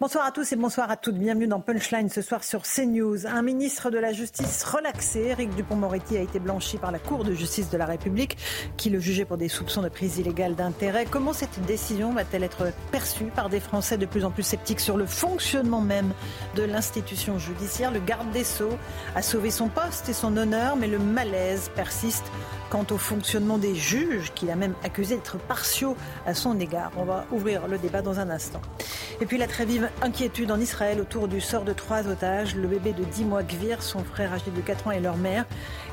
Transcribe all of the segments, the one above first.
Bonsoir à tous et bonsoir à toutes. Bienvenue dans Punchline ce soir sur CNews. Un ministre de la Justice relaxé, Éric Dupont-Moretti, a été blanchi par la Cour de justice de la République qui le jugeait pour des soupçons de prise illégale d'intérêt. Comment cette décision va-t-elle être perçue par des Français de plus en plus sceptiques sur le fonctionnement même de l'institution judiciaire? Le garde des Sceaux a sauvé son poste et son honneur, mais le malaise persiste quant au fonctionnement des juges, qu'il a même accusé d'être partiaux à son égard. On va ouvrir le débat dans un instant. Et puis la très vive inquiétude en Israël autour du sort de trois otages, le bébé de 10 mois Gvir, son frère âgé de 4 ans et leur mère,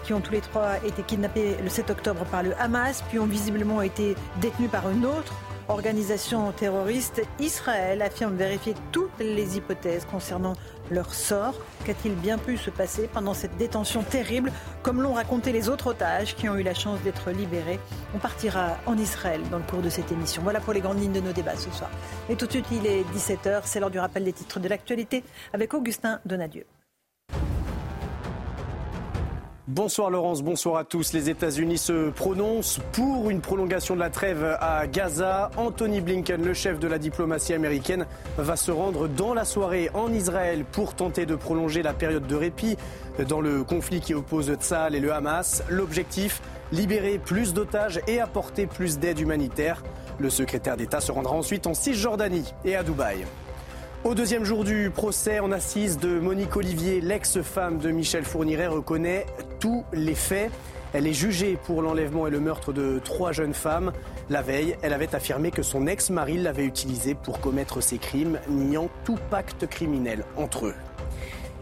qui ont tous les trois été kidnappés le 7 octobre par le Hamas, puis ont visiblement été détenus par une autre organisation terroriste. Israël affirme vérifier toutes les hypothèses concernant leur sort. Qu'a-t-il bien pu se passer pendant cette détention terrible, comme l'ont raconté les autres otages qui ont eu la chance d'être libérés On partira en Israël dans le cours de cette émission. Voilà pour les grandes lignes de nos débats ce soir. Et tout de suite, il est 17h, c'est l'heure du rappel des titres de l'actualité avec Augustin Donadieu. Bonsoir Laurence, bonsoir à tous. Les États-Unis se prononcent pour une prolongation de la trêve à Gaza. Anthony Blinken, le chef de la diplomatie américaine, va se rendre dans la soirée en Israël pour tenter de prolonger la période de répit dans le conflit qui oppose Tsahal et le Hamas. L'objectif, libérer plus d'otages et apporter plus d'aide humanitaire. Le secrétaire d'État se rendra ensuite en Cisjordanie et à Dubaï. Au deuxième jour du procès en assise de Monique Olivier, l'ex-femme de Michel Fourniret reconnaît tous les faits. Elle est jugée pour l'enlèvement et le meurtre de trois jeunes femmes. La veille, elle avait affirmé que son ex-mari l'avait utilisée pour commettre ces crimes, niant tout pacte criminel entre eux.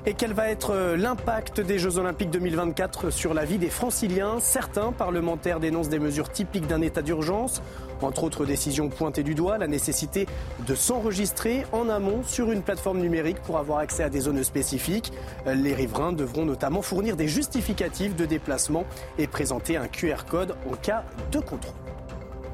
Et quel va être l'impact des Jeux Olympiques 2024 sur la vie des franciliens? Certains parlementaires dénoncent des mesures typiques d'un état d'urgence. Entre autres décisions pointées du doigt, la nécessité de s'enregistrer en amont sur une plateforme numérique pour avoir accès à des zones spécifiques. Les riverains devront notamment fournir des justificatifs de déplacement et présenter un QR code en cas de contrôle.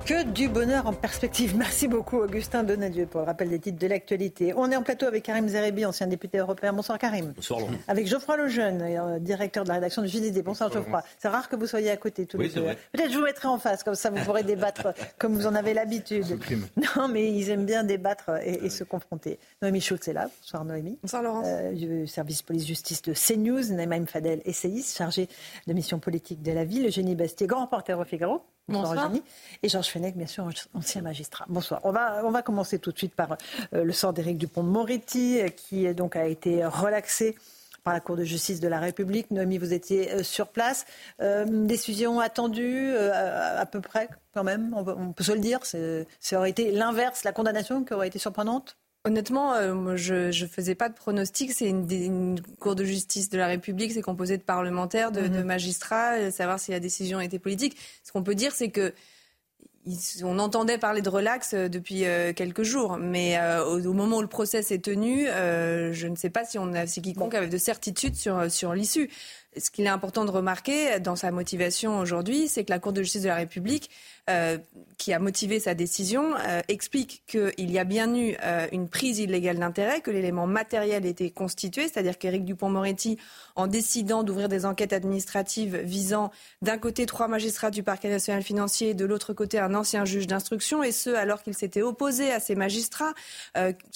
Que du bonheur en perspective. Merci beaucoup Augustin Donadieu pour le rappel des titres de l'actualité. On est en plateau avec Karim Zerebi, ancien député européen. Bonsoir Karim. Bonsoir Laurent. Avec Geoffroy Lejeune, directeur de la rédaction du JDD. Bonsoir Geoffroy. C'est rare que vous soyez à côté tous Oui, les c'est deux. vrai. Peut-être je vous mettrai en face, comme ça vous pourrez débattre comme vous en avez l'habitude. Non, mais ils aiment bien débattre et, et se confronter. Noémie Schultz est là. Bonsoir Noémie. Bonsoir Laurence. Euh, du service police-justice de CNews, Naïm Fadel, essayiste, chargé de mission politique de la ville, Eugénie Bastier, grand reporter au Figaro. Bonsoir. Et Georges Fenech, bien sûr, ancien magistrat. Bonsoir. On va, on va commencer tout de suite par euh, le sort d'Éric Dupont-Moretti, euh, qui euh, donc a été relaxé par la Cour de justice de la République. Noémie, vous étiez sur place. Décision attendue, à, peu près, quand même, on, peut- se le dire. c'est- aurait été l'inverse, la condamnation qui aurait été surprenante? Honnêtement, euh, moi, je ne faisais pas de pronostic. C'est une, une cour de justice de la République, c'est composé de parlementaires, de, de magistrats, euh, savoir si la décision était politique. Ce qu'on peut dire, c'est que on entendait parler de relax euh, depuis quelques jours, mais au, moment où le procès s'est tenu, je ne sais pas si on a, si quiconque avait de certitude sur, sur l'issue. Ce qu'il est important de remarquer dans sa motivation aujourd'hui, c'est que la Cour de justice de la République, euh, qui a motivé sa décision, euh, explique qu'il y a bien eu euh, une prise illégale d'intérêt, que l'élément matériel était constitué, c'est-à-dire qu'Éric Dupont-Moretti, en décidant d'ouvrir des enquêtes administratives visant d'un côté trois magistrats du parquet national financier, de l'autre côté un ancien juge d'instruction, et ce alors qu'il s'était opposé à ces magistrats.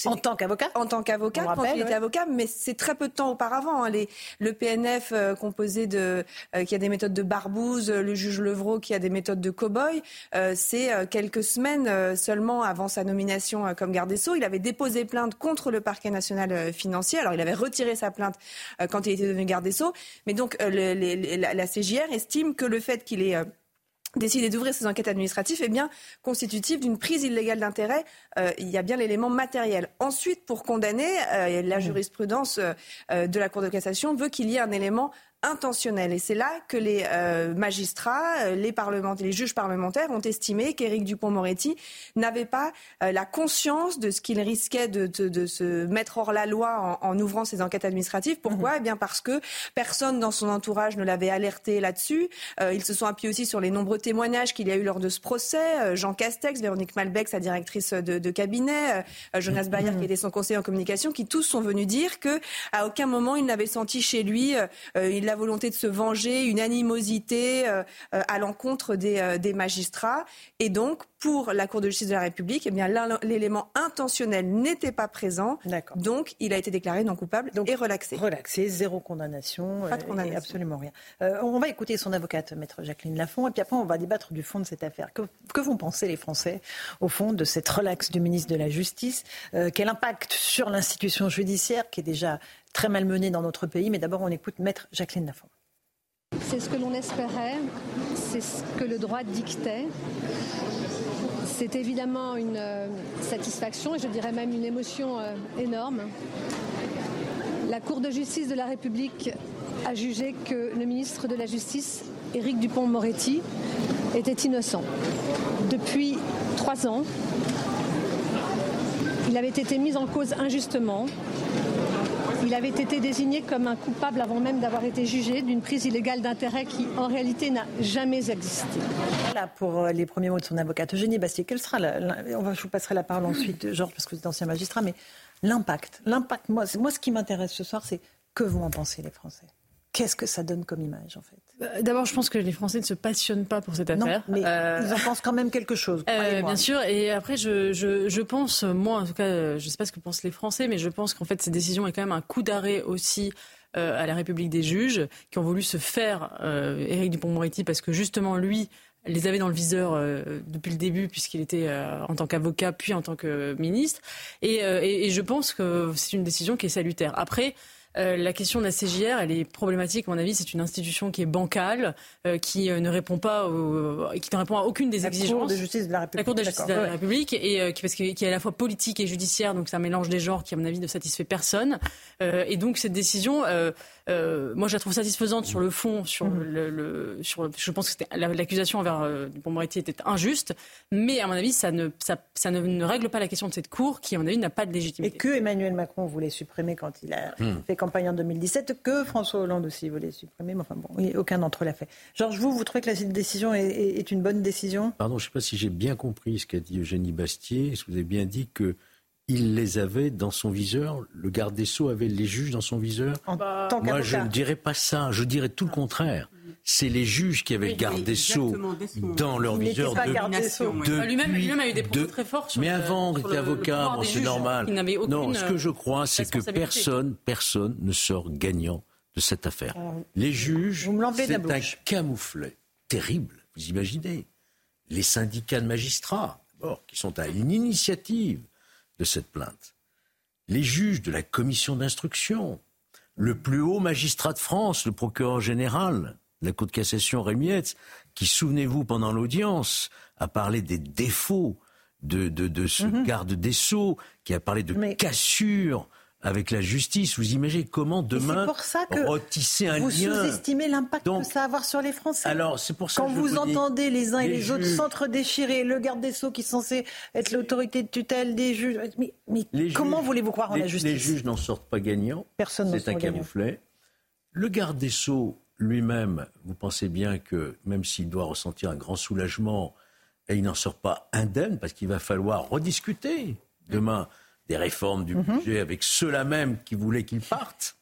En tant qu'avocat? En tant qu'avocat, quand il était ouais. avocat, mais c'est très peu de temps auparavant. hein. Les- le PNF euh, composé de, euh, qui a des méthodes de barbouze, le juge Levrault qui a des méthodes de cow-boy, euh, c'est euh, quelques semaines seulement avant sa nomination comme garde des Sceaux. Il avait déposé plainte contre le parquet national financier. Alors il avait retiré sa plainte quand il était devenu garde des Sceaux. Mais donc le- les- les- la, la CJR estime que le fait qu'il ait... décidé d'ouvrir ces enquêtes administratives est bien constitutif d'une prise illégale d'intérêt. Euh, il y a bien l'élément matériel. Ensuite, pour condamner, euh, la jurisprudence euh, euh, de la Cour de cassation veut qu'il y ait un élément intentionnel. Et c'est là que les euh, magistrats, les parlementaires, les juges parlementaires ont estimé qu'Éric Dupont-Moretti n'avait pas la conscience de ce qu'il risquait de, de, se mettre hors la loi en, ouvrant ses enquêtes administratives. Pourquoi? Mmh. Eh bien parce que personne dans son entourage ne l'avait alerté là-dessus. ils se sont appuyés aussi sur les nombreux témoignages qu'il y a eu lors de ce procès. Jean Castex, Véronique Malbec, sa directrice de, cabinet, Jonas Barrière, qui était son conseiller en communication, qui tous sont venus dire que à aucun moment il n'avait senti chez lui euh, euh, la volonté de se venger, une animosité euh, à l'encontre des, des, magistrats. Et donc, pour la Cour de justice de la République, eh bien l'élément intentionnel n'était pas présent. Donc, il a été déclaré non coupable et relaxé. Relaxé, zéro condamnation, pas de condamnation. absolument rien. on va écouter son avocate, maître Jacqueline Lafont, et puis après on va débattre du fond de cette affaire. Que, que vont penser les Français au fond de cette relaxe du ministre de la Justice Quel impact sur l'institution judiciaire qui est déjà très malmenée dans notre pays. Mais d'abord, on écoute Maître Jacqueline Lafont. C'est ce que l'on espérait, c'est ce que le droit dictait. C'est évidemment une euh, satisfaction et je dirais même une émotion euh, énorme. La Cour de justice de la République a jugé que le ministre de la Justice, Éric Dupont-Moretti, était innocent. Depuis trois ans, il avait été mis en cause injustement. Il avait été désigné comme un coupable avant même d'avoir été jugé d'une prise illégale d'intérêt qui, en réalité, n'a jamais existé. Voilà pour euh, les premiers mots de son avocate Eugénie Bastier. Quel sera on va, je vous passerai la parole ensuite, Georges, parce que vous êtes ancien magistrat, mais l'impact. L'impact. Moi, moi, ce qui m'intéresse ce soir, c'est que vont en penser les Français. Qu'est-ce que ça donne comme image, en fait? Euh, D'abord, je pense que les Français ne se passionnent pas pour cette affaire. mais euh, ils en pensent quand même quelque chose. Euh, bien sûr. Et après, je, je, je, pense, moi en tout cas, je ne sais pas ce que pensent les Français, mais je pense qu'en fait, cette décision est quand même un coup d'arrêt aussi à la République des juges, qui ont voulu se faire Éric Dupont-Moretti parce que justement, lui les avait dans le viseur depuis le début, puisqu'il était en tant qu'avocat, puis en tant que ministre. Et, et, et je pense que c'est une décision qui est salutaire. Après, euh, la question de la CJR, elle est problématique. À mon avis, c'est une institution qui est bancale, euh, qui euh, ne répond pas, qui ne répond à aucune des exigences. La Cour de justice de la République. La Cour de justice de la République, et qui, parce qui est à la fois politique et judiciaire, donc c'est un mélange des genres qui, à mon avis, ne satisfait personne. et donc cette décision, moi, je la trouve satisfaisante sur le fond, sur mmh. le, sur, je pense que l'accusation envers Dupond-Moretti était injuste, mais à mon avis, ça ne, ça, ça ne, règle pas la question de cette Cour, qui, à mon avis, n'a pas de légitimité. Et que Emmanuel Macron voulait supprimer quand il a mmh. fait campagne en 2017, que François Hollande aussi voulait supprimer. Mais enfin bon, aucun d'entre eux l'a fait. Georges, vous, vous trouvez que la décision est, une bonne décision? Pardon, je ne sais pas si j'ai bien compris ce qu'a dit Eugénie Bastier. Est-ce que vous avez bien dit que il les avait dans son viseur. Le garde des Sceaux avait les juges dans son viseur. Moi, je ne dirais pas ça. Je dirais tout le contraire c'est les juges qui avaient le garde des Sceaux dans leur viseur de, Lui-même a eu des propos très forts sur Mais avant, il était avocat, c'est normal. Non, ce que je crois, c'est que personne, personne ne sort gagnant de cette affaire. les juges, c'est un camouflet terrible, vous imaginez. Les syndicats de magistrats, qui sont à une initiative de cette plainte. Les juges de la commission d'instruction, le plus haut magistrat de France, le procureur général, la Cour de cassation Rémiette, qui, souvenez-vous, pendant l'audience, a parlé des défauts de, de, ce mhm. garde des Sceaux, qui a parlé de cassure avec la justice. Vous imaginez comment demain pour ça que retisser un vous lien. Vous sous-estimez l'impact que ça va avoir sur les Français. Alors c'est pour ça quand vous, entendez les uns et les, autres s'entre-déchirer, le garde des sceaux qui est censé être l'autorité de tutelle des juges. Mais, comment voulez-vous croire en la justice Les juges n'en sortent pas gagnants. Personne C'est un camouflet. Le garde des sceaux lui-même, vous pensez bien que même s'il doit ressentir un grand soulagement, et il n'en sort pas indemne parce qu'il va falloir rediscuter demain des réformes du mhm. budget avec ceux-là même qui voulaient qu'il parte.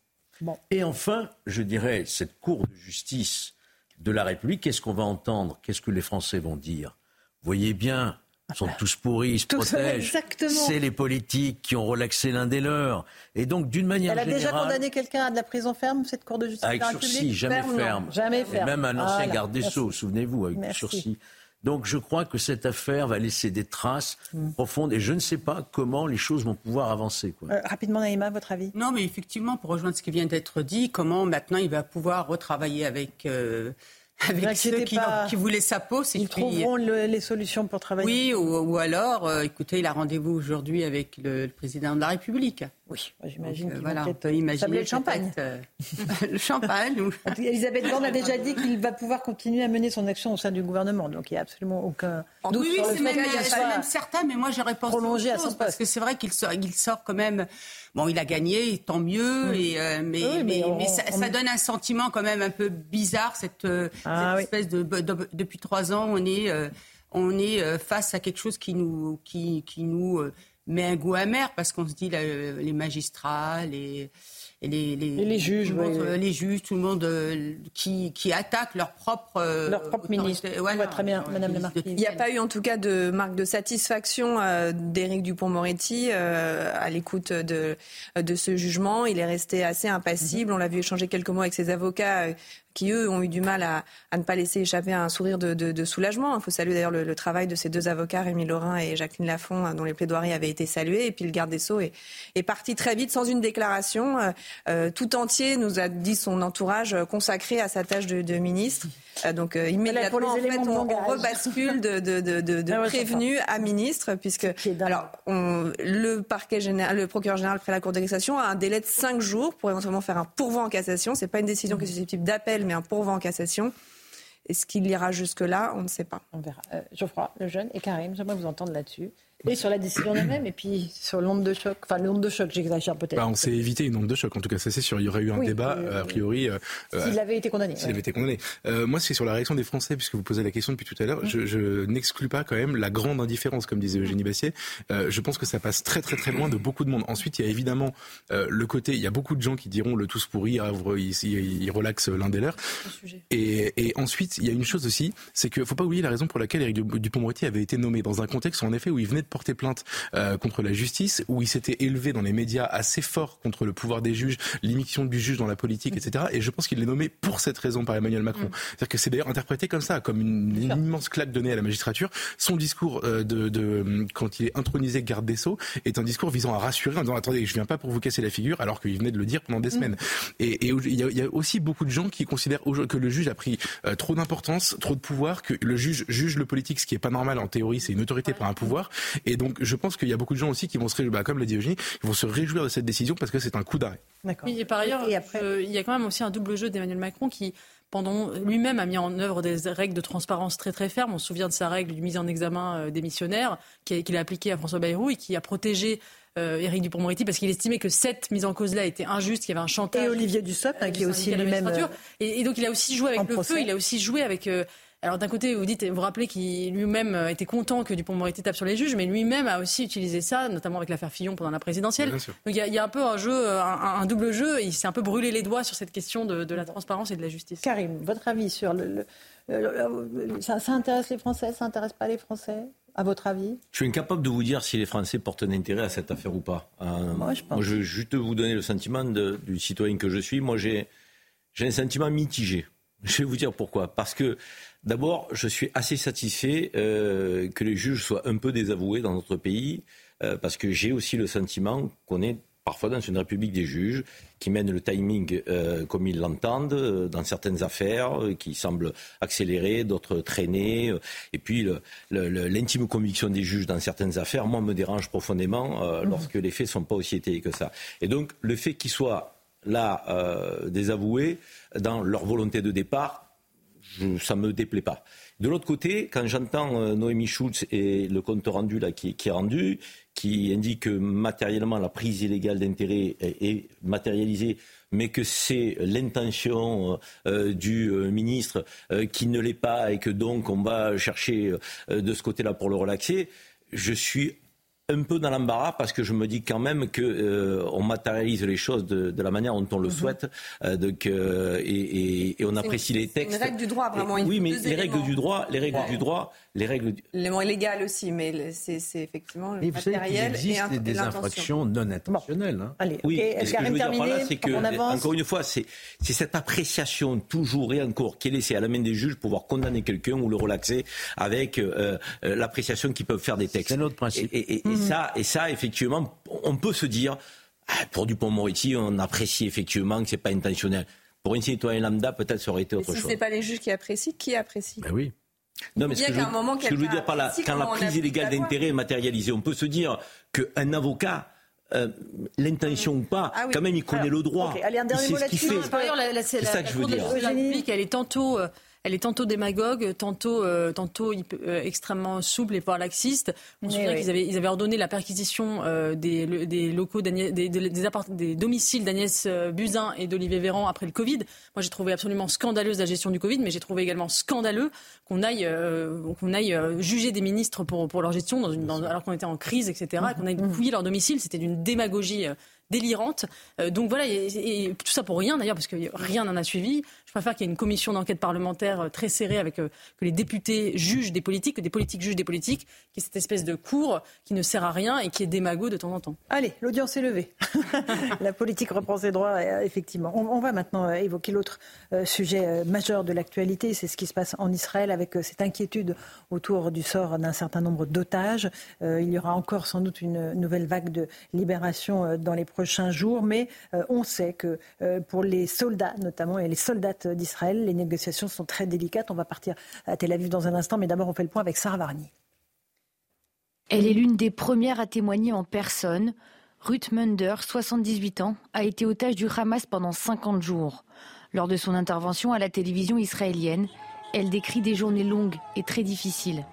Et enfin, je dirais, cette Cour de justice de la République, qu'est-ce qu'on va entendre? Qu'est-ce que les Français vont dire? Voyez bien, sont tous pourris, ils se protègent. C'est les politiques qui ont relaxé l'un des leurs. Et donc, d'une manière générale... Elle a déjà condamné quelqu'un à de la prison ferme, cette Cour de justice Avec sursis, jamais ferme. Jamais ferme. même un ancien garde des Sceaux, souvenez-vous, avec sursis. Donc je crois que cette affaire va laisser des traces mm. profondes et je ne sais pas comment les choses vont pouvoir avancer. Euh, rapidement, Naïma, votre avis? Non, mais effectivement, pour rejoindre ce qui vient d'être dit, comment maintenant il va pouvoir retravailler avec... Euh, avec ceux qui, qui, voulaient sa peau. Ils trouveront les solutions pour travailler. Oui, ou, alors, euh, écoutez, il a rendez-vous aujourd'hui avec le, président de la République. Oui, j'imagine qu'il voilà, on peut imaginer le champagne. Euh, le champagne. Ou... Elisabeth Borne a déjà dit qu'il va pouvoir continuer à mener son action au sein du gouvernement, donc il n'y a absolument aucun doute oui, sur le fait même, même certain, mais moi j'aurais pensé prolonger à son poste, parce que c'est vrai qu'il sort, il sort quand même. Bon, il a gagné, tant mieux, et, euh, mais, mais, mais, ça, donne un sentiment quand même un peu bizarre cette, euh, ah cette espèce de, depuis trois ans, on est on est face à quelque chose qui nous qui, qui nous mais un goût amer parce qu'on se dit les magistrats, les, les, les, juges, les juges, tout le monde euh, qui, qui attaque leur propre, euh, leur propre ministre. très bien, Madame la Marquise. Il n'y a pas eu en tout cas de marque de satisfaction euh, d'Éric Dupont-Moretti à l'écoute de, de ce jugement. Il est resté assez impassible. Mhm. On l'a vu échanger quelques mots avec ses avocats qui, eux, ont eu du mal à, à ne pas laisser échapper un sourire de, de, de soulagement. Il faut saluer d'ailleurs le, le, travail de ces deux avocats, Rémi Laurin et Jacqueline Lafont, hein, dont les plaidoiries avaient été saluées. Et puis le garde des Sceaux est, est parti très vite, sans une déclaration. Euh, euh tout entier, nous a dit son entourage, euh, consacré à sa tâche de, de ministre. Euh, donc euh, immédiatement, en fait, on, on, rebascule de, ah prévenu à ministre, puisque alors on, le parquet général, le procureur général près la Cour de cassation a un délai de cinq jours pour éventuellement faire un pourvoi en cassation. C'est pas une décision qui est susceptible d'appel, mais un pourvoi en cassation. Est-ce qu'il ira jusque-là? On ne sait pas. On verra. Euh, Geoffroy, le jeune, et Karim, j'aimerais vous entendre là-dessus. Et sur la décision elle-même, et puis sur l'onde de choc. Enfin, l'onde de choc, j'exagère peut-être. Bah, on s'est évité une onde de choc, en tout cas, ça c'est sûr. Il y aurait eu un débat, euh, a priori. Euh, s'il avait été condamné. S'il avait été condamné. Euh, moi, c'est sur la réaction des Français, puisque vous posez la question depuis tout à l'heure. Je, je n'exclus pas quand même la grande indifférence, comme disait Eugénie Bassier. Euh, je pense que ça passe très très très loin de beaucoup de monde. Ensuite, il y a évidemment euh, le côté, il y a beaucoup de gens qui diront le tous pourri, ils, ils, relaxent l'un des leurs. Et, et, ensuite, il y a une chose aussi, c'est qu'il faut pas oublier la raison pour laquelle Éric Dupond-Moretti avait été nommé dans un contexte, en effet, où il venait de porter plainte euh, contre la justice, où il s'était élevé dans les médias assez fort contre le pouvoir des juges, l'émission du juge dans la politique, etc. Et je pense qu'il est nommé pour cette raison par Emmanuel Macron. Mm. C'est-à-dire que c'est d'ailleurs interprété comme ça, comme une, immense claque donnée à la magistrature. Son discours euh, de, de, quand il est intronisé garde des sceaux est un discours visant à rassurer en disant attendez, je viens pas pour vous casser la figure, alors qu'il venait de le dire pendant des mm. semaines. Et, il, y y a, aussi beaucoup de gens qui considèrent que le juge a pris euh, trop d'importance, trop de pouvoir, que le juge juge le politique, ce qui est pas normal en théorie, c'est une autorité par un pouvoir. Et donc je pense qu'il y a beaucoup de gens aussi qui vont se réjouir, bah, comme l'a dit Eugénie, ils vont se réjouir de cette décision parce que c'est un coup d'arrêt. et par ailleurs, il y a quand même aussi un double jeu d'Emmanuel Macron qui pendant lui-même a mis en œuvre des règles de transparence très très fermes. On se souvient de sa règle du mise en examen euh, des missionnaires qu'il a appliquée à François Bayrou et qui a protégé euh, Éric Dupond-Moretti parce qu'il estimait que cette mise en cause-là était injuste, qu'il y avait un chantage. Et Olivier Dussopt, hein, qui est aussi lui-même. Et, et, donc il a aussi joué avec le feu, il a aussi joué avec euh, alors d'un côté, vous dites, vous rappelez qu'il lui-même euh, était content que Dupont-Moretti tape sur les juges, mais lui-même a aussi utilisé ça, notamment avec l'affaire Fillon pendant la présidentielle. Donc il y, a un peu un jeu, euh, un, double jeu. Et il s'est un peu brûlé les doigts sur cette question de, la transparence et de la justice. Karim, votre avis sur le, ça, intéresse les Français, ça intéresse pas les Français à votre avis? Je suis incapable de vous dire si les Français portent un intérêt à cette affaire ou pas. Euh, moi, je pense. je vais juste vous donner le sentiment du citoyen que je suis. Moi, j'ai un sentiment mitigé. Je vais vous dire pourquoi. Parce que D'abord, je suis assez satisfait euh, que les juges soient un peu désavoués dans notre pays, euh, parce que j'ai aussi le sentiment qu'on est parfois dans une république des juges qui mènent le timing euh, comme ils l'entendent dans certaines affaires qui semblent accélérer, d'autres traîner. et puis l'intime conviction des juges dans certaines affaires, moi, me dérange profondément mmh. lorsque les faits ne sont pas aussi étayés que ça. Et donc, le fait qu'ils soient là désavoués dans leur volonté de départ, ça ne me déplaît pas. De l'autre côté, quand j'entends euh, Noémie Schulz et le compte rendu là, qui, est rendu, qui indique que matériellement la prise illégale d'intérêt est, matérialisée, mais que c'est l'intention euh, du euh, ministre qui ne l'est pas et que donc on va chercher de ce côté-là pour le relaxer, je suis un peu dans l'embarras parce que je me dis quand même que euh, on matérialise les choses de, la manière dont on le mhm. souhaite euh, donc, euh, et, on apprécie les textes. C'est une règle du droit vraiment. oui, mais les règles du droit, les règles du droit, les règles. L'élément illégal aussi, mais c'est effectivement le et vous matériel savez existe des infractions non intentionnelles. Hein. Allez, oui. ce que je veux dire par là, c'est que encore une fois, c'est cette appréciation toujours et encore qui est laissée à la main des juges pour pouvoir condamner quelqu'un ou le relaxer avec l'appréciation qu'ils peuvent faire des textes. C'est notre principe. Et, et mhm. ça, et ça, effectivement, on peut se dire, ah, pour Dupont-Moretti, on apprécie effectivement que c'est pas intentionnel. Pour un citoyen lambda, peut-être ça aurait été autre chose. Si ce n'est pas les juges qui apprécient, qui apprécie ben oui. Non, mais ce que, je, ce que je veux dire par là, quand la prise illégale d'intérêt est matérialisée, on peut se dire qu'un avocat euh, l'intention ou pas, ah quand même, il connaît le droit. Allez, un dernier mot là-dessus. C'est ça que je veux dire. La République, elle est tantôt elle est tantôt démagogue, tantôt, euh, tantôt euh, extrêmement souple et voire laxiste. On se souvient qu'ils avaient, ils avaient ordonné la perquisition euh, des, des, locaux, des, des, des, domiciles d'Agnès Buzyn et d'Olivier Véran après le Covid. Moi, j'ai trouvé absolument scandaleuse la gestion du Covid, mais j'ai trouvé également scandaleux qu'on aille, qu'on aille juger des ministres pour, pour leur gestion dans une, alors qu'on était en crise, etc., qu'on aille fouiller leur domicile. C'était d'une démagogie délirante. donc voilà, et, tout ça pour rien d'ailleurs, parce que rien n'en a suivi. Je préfère qu'il y ait une commission d'enquête parlementaire euh, très serrée avec euh, que les députés jugent des politiques, que des politiques jugent des politiques, qui est cette espèce de cours qui ne sert à rien et qui est démago de temps en temps. Allez, l'audience est levée. la politique reprend ses droits, euh, effectivement. On, va maintenant évoquer l'autre sujet majeur de l'actualité, c'est ce qui se passe en Israël avec cette inquiétude autour du sort d'un certain nombre d'otages. il y aura encore sans doute une nouvelle vague de libération dans les prochains jours, mais on sait que pour les soldats notamment et les soldats d'Israël. Les négociations sont très délicates. On va partir à Tel Aviv dans un instant, mais d'abord on fait le point avec Sarah Varni. Elle est l'une des premières à témoigner en personne. Ruth Munder, 78 ans, a été otage du Hamas pendant 50 jours. Lors de son intervention à la télévision israélienne, elle décrit des journées longues et très difficiles.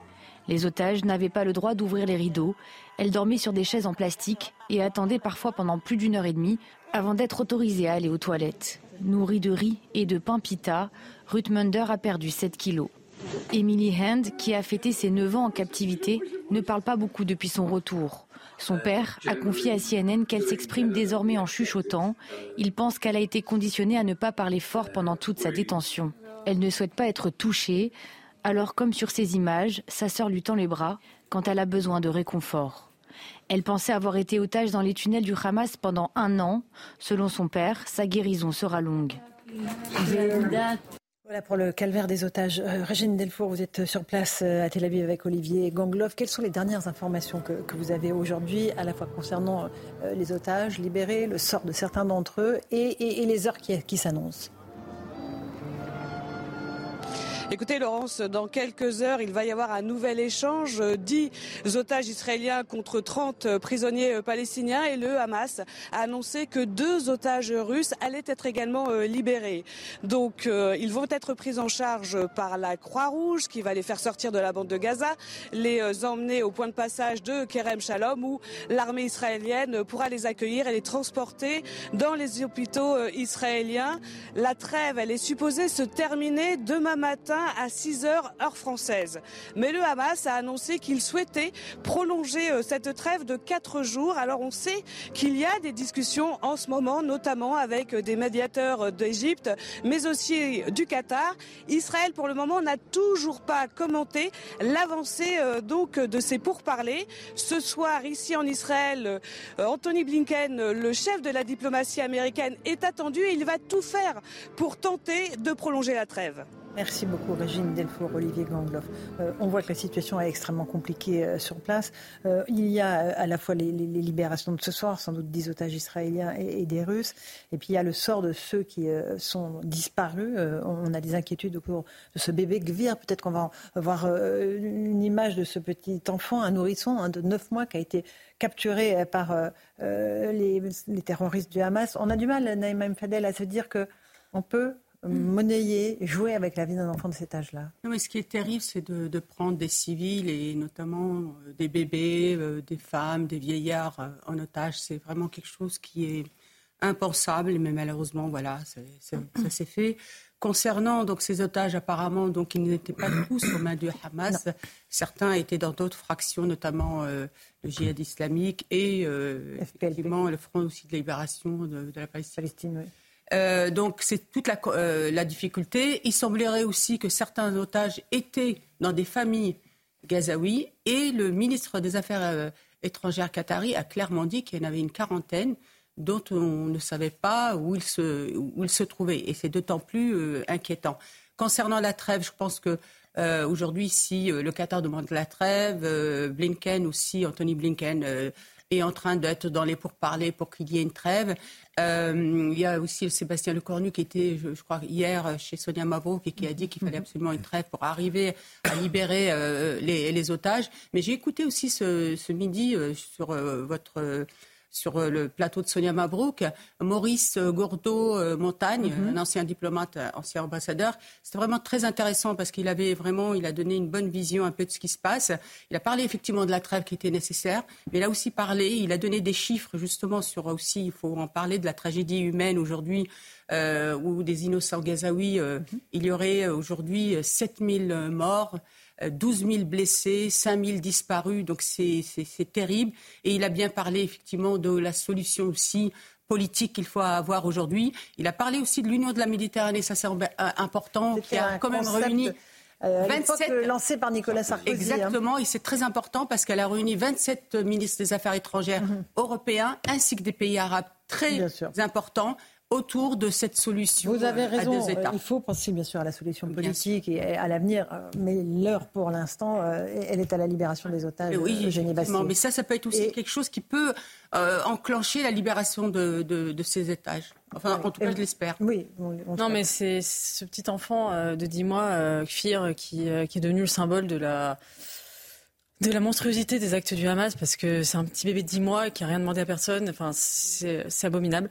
Les otages n'avaient pas le droit d'ouvrir les rideaux. Elle dormait sur des chaises en plastique et attendait parfois pendant plus d'une heure et demie avant d'être autorisée à aller aux toilettes. Nourrie de riz et de pain pita, Ruth Munder a perdu 7 kilos. Emily Hand, qui a fêté ses 9 ans en captivité, ne parle pas beaucoup depuis son retour. Son père a confié à CNN qu'elle s'exprime désormais en chuchotant. Il pense qu'elle a été conditionnée à ne pas parler fort pendant toute sa détention. Elle ne souhaite pas être touchée, alors comme sur ces images, sa sœur lui tend les bras quand elle a besoin de réconfort. Elle pensait avoir été otage dans les tunnels du Hamas pendant un an. Selon son père, sa guérison sera longue. Voilà pour le calvaire des otages. Euh, Régine Delfour, vous êtes sur place euh, à Tel Aviv avec Olivier Gangloff. Quelles sont les dernières informations que, vous avez aujourd'hui, à la fois concernant euh, les otages libérés, le sort de certains d'entre eux et, les heures qui s'annoncent? Écoutez, Laurence, dans quelques heures, il va y avoir un nouvel échange. 10 otages israéliens contre 30 prisonniers palestiniens et le Hamas a annoncé que deux otages russes allaient être également euh, libérés. Donc, euh, ils vont être pris en charge par la Croix-Rouge qui va les faire sortir de la bande de Gaza, les euh, emmener au point de passage de Kerem Shalom où l'armée israélienne pourra les accueillir et les transporter dans les hôpitaux israéliens. La trêve, elle est supposée se terminer demain matin à 6 heures heure française. Mais le Hamas a annoncé qu'il souhaitait prolonger euh, cette trêve de 4 jours. Alors on sait qu'il y a des discussions en ce moment, notamment avec des médiateurs d'Égypte, mais aussi du Qatar. Israël, pour le moment, n'a toujours pas commenté l'avancée euh, donc de ces pourparlers. Ce soir, ici en Israël, euh, Anthony Blinken, le chef de la diplomatie américaine, est attendu et il va tout faire pour tenter de prolonger la trêve. Merci beaucoup, Régine Delfour, Olivier Gangloff. Euh, on voit que la situation est extrêmement compliquée euh, sur place. Euh, il y a à la fois les, libérations de ce soir, sans doute des otages israéliens et, des Russes, et puis il y a le sort de ceux qui sont disparus. on a des inquiétudes autour de ce bébé Gvir. Peut-être qu'on va voir une image de ce petit enfant, un nourrisson de 9 mois qui a été capturé par les, terroristes du Hamas. On a du mal, Naïma Fadel, à se dire qu'on peut monnayer, jouer avec la vie d'un enfant de cet âge-là. Non, mais ce qui est terrible, c'est de, prendre des civils et notamment euh, des bébés, euh, des femmes, des vieillards euh, en otage. C'est vraiment quelque chose qui est impensable, mais malheureusement, voilà, ça s'est fait. Concernant donc ces otages, apparemment, donc ils n'étaient pas tous aux mains du Hamas. Certains étaient dans d'autres fractions, notamment le djihad islamique et effectivement le Front aussi de libération de, la Palestine. Euh, donc c'est toute euh, la, difficulté. Il semblerait aussi que certains otages étaient dans des familles gazaouis et le ministre des Affaires euh, étrangères qatari a clairement dit qu'il y en avait une quarantaine dont on ne savait pas où ils se, trouvaient. Et c'est d'autant plus inquiétant. Concernant la trêve, je pense que aujourd'hui, si le Qatar demande la trêve, Blinken aussi, Anthony Blinken est en train d'être dans les pourparlers pour qu'il y ait une trêve. Euh, il y a aussi Sébastien Lecornu qui était, je, crois, hier chez Sonia Mavro et qui a dit qu'il fallait absolument une trêve pour arriver à libérer euh, les, otages. Mais j'ai écouté aussi ce, midi euh, sur votre sur euh, le plateau de Sonia Mabrouk, Maurice Gourdeau-Montagne, mhm. un ancien diplomate, ancien ambassadeur. C'était vraiment très intéressant parce qu'il avait vraiment, il a donné une bonne vision un peu de ce qui se passe. Il a parlé effectivement de la trêve qui était nécessaire, mais il a aussi parlé, il a donné des chiffres justement sur aussi, il faut en parler de la tragédie humaine aujourd'hui euh, ou des innocents gazaouis. Euh, mhm. Il y aurait aujourd'hui 7000 morts. 12 000 blessés, 5 000 disparus, donc c'est terrible. Et il a bien parlé effectivement de la solution aussi politique qu'il faut avoir aujourd'hui. Il a parlé aussi de l'Union de la Méditerranée, ça c'est important, qui a quand même réuni. Euh, 27 lancé par Nicolas Sarkozy. Hein. Exactement, et c'est très important parce qu'elle a réuni 27 ministres des Affaires étrangères mhm. européens ainsi que des pays arabes très importants autour de cette solution. Vous avez raison. Il faut penser bien sûr à la solution politique et à l'avenir, euh, mais l'heure pour l'instant, euh, elle est à la libération des otages. Oui, euh, mais ça, ça peut être aussi quelque chose qui peut enclencher la libération de, ces étages. Enfin, en tout cas, je l'espère. Oui. non, mais c'est ce petit enfant de 10 mois, Kfir, qui, qui est devenu le symbole de la de la monstruosité des actes du Hamas parce que c'est un petit bébé de 10 mois qui a rien demandé à personne. Enfin, c'est abominable.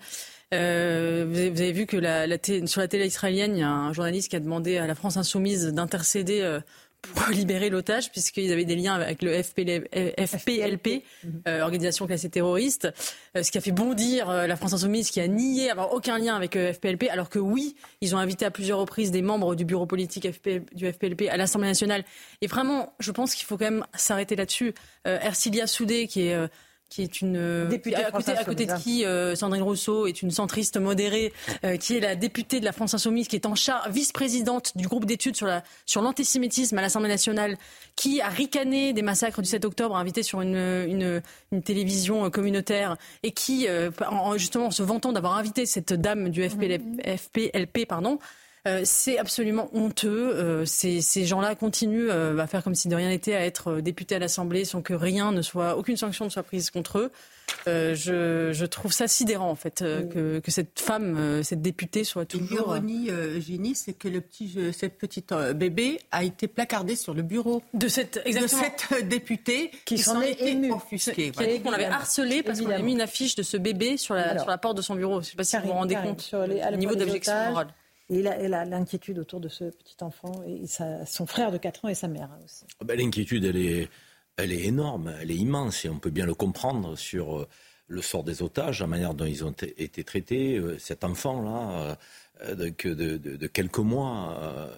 Euh, vous, avez, vu que la, sur la télé israélienne, il y a un journaliste qui a demandé à la France insoumise d'intercéder euh, pour libérer l'otage, puisqu'ils avaient des liens avec le FPLP, euh, organisation classée terroriste, ce qui a fait bondir la France insoumise, qui a nié avoir aucun lien avec le FPLP, alors que oui, ils ont invité à plusieurs reprises des membres du bureau politique du FPLP à l'Assemblée nationale. Et vraiment, je pense qu'il faut quand même s'arrêter là-dessus. Ercilia Soudé, qui est qui est une euh, députée à côté, à côté de qui euh, Sandrine Rousseau est une centriste modérée, euh, qui est la députée de la France Insoumise, qui est en charge vice-présidente du groupe d'études sur la sur l'antisémitisme à l'Assemblée nationale, qui a ricané des massacres du 7 octobre, invité sur une, une, une télévision communautaire, et qui en, justement en se vantant d'avoir invité cette dame du FPLP, FPLP pardon, euh, c'est absolument honteux. Euh, ces, gens-là continuent euh, à faire comme si de rien n'était, à être députés à l'Assemblée sans que rien ne soit, aucune sanction ne soit prise contre eux. Je, trouve ça sidérant en fait que, cette femme, cette députée soit toujours. L'ironie, Eugénie, c'est que le petit, cette petite bébé a été placardé sur le bureau de cette, cette députée qui, s'en est émue, qui a dit qu'on l'avait harcelé parce qu'on avait mis une affiche de ce bébé sur la, sur la porte de son bureau. Je ne sais pas si vous vous rendez compte sur niveau d'objection morale. Et l'inquiétude autour de ce petit enfant, et son frère de 4 ans et sa mère hein, aussi. Ah ben, l'inquiétude, elle est, elle est énorme, elle est immense, et on peut bien le comprendre sur euh, le sort des otages, la manière dont ils ont été traités. Euh, cet enfant-là, euh, de, quelques mois,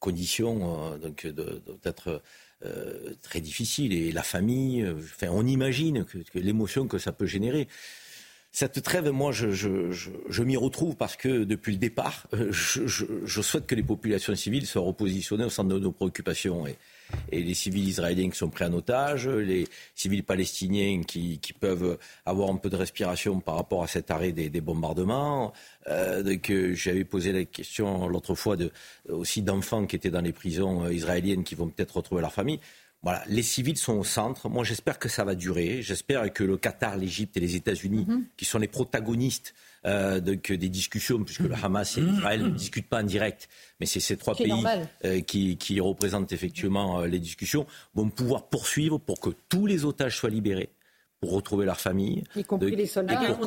conditions donc, doivent être très difficiles. Et la famille, enfin, on imagine que l'émotion que ça peut générer. Cette trêve, moi, je, m'y retrouve parce que depuis le départ, euh, je, souhaite que les populations civiles soient repositionnées au centre de nos préoccupations. Et, les civils israéliens qui sont pris en otage, les civils palestiniens qui, peuvent avoir un peu de respiration par rapport à cet arrêt des, bombardements. Euh, donc, euh, j'avais posé la question l'autre fois aussi d'enfants qui étaient dans les prisons euh, israéliennes qui vont peut-être retrouver leur famille. Voilà, les civils sont au centre. Moi, j'espère que ça va durer. J'espère que le Qatar, l'Égypte et les États-Unis, mhm. qui sont les protagonistes euh, des discussions, puisque le Hamas et Israël ne discutent pas en direct, mais c'est ces trois pays euh, qui, représentent effectivement euh, les discussions, vont pouvoir poursuivre pour que tous les otages soient libérés pour retrouver leur famille. Y compris les soldats.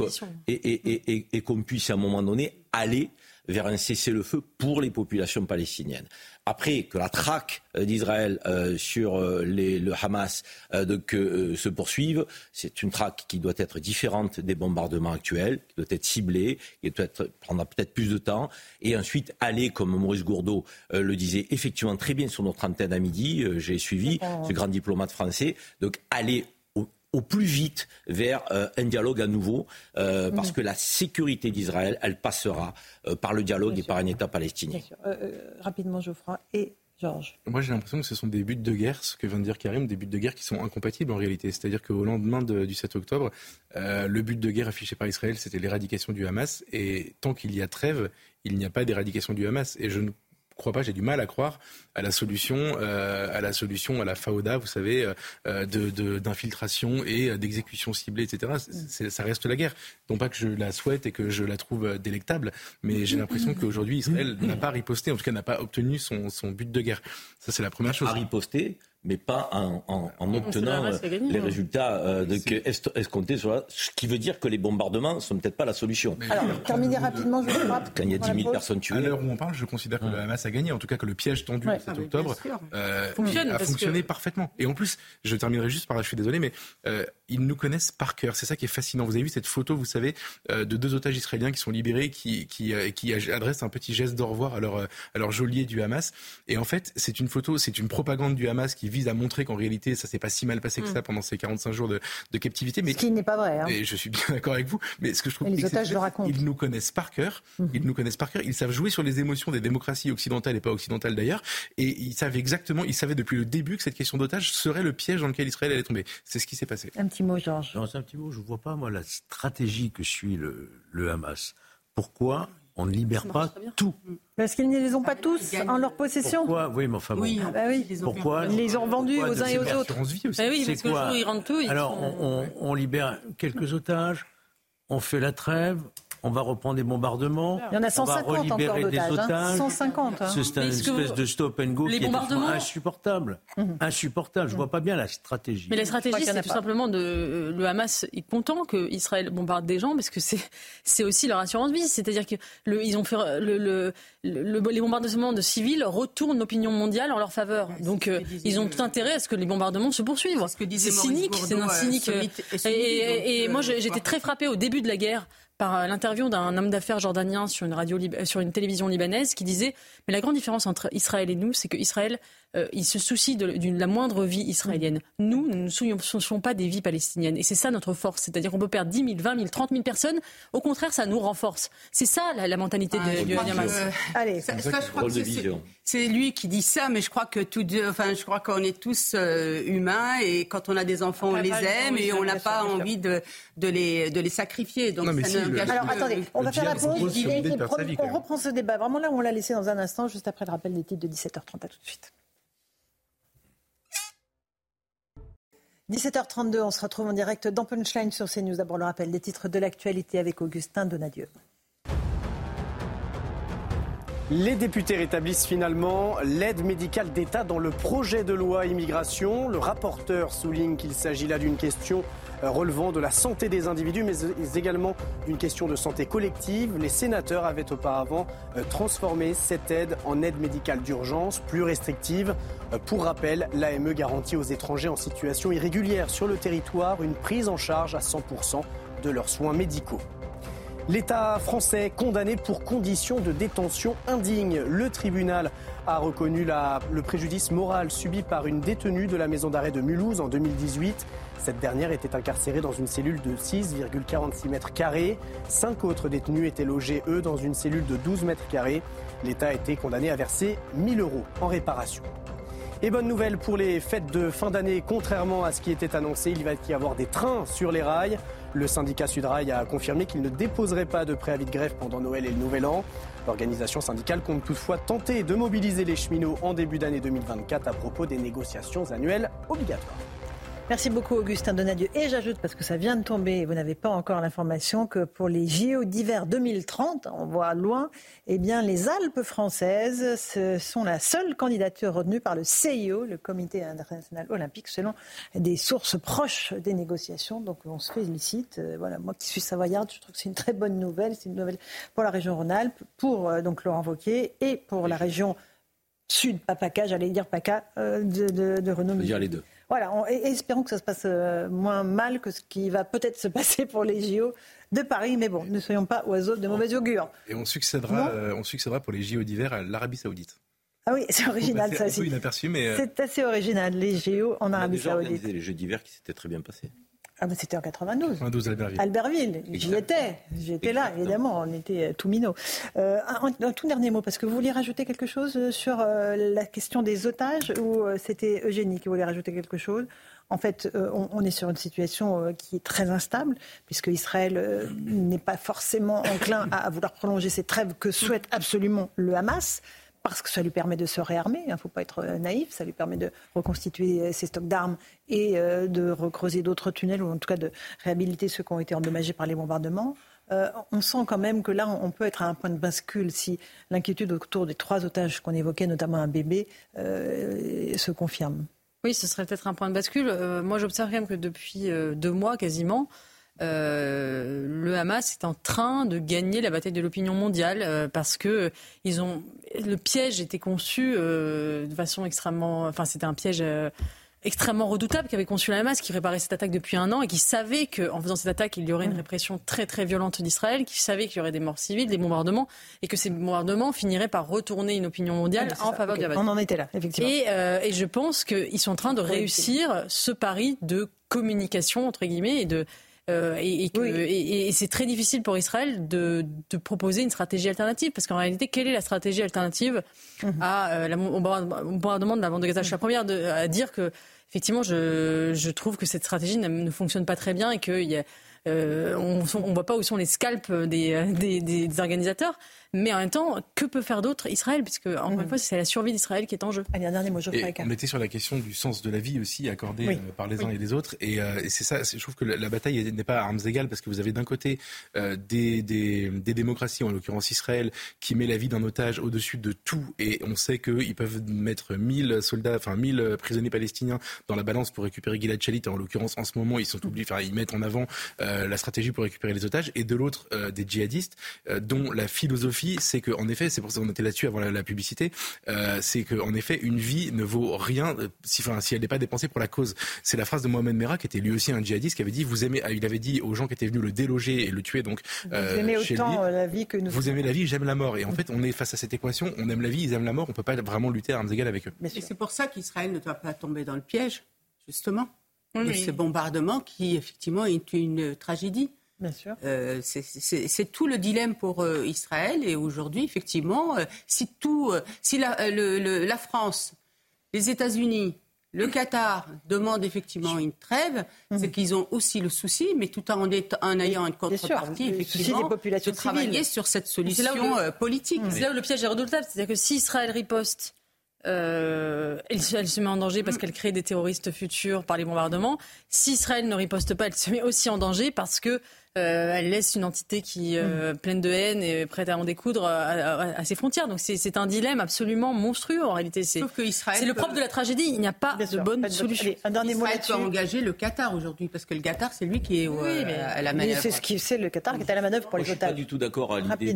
et qu'on puisse à un moment donné aller vers un cessez-le-feu pour les populations palestiniennes. Après que la traque euh, d'Israël euh, sur euh, le Hamas se poursuive, c'est une traque qui doit être différente des bombardements actuels, qui doit être ciblée, qui doit être, prendra peut-être plus de temps, et ensuite aller, comme Maurice Gourdeau le disait effectivement très bien sur notre antenne à midi, j'ai suivi ce grand diplomate français, donc aller au plus vite vers euh, un dialogue à nouveau, euh, parce que la sécurité d'Israël, elle passera euh, par le dialogue et par un État palestinien. rapidement, Geoffroy et Georges. Moi, j'ai l'impression que ce sont des buts de guerre, ce que vient de dire Karim, des buts de guerre qui sont incompatibles en réalité. C'est-à-dire qu'au lendemain du 7 octobre, le but de guerre affiché par Israël, c'était l'éradication du Hamas. Et tant qu'il y a trêve, il n'y a pas d'éradication du Hamas. Et je ne crois pas, j'ai du mal à croire à la solution, euh, à la solution, à la FAODA, vous savez, euh, de, d'infiltration et d'exécution ciblée, etc. ça reste la guerre. Non pas que je la souhaite et que je la trouve délectable, mais j'ai l'impression qu'aujourd'hui Israël n'a pas riposté, en tout cas n'a pas obtenu son, son but de guerre. Ça c'est la première chose. A riposté, mais pas en, obtenant euh, les hein. résultats euh, de, escomptés. Sur ce qui veut dire que les bombardements ne sont peut-être pas la solution. Alors, terminer rapidement, je crois. Quand il y a 10 000 personnes tuées. À l'heure où on parle, je considère que le Hamas a gagné. En tout cas, que le piège tendu ouais. 7 ah, octobre euh, a fonctionné parfaitement. Et en plus, je terminerai juste par là, je suis désolé, mais euh, ils nous connaissent par cœur. C'est ça qui est fascinant. Vous avez vu cette photo, vous savez, de deux otages israéliens qui sont libérés, qui, qui, qui adressent un petit geste d'au revoir à leur, à leur geôlier du Hamas. Et en fait, c'est une photo, c'est une propagande du Hamas qui vise à montrer qu'en réalité, ça s'est pas si mal passé que mm. ça pendant ces 45 jours de, captivité. Mais, ce qui n'est pas vrai. Hein. Et je suis bien d'accord avec vous. Mais ce que je trouve, les otages le racontent. Ils nous connaissent par cœur. Mm-hmm. Ils nous connaissent par cœur. Ils savent jouer sur les émotions des démocraties occidentales et pas occidentales d'ailleurs. Et ils savent exactement, ils savaient depuis le début que cette question d'otage serait le piège dans lequel Israël allait tomber. C'est ce qui s'est passé. Un petit mot, Georges. Non, c'est un petit mot. Je vois pas moi la stratégie que suit le, le Hamas. Pourquoi on ne libère pas tout. Parce qu'ils ne les ont pas tous en leur possession. Pourquoi Oui, mais enfin bon. Oui, ah bah oui. Pourquoi Ils les ont vendus aux uns et aux autres. Ah oui, parce que le jour où ils rentrent tout, Alors, on libère quelques otages, on fait la trêve, on va reprendre des bombardements. Il y en a 150 on va relibérer des hein. otages. 150. Hein. C'est une espèce de stop and go qui est insupportable. Mhm. Insupportable. Je vois pas bien la stratégie. Mais la stratégie, c'est tout simplement de euh, le Hamas est content que Israël bombarde des gens parce que c'est c'est aussi leur assurance vie. C'est-à-dire que le, ils ont fait le, le, les bombardements de civils retournent l'opinion mondiale en leur faveur. Donc euh, ils ont tout intérêt à ce que les bombardements se poursuivent. C'est cynique, c'est un cynique. Euh, et, et moi, j'étais très frappé au début de la guerre par l'interview d'un homme d'affaires jordanien sur une, radio, sur une télévision libanaise qui disait Mais la grande différence entre Israël et nous, c'est qu'Israël euh, il se soucie de, la moindre vie israélienne. Nous, nous ne soucions pas des vies palestiniennes. Et c'est ça notre force. C'est-à-dire qu'on peut perdre 10 000, 20 000, 30 000 personnes. Au contraire, ça nous renforce. C'est ça la, mentalité de, du Hamas. Allez, ça, je crois que c'est lui qui dit ça, mais je crois que tout, enfin, je crois qu'on est tous euh, humains et quand on a des enfants, on, les aime et on n'a pas envie de, de, les, de les sacrifier. Donc, ça Alors attendez, on va faire la pause. on reprend ce débat. Vraiment là, on l'a laissé dans un instant, juste après le rappel des titres de 17h30. À tout de suite. 17h32, on se retrouve en direct dans Punchline sur CNews. D'abord le rappel des titres de l'actualité avec Augustin Donadieu. Les députés rétablissent finalement l'aide médicale d'État dans le projet de loi immigration. Le rapporteur souligne qu'il s'agit là d'une question euh, relevant de la santé des individus, mais également d'une question de santé collective. Les sénateurs avaient auparavant euh, transformé cette aide en aide médicale d'urgence, plus restrictive. Euh, pour rappel, l'AME garantit aux étrangers en situation irrégulière sur le territoire une prise en charge à 100% de leurs soins médicaux. L'État français condamné pour conditions de détention indignes. Le tribunal a reconnu le préjudice moral subi par une détenue de la maison d'arrêt de Mulhouse en 2018. Cette dernière était incarcérée dans une cellule de 6,46 mètres carrés. Cinq autres détenus étaient logés, eux, dans une cellule de 12 mètres carrés. L'État a été condamné à verser 1000 euros en réparation. Et bonne nouvelle pour les fêtes de fin d'année, contrairement à ce qui était annoncé, il va y avoir des trains sur les rails. Le syndicat Sudrail a confirmé qu'il ne déposerait pas de préavis de grève pendant Noël et le Nouvel An. L'organisation syndicale compte toutefois tenter de mobiliser les cheminots en début d'année 2024 à propos des négociations annuelles obligatoires. Merci beaucoup Augustin Donadieu. Et j'ajoute, parce que ça vient de tomber, vous n'avez pas encore l'information, que pour les JO d'hiver 2030, on voit loin, eh bien les Alpes françaises sont la seule candidature retenue par le CIO, le Comité international olympique, selon des sources proches des négociations. Donc on se félicite. Euh, voilà, moi qui suis savoyarde, je trouve que c'est une très bonne nouvelle. C'est une nouvelle pour la région Rhône-Alpes, pour euh, donc Laurent Wauquiez et pour la région sud, pas PACA, j'allais dire PACA, euh, de, de, de Renault. dire les deux. Voilà, espérons que ça se passe euh, moins mal que ce qui va peut-être se passer pour les JO de Paris. Mais bon, ne soyons pas oiseaux de mauvais augure. Et on succédera, euh, on succédera pour les JO d'hiver à l'Arabie Saoudite. Ah oui, c'est original ça aussi. mais... C'est assez original, les JO en Arabie Saoudite. les Jeux d'hiver qui s'étaient très bien passés. Ah bah c'était en 92. 92 Albertville. Albertville, j'y étais, j'étais là évidemment, on était euh, tout minots. Euh, un, tout dernier mot, parce que vous vouliez rajouter quelque chose euh, sur la question des otages ou c'était Eugénie qui voulait rajouter quelque chose? En fait, on, est sur une situation qui est très instable, puisque Israël n'est pas forcément enclin à, vouloir prolonger ces trêves que souhaite absolument le Hamas parce que ça lui permet de se réarmer, il hein, ne faut pas être euh, naïf, ça lui permet de reconstituer euh, ses stocks d'armes et euh, de recreuser d'autres tunnels, ou en tout cas de réhabiliter ceux qui ont été endommagés par les bombardements. on sent quand même que là, on peut être à un point de bascule si l'inquiétude autour des trois otages qu'on évoquait, notamment un bébé, se confirme. Oui, ce serait peut-être un point de bascule. Moi, j'observe quand même que depuis deux mois quasiment, le Hamas est en train de gagner la bataille de l'opinion mondiale parce que ils ont le piège était conçu de façon extrêmement, enfin c'était un piège extrêmement redoutable qu'avait conçu la Hamas, qui préparait cette attaque depuis un an et qui savait qu'en faisant cette attaque, il y aurait une répression très très violente d'Israël, qui savait qu'il y aurait des morts civiles, des bombardements, et que ces bombardements finiraient par retourner une opinion mondiale en faveur du Hamas. On en était là, effectivement. Et, euh, et je pense qu'ils sont en train de réussir ce pari de communication, entre guillemets, et de euh, et, c'est très difficile pour Israël de, proposer une stratégie alternative, parce qu'en réalité, quelle est la stratégie alternative mhm. à euh, la bombardement de la bande de Gaza? Je suis la première à dire que, effectivement, je, trouve que cette stratégie ne, fonctionne pas très bien et qu'il y a euh, on ne voit pas où sont les scalps des, des organisateurs. Mais en même temps, que peut faire d'autre Israël? Puisque, encore une mhm. fois, c'est la survie d'Israël qui est en jeu. Allez, un dernier mot, On était sur la question du sens de la vie aussi accordé euh, par les uns et les autres. Euh, et, c'est ça, je trouve que la, bataille n'est pas à armes égales parce que vous avez d'un côté euh, des, des, démocraties, en l'occurrence Israël, qui met la vie d'un otage au-dessus de tout. Et on sait qu'ils peuvent mettre 1000 soldats, enfin 1000 prisonniers palestiniens dans la balance pour récupérer Gilad Shalit. En l'occurrence, en ce moment, ils sont oubliés, enfin, ils mettent en avant la stratégie pour récupérer les otages. Et de l'autre, des djihadistes dont la philosophie c'est qu'en effet, c'est pour ça qu'on était là-dessus avant la, publicité, euh, c'est qu'en effet, une vie ne vaut rien euh, si, enfin, si elle n'est pas dépensée pour la cause. C'est la phrase de Mohamed Merah, qui était lui aussi un djihadiste, qui avait dit, vous aimez, il avait dit aux gens qui étaient venus le déloger et le tuer, donc, vous euh, aimez autant la vie que nous. Vous aimez la vie, j'aime la mort. Et en fait, on est face à cette équation, on aime la vie, ils aiment la mort, on peut pas vraiment lutter à armes égales avec eux. Et c'est pour ça qu'Israël ne doit pas tomber dans le piège, justement. de ce bombardement qui, effectivement, est une tragédie. Euh, c'est tout le dilemme pour euh, Israël. Et aujourd'hui, effectivement, euh, si, tout, si la, France, les États-Unis, le Qatar demandent effectivement une trève, mhm. c'est qu'ils ont aussi le souci, mais tout en, en ayant une contrepartie, effectivement, de travailler sur cette solution politique. C'est là où le piège est redoutable. C'est-à-dire que si Israël riposte elle, elle, se met en danger parce mm. qu'elle crée des terroristes futurs par les bombardements. Si Israël ne riposte pas, elle se met aussi en danger parce que euh, elle laisse une entité qui euh, mm. pleine de haine et prête à en découdre à, ses frontières. Donc c'est un dilemme absolument monstrueux en réalité. C'est le propre de la tragédie. Il n'y a pas de bonne solution. un dernier mot là-dessus. engager le Qatar aujourd'hui parce que le Qatar c'est lui qui est euh, à la manœuvre. C'est ce qui c'est le Qatar qui est à la manœuvre pour les otages. Je suis pas du tout d'accord à l'idée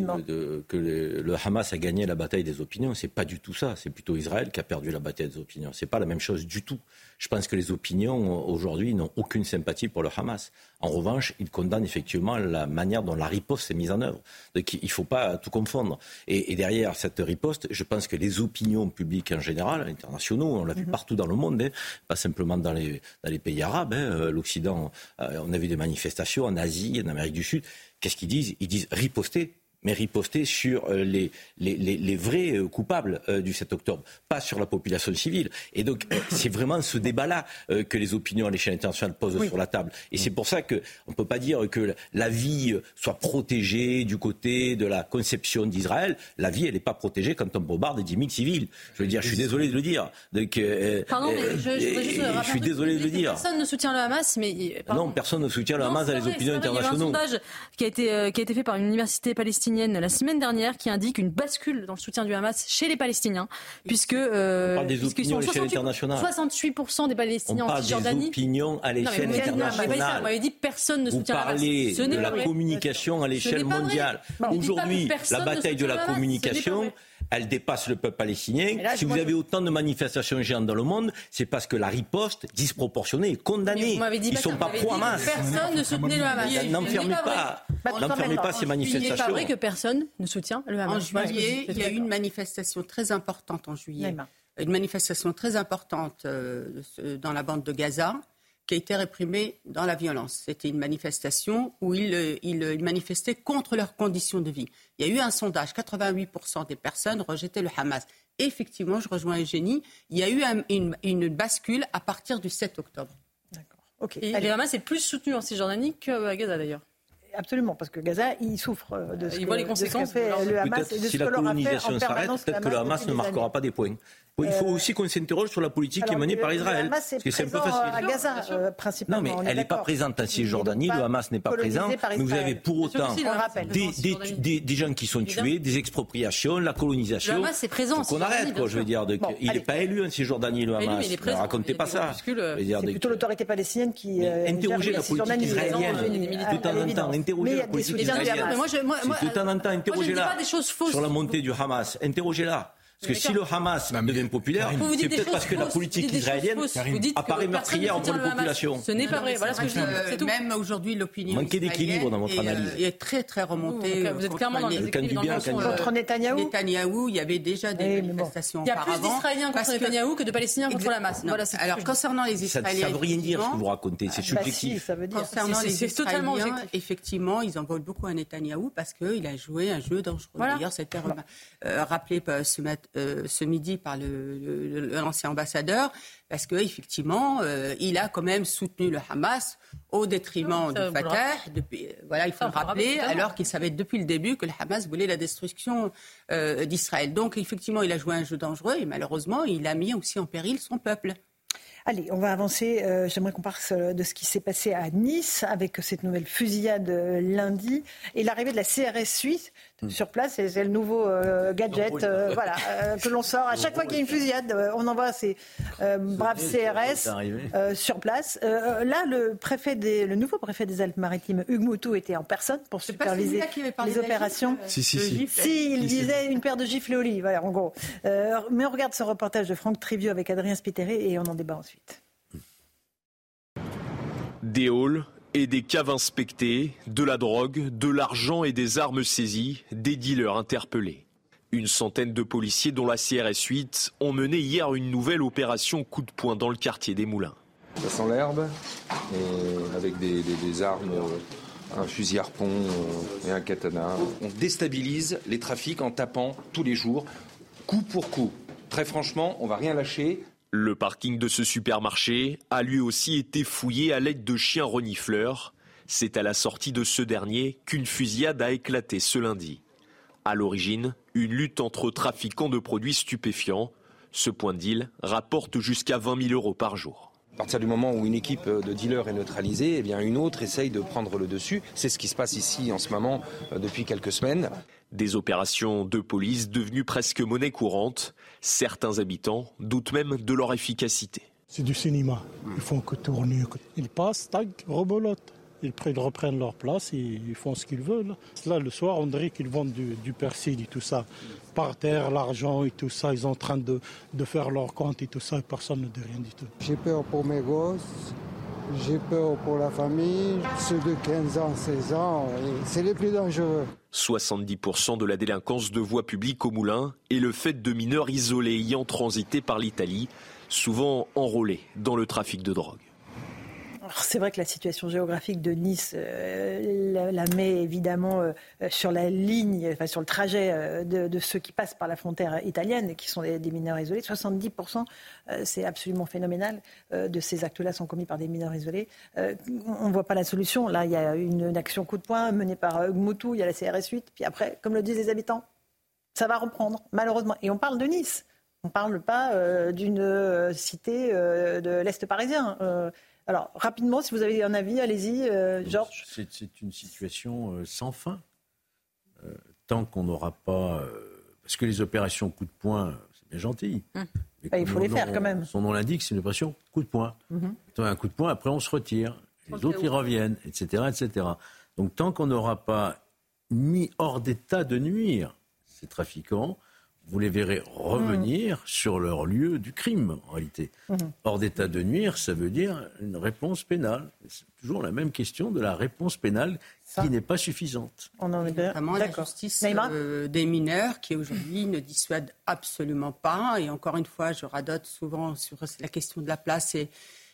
que le, Hamas a gagné la bataille des opinions. C'est pas du tout ça. C'est plutôt Israël qui a perdu la bataille des opinions. C'est pas la même chose du tout. Je pense que les opinions aujourd'hui n'ont aucune sympathie pour le Hamas. En revanche, ils condamnent effectivement la manière dont la riposte est mise en œuvre. Donc, il ne faut pas tout confondre. Et, derrière cette riposte, je pense que les opinions publiques en général, internationaux, on l'a vu mhm. partout dans le monde, hein, pas simplement dans les, dans les pays arabes, hein, euh, l'Occident, euh, on a vu des manifestations en Asie, en Amérique du Sud. Qu'est-ce qu'ils disent? Ils disent riposter mais riposter sur euh, les, les, les, vrais euh, coupables euh, du 7 octobre, pas sur la population civile. Et donc, c'est vraiment ce débat-là que les opinions à l'échelle internationale posent sur la table. Et c'est pour ça qu'on ne peut pas dire que la vie soit protégée du côté de la conception d'Israël. La vie, elle n'est pas protégée quand on bombarde 10 000 civils. Je veux dire, je suis désolé de le dire. Donc, Pardon, mais je, je, juste je suis désolé de le dire. Personne ne soutient le Hamas, mais... Non, personne ne soutient le Hamas dans les opinions internationales. Il y a un sondage qui a été, qui a été fait par une université palestinienne la semaine dernière qui indique une bascule dans le soutien du Hamas chez les Palestiniens, puisque euh, on parle des. 68% Palestiniens on parle en Cisjordanie. Des opinions à l'échelle internationale. Vous dit personne ne soutient Vous parlez de la communication à l'échelle mondiale. Aujourd'hui, la bataille de la communication elle dépasse le peuple palestinien. si vous avez autant de manifestations géantes dans le monde, c'est parce que la riposte disproportionnée est condamnée. Ils ne sont pas pro-Hamas. Personne ne soutenait le Hamas. N'enfermez pas, n'enfermez pas ces manifestations. Il n'est pas vrai que personne ne soutient le Hamas. En juillet, il y a eu une manifestation très importante en juillet. Une manifestation très importante euh, dans la bande de Gaza qui a été réprimé dans la violence. C'était une manifestation où ils, ils, manifestaient contre leurs conditions de vie. Il y a eu un sondage, 88% des personnes rejetaient le Hamas. effectivement, je rejoins Eugénie, il y a eu une, bascule à partir du 7 octobre. D'accord. Et le Hamas est plus soutenu en Cisjordanie qu'à Gaza d'ailleurs. absolument, parce que Gaza, il souffre de ce, que, les conséquences, fait le Hamas et de si la colonisation s'arrête, peut-être que le Hamas ne marquera pas des points. Il faut aussi qu'on s'interroge sur la politique qui est menée par Israël. parce que c'est un peu facile. À Gaza, euh, principalement. Non, mais elle n'est pas présente en Cisjordanie, le Hamas n'est pas présent. Mais vous avez pour autant des, des, gens qui sont tués, des expropriations, la colonisation. Le Hamas est présent. Qu'on arrête, quoi, je veux dire. il n'est pas élu en Cisjordanie, le Hamas. Ne racontez pas ça. C'est plutôt l'autorité palestinienne qui. Euh, interrogez la politique israélienne. Tout en temps, interrogez la politique israélienne. Tout en temps, interrogez-la sur la montée du Hamas. Interrogez-la. Parce que si le Hamas devient populaire, c'est peut-être parce que la politique israélienne apparaît meurtrière entre les populations. Ce n'est pas vrai. Voilà ce que je dis. Euh, même aujourd'hui, l'opinion. Manquer d'équilibre dans votre analyse. Il est très, très remonté. Vous êtes clairement dans les Contre Netanyahou Netanyahou, il y avait déjà des manifestations Il y a plus d'Israéliens contre Netanyahou que de Palestiniens contre la masse. Alors, concernant les Israéliens. Ça ne veut rien dire ce que vous racontez, c'est subjectif. Concernant les Israéliens, effectivement, ils en veulent beaucoup à Netanyahou parce qu'il a joué un jeu dangereux. D'ailleurs, c'était euh, rappelé ce matin euh, ce midi par l'ancien ambassadeur, parce qu'effectivement, euh, il a quand même soutenu le Hamas au détriment du Fatah. Depuis, euh, voilà, il faut le rappeler, alors qu'il savait depuis le début que le Hamas voulait la destruction d'Israël. Donc, effectivement, il a joué un jeu dangereux et malheureusement, il a mis aussi en péril son peuple. Allez, on va avancer. Euh, j'aimerais qu'on parle euh, de ce qui s'est passé à Nice avec cette nouvelle fusillade euh, lundi et l'arrivée de la CRS suisse. Sur place. C'est le nouveau gadget voilà, que l'on sort. À chaque fois qu'il y a une fusillade, on envoie ces braves CRS sur place. là, le, préfet des, le nouveau préfet des Alpes-Maritimes, Hugues Moutou, était en personne pour superviser les opérations. Si, si, si. si il disait une paire de gifles au lit, voilà, en gros. mais on regarde ce reportage de Franck Trivio avec Adrien Spiteri et on en débat ensuite. Des halls et des caves inspectées, de la drogue, de l'argent et des armes saisies, des dealers interpellés. Une centaine de policiers, dont la CRS 8, ont mené hier une nouvelle opération coup de poing dans le quartier des Moulins. Ça sent l'herbe, avec des, armes, un fusil harpon euh, et un katana. On déstabilise les trafics en tapant tous les jours, coup pour coup. Très franchement, on va rien lâcher. Le parking de ce supermarché a lui aussi été fouillé à l'aide de chiens renifleurs. C'est à la sortie de ce dernier qu'une fusillade a éclaté ce lundi. À l'origine, une lutte entre trafiquants de produits stupéfiants. Ce point de deal rapporte jusqu'à 20 000 euros par jour. À partir du moment où une équipe de dealers est neutralisée, eh bien une autre essaye de prendre le dessus. C'est ce qui se passe ici en ce moment euh, depuis quelques semaines. Des opérations de police devenues presque monnaie courante. Certains habitants doutent même de leur efficacité. C'est du cinéma. Ils font que tourner. Ils passent, tac, rebolote. Ils reprennent leur place et ils font ce qu'ils veulent. Là, le soir, on dirait qu'ils vendent du, persil et tout ça. Par terre, l'argent et tout ça. Ils sont en train de, de faire leur compte et tout ça et personne ne dit rien du tout. J'ai peur pour mes gosses. J'ai peur pour la famille, ceux de 15 ans, 16 ans, c'est les plus dangereux. 70% de la délinquance de voies publiques au Moulin est le fait de mineurs isolés ayant transité par l'Italie, souvent enrôlés dans le trafic de drogue. C'est vrai que la situation géographique de Nice euh, la, met évidemment euh, sur la ligne, enfin sur le trajet euh, de, ceux qui passent par la frontière italienne, qui sont des, mineurs isolés. 70%, c'est absolument phénoménal, de ces actes-là sont commis par des mineurs isolés. on ne voit pas la solution. Là, il y a une, action coup de poing menée par Gmoutou, il y a la CRS 8, puis après, comme le disent les habitants, ça va reprendre, malheureusement. Et on parle de Nice. On ne parle pas d'une cité de l'Est parisien. Alors, rapidement, si vous avez un avis, allez-y, euh, Georges. C'est une situation euh, sans fin. Euh, tant qu'on n'aura pas. parce que les opérations coup de poing, c'est bien gentil. Hum. Bah, il faut les faire quand même. Son nom l'indique, c'est une opération coup de poing. Hum. Un coup de poing, après on se retire. Les autres y reviennent, etc., etc. Donc tant qu'on n'aura pas mis hors d'état de nuire ces trafiquants, vous les verrez revenir sur leur lieu du crime, en réalité. Mmh. Hors d'état de nuire, ça veut dire une réponse pénale. C'est toujours la même question de la réponse pénale qui n'est pas suffisante. On en est. Notamment la justice euh, des mineurs qui aujourd'hui ne dissuade absolument pas. Et encore une fois, je radote souvent sur la question de la place et,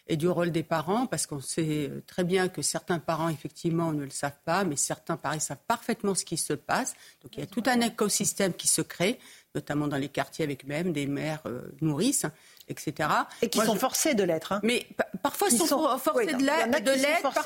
et du rôle des parents, parce qu'on sait très bien que certains parents, effectivement, ne le savent pas, mais certains, pareil, savent parfaitement ce qui se passe. Donc il y a tout un écosystème qui se crée notamment dans les quartiers avec même des mères euh, nourrices, etc. Et qui sont forcés de l'être. Hein. Mais parfois sont, forcés de l'être.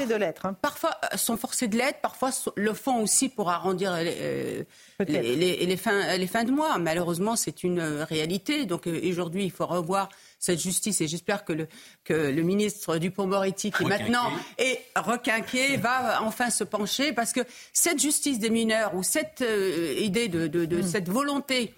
de l'être. Hein. Parfois sont forcés de l'être, parfois le font aussi pour arrondir les, les, fins, les fins de mois. Malheureusement, c'est une réalité. Donc aujourd'hui, il faut revoir cette justice. Et j'espère que le, que le ministre Dupont-Moretti, qui maintenant est requinqué, va enfin se pencher parce que cette justice des mineurs ou cette euh, idée de, de, hmm. cette volonté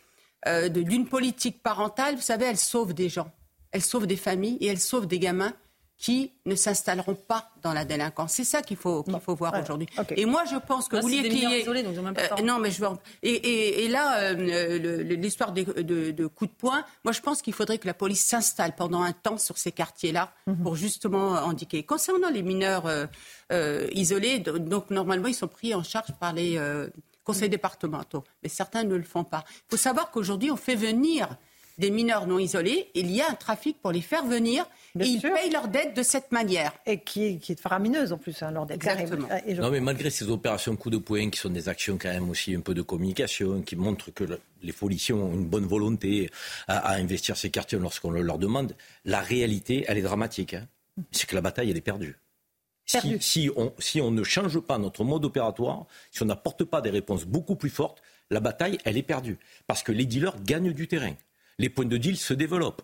euh, d'une politique parentale, vous savez, elle sauve des gens, elle sauve des familles et elle sauve des gamins qui ne s'installeront pas dans la délinquance. C'est ça qu'il faut, qu'il faut voir aujourd'hui. Et moi, je pense que vous vouliez qu'il y ait... Euh, non, mais je veux... Et, et, là, euh, l'histoire de, de, coups de poing, moi, je pense qu'il faudrait que la police s'installe pendant un temps sur ces quartiers-là mhm. pour justement indiquer. Concernant les mineurs euh, isolés, donc normalement, ils sont pris en charge par les conseils départementaux, mais certains ne le font pas. Il faut savoir qu'aujourd'hui, on fait venir des mineurs non isolés, il y a un trafic pour les faire venir et ils payent leurs dettes de cette manière. Et qui, qui est faramineuse en plus, hein, leur dette. Exactement. Non, mais malgré ces opérations coup de poing, qui sont des actions quand même aussi un peu de communication, qui montrent que les policiers ont une bonne volonté à, investir ces quartiers lorsqu'on leur demande, la réalité, elle est dramatique. Hein. C'est que la bataille, elle est perdue. Si, si, on, si on ne change pas notre mode opératoire, si on n'apporte pas des réponses beaucoup plus fortes, la bataille, elle est perdue. Parce que les dealers gagnent du terrain les points de deal se développent.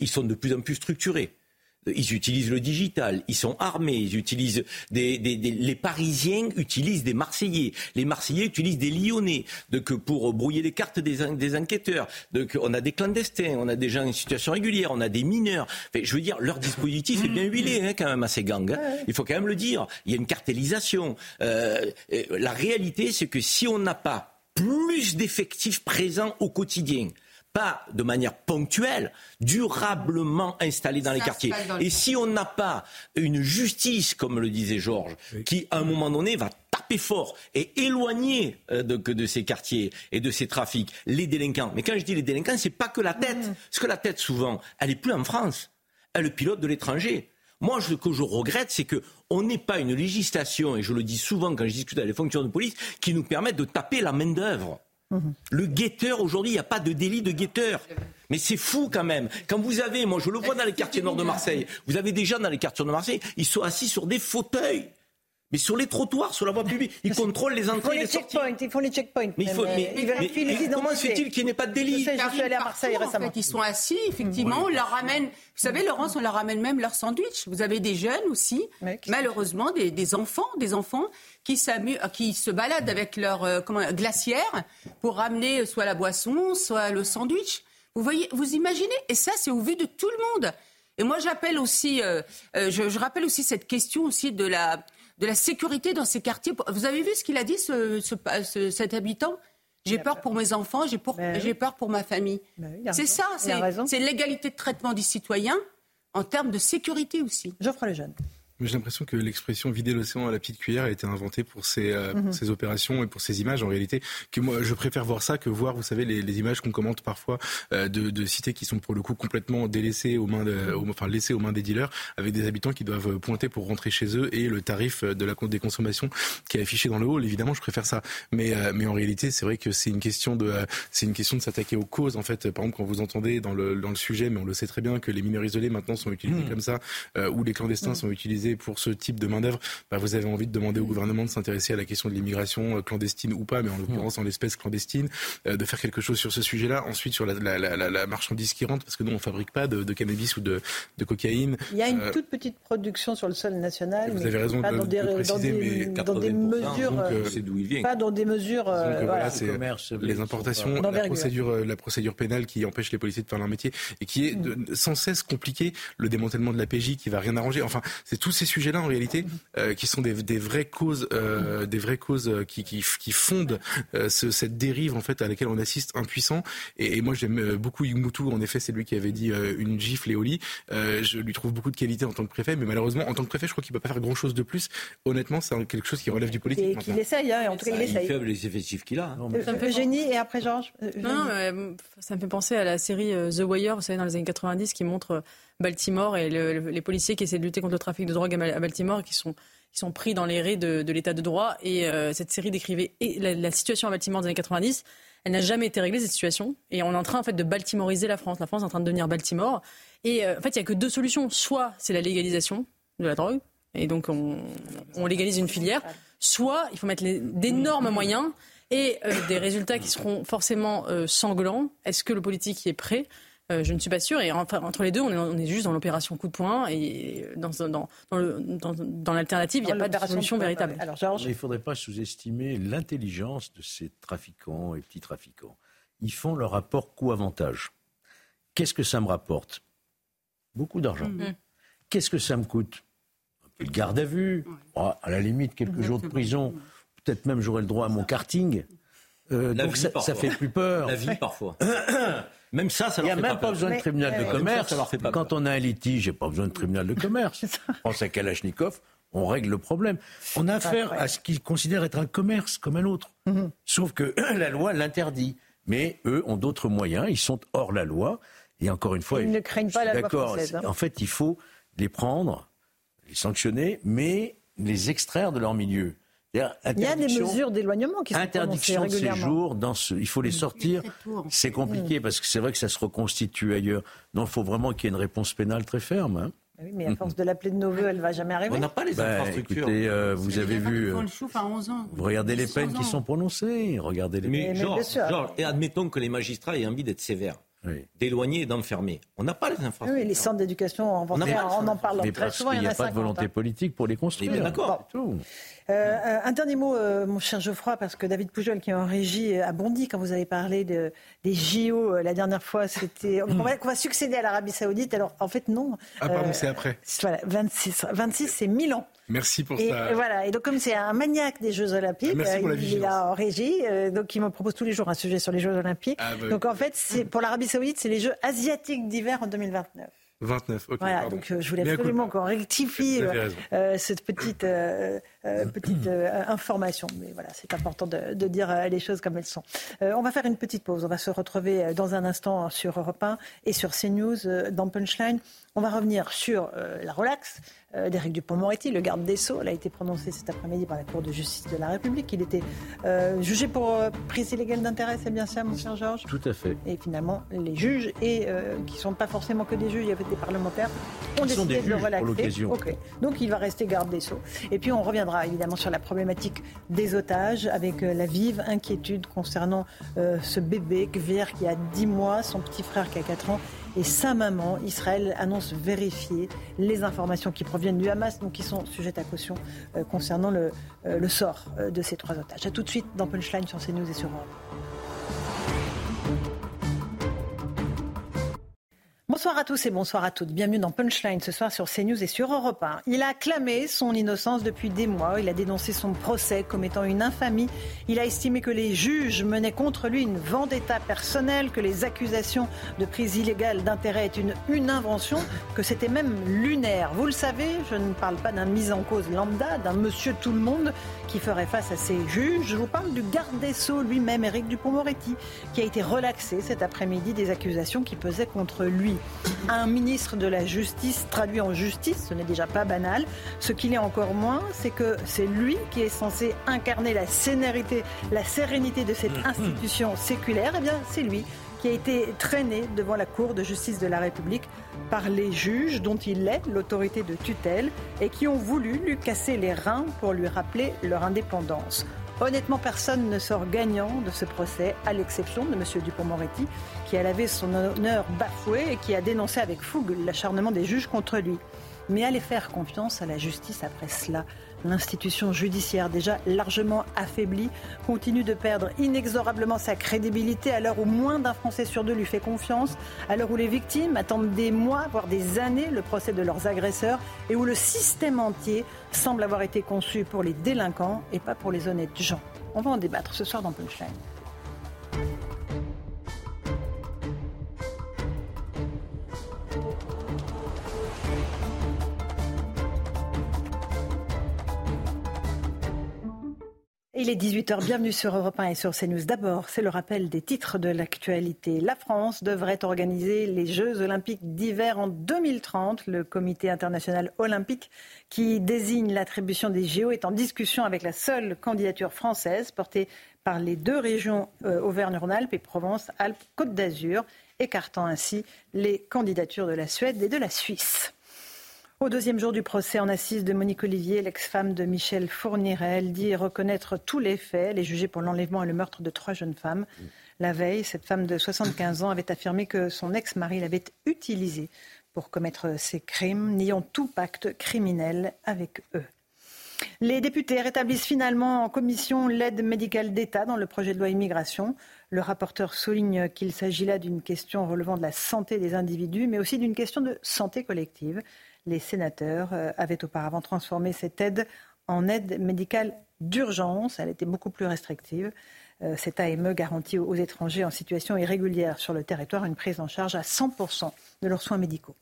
ils sont de plus en plus structurés. Ils utilisent le digital, ils sont armés, ils utilisent des, les Parisiens utilisent des Marseillais, les Marseillais utilisent des Lyonnais, donc pour brouiller les cartes des, des enquêteurs. Donc on a des clandestins, on a des gens en situation régulière, on a des mineurs. je veux dire, leur dispositif est bien huilé hein, quand même à ces gangs. Hein. Il faut quand même le dire. Il y a une cartélisation. Euh, la réalité, c'est que si on n'a pas plus d'effectifs présents au quotidien, pas de manière ponctuelle, durablement installée dans les quartiers. Et si on n'a pas une justice, comme le disait Georges, qui à un moment donné va taper fort et éloigner euh, de, de, ces quartiers et de ces trafics les délinquants. Mais quand je dis les délinquants, c'est pas que la tête. Mmh. Parce que la tête, souvent, elle est plus en France. Elle est pilote de l'étranger. Moi, ce que je regrette, c'est qu'on n'ait pas une législation, et je le dis souvent quand je discute avec les fonctions de police, qui nous permette de taper la main-d'œuvre. Le guetteur, aujourd'hui, il n'y a pas de délit de guetteur. Mais c'est fou quand même. Quand vous avez, moi je le vois dans les quartiers nord de Marseille, vous avez des gens dans les quartiers nord de Marseille, ils sont assis sur des fauteuils. Mais sur les trottoirs, sur la voie publique, ils contrôlent les entrées et les sorties. Ils font les checkpoints. Mais, il faut, mais, comment se fait-il qu'il n'y ait pas de délit Je, suis allée à Marseille récemment. ils sont assis, effectivement. On leur ramène, vous savez, Laurence, on leur ramène même leur sandwich. Vous avez des jeunes aussi, malheureusement, des, enfants, des enfants qui, qui se baladent avec leur euh, comment, glacière pour ramener soit la boisson, soit le sandwich. Vous voyez, vous imaginez Et ça, c'est au vu de tout le monde. Et moi, j'appelle aussi, euh, euh, je, je rappelle aussi cette question aussi de la de la sécurité dans ces quartiers. Vous avez vu ce qu'il a dit, ce, cet habitant? J'ai peur pour mes enfants, j'ai ben peur pour ma famille. Ben c'est ça, c'est l'égalité de traitement des citoyens en termes de sécurité aussi. Geoffroy Lejeune. J'ai l'impression que l'expression vider l'océan à la petite cuillère a été inventée pour ces, euh, mhm. ces opérations et pour ces images. En réalité, que moi, je préfère voir ça que voir, vous savez, les, les images qu'on commente parfois euh, de, de, cités qui sont pour le coup complètement délaissées aux mains, de, enfin laissées aux mains des dealers, avec des habitants qui doivent pointer pour rentrer chez eux et le tarif de la des consommations qui est affiché dans le hall. Évidemment, je préfère ça. Mais, euh, mais en réalité, c'est vrai que c'est une question de, c'est une question de s'attaquer aux causes. En fait, par exemple, quand vous entendez dans le, dans le sujet, mais on le sait très bien que les mineurs isolés maintenant sont utilisés mmh. comme ça, ou les clandestins mmh. sont utilisés pour ce type de main-d'œuvre, bah, vous avez envie de demander au gouvernement de s'intéresser à la question de l'immigration euh, clandestine ou pas, mais en l'occurrence en l'espèce clandestine, euh, de faire quelque chose sur ce sujet-là. Ensuite, sur la, la, la, la, marchandise qui rentre, parce que nous, on fabrique pas de, de cannabis ou de, de, cocaïne. Il y a une euh, toute petite production sur le sol national, vous mais avez raison pas de, dans, des, préciser, dans, des, mesures, donc, pas dans des mesures. voilà, les importations, la procédure, la procédure pénale qui empêche les policiers de faire leur métier et qui est de, sans cesse compliquée, le démantèlement de la PJ qui va rien arranger. Enfin, c'est tous ces sujets-là en réalité euh, qui sont des, des vraies causes, euh, des vraies causes euh, qui, qui, qui fondent ce, cette dérive en fait à laquelle on assiste impuissant. Et, et moi j'aime beaucoup Yumutu. En effet, c'est lui qui avait dit une gifle et au lit. je lui trouve beaucoup de qualité en tant que préfet, mais malheureusement en tant que préfet, je crois qu'il peut pas faire grand chose de plus. Honnêtement, c'est quelque chose qui relève du politique. Et qu'il essaye, hein, en tout cas il essaye. Il les effectifs qu'il a. Hein. Ça me fait génie et après Georges. Non, ça me fait penser à la série The Wire, vous savez, dans les années 90, qui montre Baltimore et les policiers qui essaient de lutter contre le trafic de drogue à Baltimore, qui sont pris dans les raies de, l'état de droit. Et euh, cette série décrivait la, situation à Baltimore des années 90 Elle n'a jamais été réglée, cette situation. Et on est en train, en fait, de baltimoriser la France. La France est en train de devenir Baltimore. Et euh, en fait, il n'y a que deux solutions. Soit c'est la légalisation de la drogue, et donc on, légalise une filière. Soit il faut mettre d'énormes moyens et euh, des résultats qui seront forcément sanglants. Est-ce que le politique y est prêt? Euh, je ne suis pas sûre. Et enfin, entre les deux, on est, on est juste dans l'opération coup de poing. Et dans, dans, dans, dans l'alternative, il n'y a pas de solution véritable. Alors, Il ne faudrait pas sous-estimer l'intelligence de ces trafiquants et petits trafiquants. Ils font leur rapport coût-avantage. Qu'est-ce que ça me rapporte? Beaucoup d'argent. Mm. Qu'est-ce que ça me coûte? Un peu de garde à vue, oh, à la limite quelques jours de prison. Peut-être même j'aurai le droit à mon karting. Euh, donc ça, ça, fait plus peur. La vie parfois. Même ça, ça leur Il n'y a même pas, besoin de tribunal de commerce. Quand on a un litige, j'ai pas besoin de tribunal de commerce. On pense à Kalachnikov, on règle le problème. On a affaire à ce qu'ils considèrent être un commerce comme un autre. Mhm. Sauf que la loi l'interdit. Mais eux ont d'autres moyens, ils sont hors la loi. Et encore une fois, ils ne craignent pas la loi française. Hein. En fait, il faut les prendre, les sanctionner, mais les extraire de leur milieu. Il y a des mesures d'éloignement qui sont interdiction de séjour, dans ce, il faut les sortir. C'est compliqué parce que c'est vrai que ça se reconstitue ailleurs. Non, il faut vraiment qu'il y ait une réponse pénale très ferme. Hein. Oui, mais à force de l'appeler de nos voeux, elle va jamais arriver. On n'a pas les bah, infrastructures. Écoutez, euh, vous avez vu. Euh, vous regardez les peines qui sont prononcées. Regardez les. Mais, genre, et admettons que les magistrats aient envie d'être sévères. D'éloigner et d'enfermer. On n'a pas les infrastructures. Oui, les centres d'éducation, on, on, en parle très souvent. Il n'y a, pas de volonté politique pour les construire. D'accord. Euh, un dernier mot, euh, mon cher Geoffroy, parce que David Poujol, qui est en régie, a bondi quand vous avez parlé de, des JO. Euh, la dernière fois, c'était. On va, va succéder à l'Arabie Saoudite. Alors, en fait, non. Ah, pardon, c'est après. Voilà, 26, 26 c'est Milan. Merci pour et, ça. voilà. Et donc, comme c'est un maniaque des Jeux Olympiques, il est là en régie, donc il me propose tous les jours un sujet sur les Jeux Olympiques. Ah, bah donc, en fait, c'est pour l'Arabie Saoudite, c'est les Jeux asiatiques d'hiver en 2029. 29, ok. Voilà, donc euh, je voulais absolument qu'on rectifie euh, euh, cette petite, petite information. Mais voilà, c'est important de, de, dire les choses comme elles sont. on va faire une petite pause. On va se retrouver dans un instant sur Europe 1 et sur CNews dans Punchline. On va revenir sur la relax euh, d'Éric Dupont-Moretti, le garde des Sceaux. Elle a été prononcée cet après-midi par la Cour de justice de la République. Il était euh, jugé pour euh, prise illégale d'intérêt, c'est bien ça, mon cher Georges? Tout à fait. Et finalement, les juges, et qui ne sont pas forcément que des juges, il y avait des parlementaires, ont décidé de le relaxer. Donc il va rester garde des Sceaux. Et puis on reviendra évidemment sur la problématique des otages, avec la vive inquiétude concernant ce bébé, Gvir, qui a 10 mois, son petit frère qui a 4 ans, et sa maman. Israël annonce vérifier les informations qui proviennent du Hamas, donc qui sont sujettes à caution euh, concernant le, euh, le sort euh, de ces trois otages. A tout de suite dans Punchline sur CNews et sur Europe. Bonsoir à tous et bonsoir à toutes. Bienvenue dans Punchline ce soir sur CNews et sur Europe 1. Il a clamé son innocence depuis des mois. Il a dénoncé son procès comme étant une infamie. Il a estimé que les juges menaient contre lui une vendetta personnelle, que les accusations de prise illégale d'intérêt est une, une invention, que c'était même lunaire. Vous le savez, je ne parle pas d'un mise en cause lambda, d'un monsieur tout le monde qui ferait face à ces juges. Je vous parle du garde des Sceaux lui-même, Éric Dupont-Moretti, qui a été relaxé cet après-midi des accusations qui pesaient contre lui un ministre de la Justice traduit en justice, ce n'est déjà pas banal. Ce qu'il est encore moins, c'est que c'est lui qui est censé incarner la sénérité, la sérénité de cette institution séculaire. Eh bien, c'est lui qui a été traîné devant la Cour de justice de la République par les juges dont il est l'autorité de tutelle et qui ont voulu lui casser les reins pour lui rappeler leur indépendance. Honnêtement, personne ne sort gagnant de ce procès, à l'exception de M. Dupont-Moretti, qui a lavé son honneur bafoué et qui a dénoncé avec fougue l'acharnement des juges contre lui. Mais allez faire confiance à la justice après cela. L'institution judiciaire, déjà largement affaiblie, continue de perdre inexorablement sa crédibilité à l'heure où moins d'un Français sur deux lui fait confiance, à l'heure où les victimes attendent des mois, voire des années, le procès de leurs agresseurs, et où le système entier semble avoir été conçu pour les délinquants et pas pour les honnêtes gens. On va en débattre ce soir dans Punchline. Il est 18h, bienvenue sur Europe 1 et sur CNews. D'abord, c'est le rappel des titres de l'actualité. La France devrait organiser les Jeux olympiques d'hiver en 2030. Le comité international olympique qui désigne l'attribution des JO est en discussion avec la seule candidature française portée par les deux régions euh, Auvergne-Rhône-Alpes et Provence-Alpes-Côte d'Azur, écartant ainsi les candidatures de la Suède et de la Suisse. Au deuxième jour du procès en assise de Monique Olivier, l'ex-femme de Michel Fourniret, dit reconnaître tous les faits. Elle est jugée pour l'enlèvement et le meurtre de trois jeunes femmes. La veille, cette femme de 75 ans avait affirmé que son ex-mari l'avait utilisée pour commettre ces crimes, niant tout pacte criminel avec eux. Les députés rétablissent finalement en commission l'aide médicale d'État dans le projet de loi immigration. Le rapporteur souligne qu'il s'agit là d'une question relevant de la santé des individus, mais aussi d'une question de santé collective. Les sénateurs euh, avaient auparavant transformé cette aide en aide médicale d'urgence. Elle était beaucoup plus restrictive. Euh, cette AME garantit aux étrangers en situation irrégulière sur le territoire une prise en charge à 100% de leurs soins médicaux.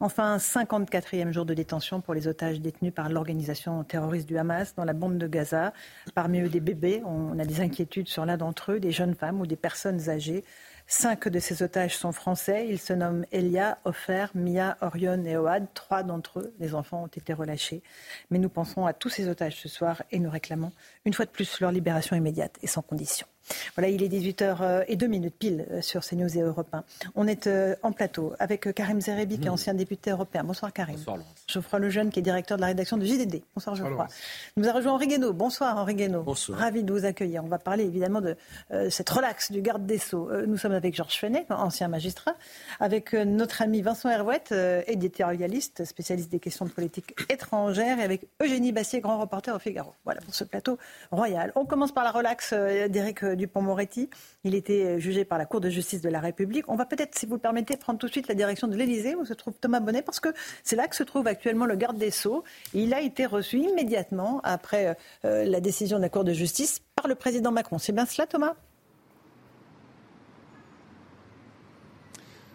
Enfin, 54e jour de détention pour les otages détenus par l'organisation terroriste du Hamas dans la bande de Gaza. Parmi eux, des bébés. On a des inquiétudes sur l'un d'entre eux, des jeunes femmes ou des personnes âgées. Cinq de ces otages sont français. Ils se nomment Elia, Ofer, Mia, Orion et Oad. Trois d'entre eux, les enfants, ont été relâchés. Mais nous pensons à tous ces otages ce soir et nous réclamons une fois de plus leur libération immédiate et sans condition. Voilà, il est 18h euh, et 2 minutes pile euh, sur CNews et Europe 1. On est euh, en plateau avec Karim Zerebi, qui est mmh. ancien député européen. Bonsoir Karim. Bonsoir Laurence. Geoffroy Lejeune, qui est directeur de la rédaction de JDD. Bonsoir Geoffroy. Nous a rejoint Henri Guénaud. Bonsoir Henri Guénaud. Bonsoir. Ravi de vous accueillir. On va parler évidemment de cette relaxe du garde des Sceaux. nous sommes avec Georges Fenet, ancien magistrat, avec notre ami Vincent Herouette, éditorialiste, spécialiste des questions de politique étrangère, et avec Eugénie Bassier, grand reporter au Figaro. Voilà pour ce plateau royal. On commence par la relaxe d'Éric Dupont-Moretti. Il était jugé par la Cour de justice de la République. On va peut-être, si vous le permettez, prendre tout de suite la direction de l'Élysée, où se trouve Thomas Bonnet, parce que c'est là que se trouve actuellement le garde des Sceaux. Il a été reçu immédiatement après euh, la décision de la Cour de justice par le président Macron. C'est bien cela, Thomas?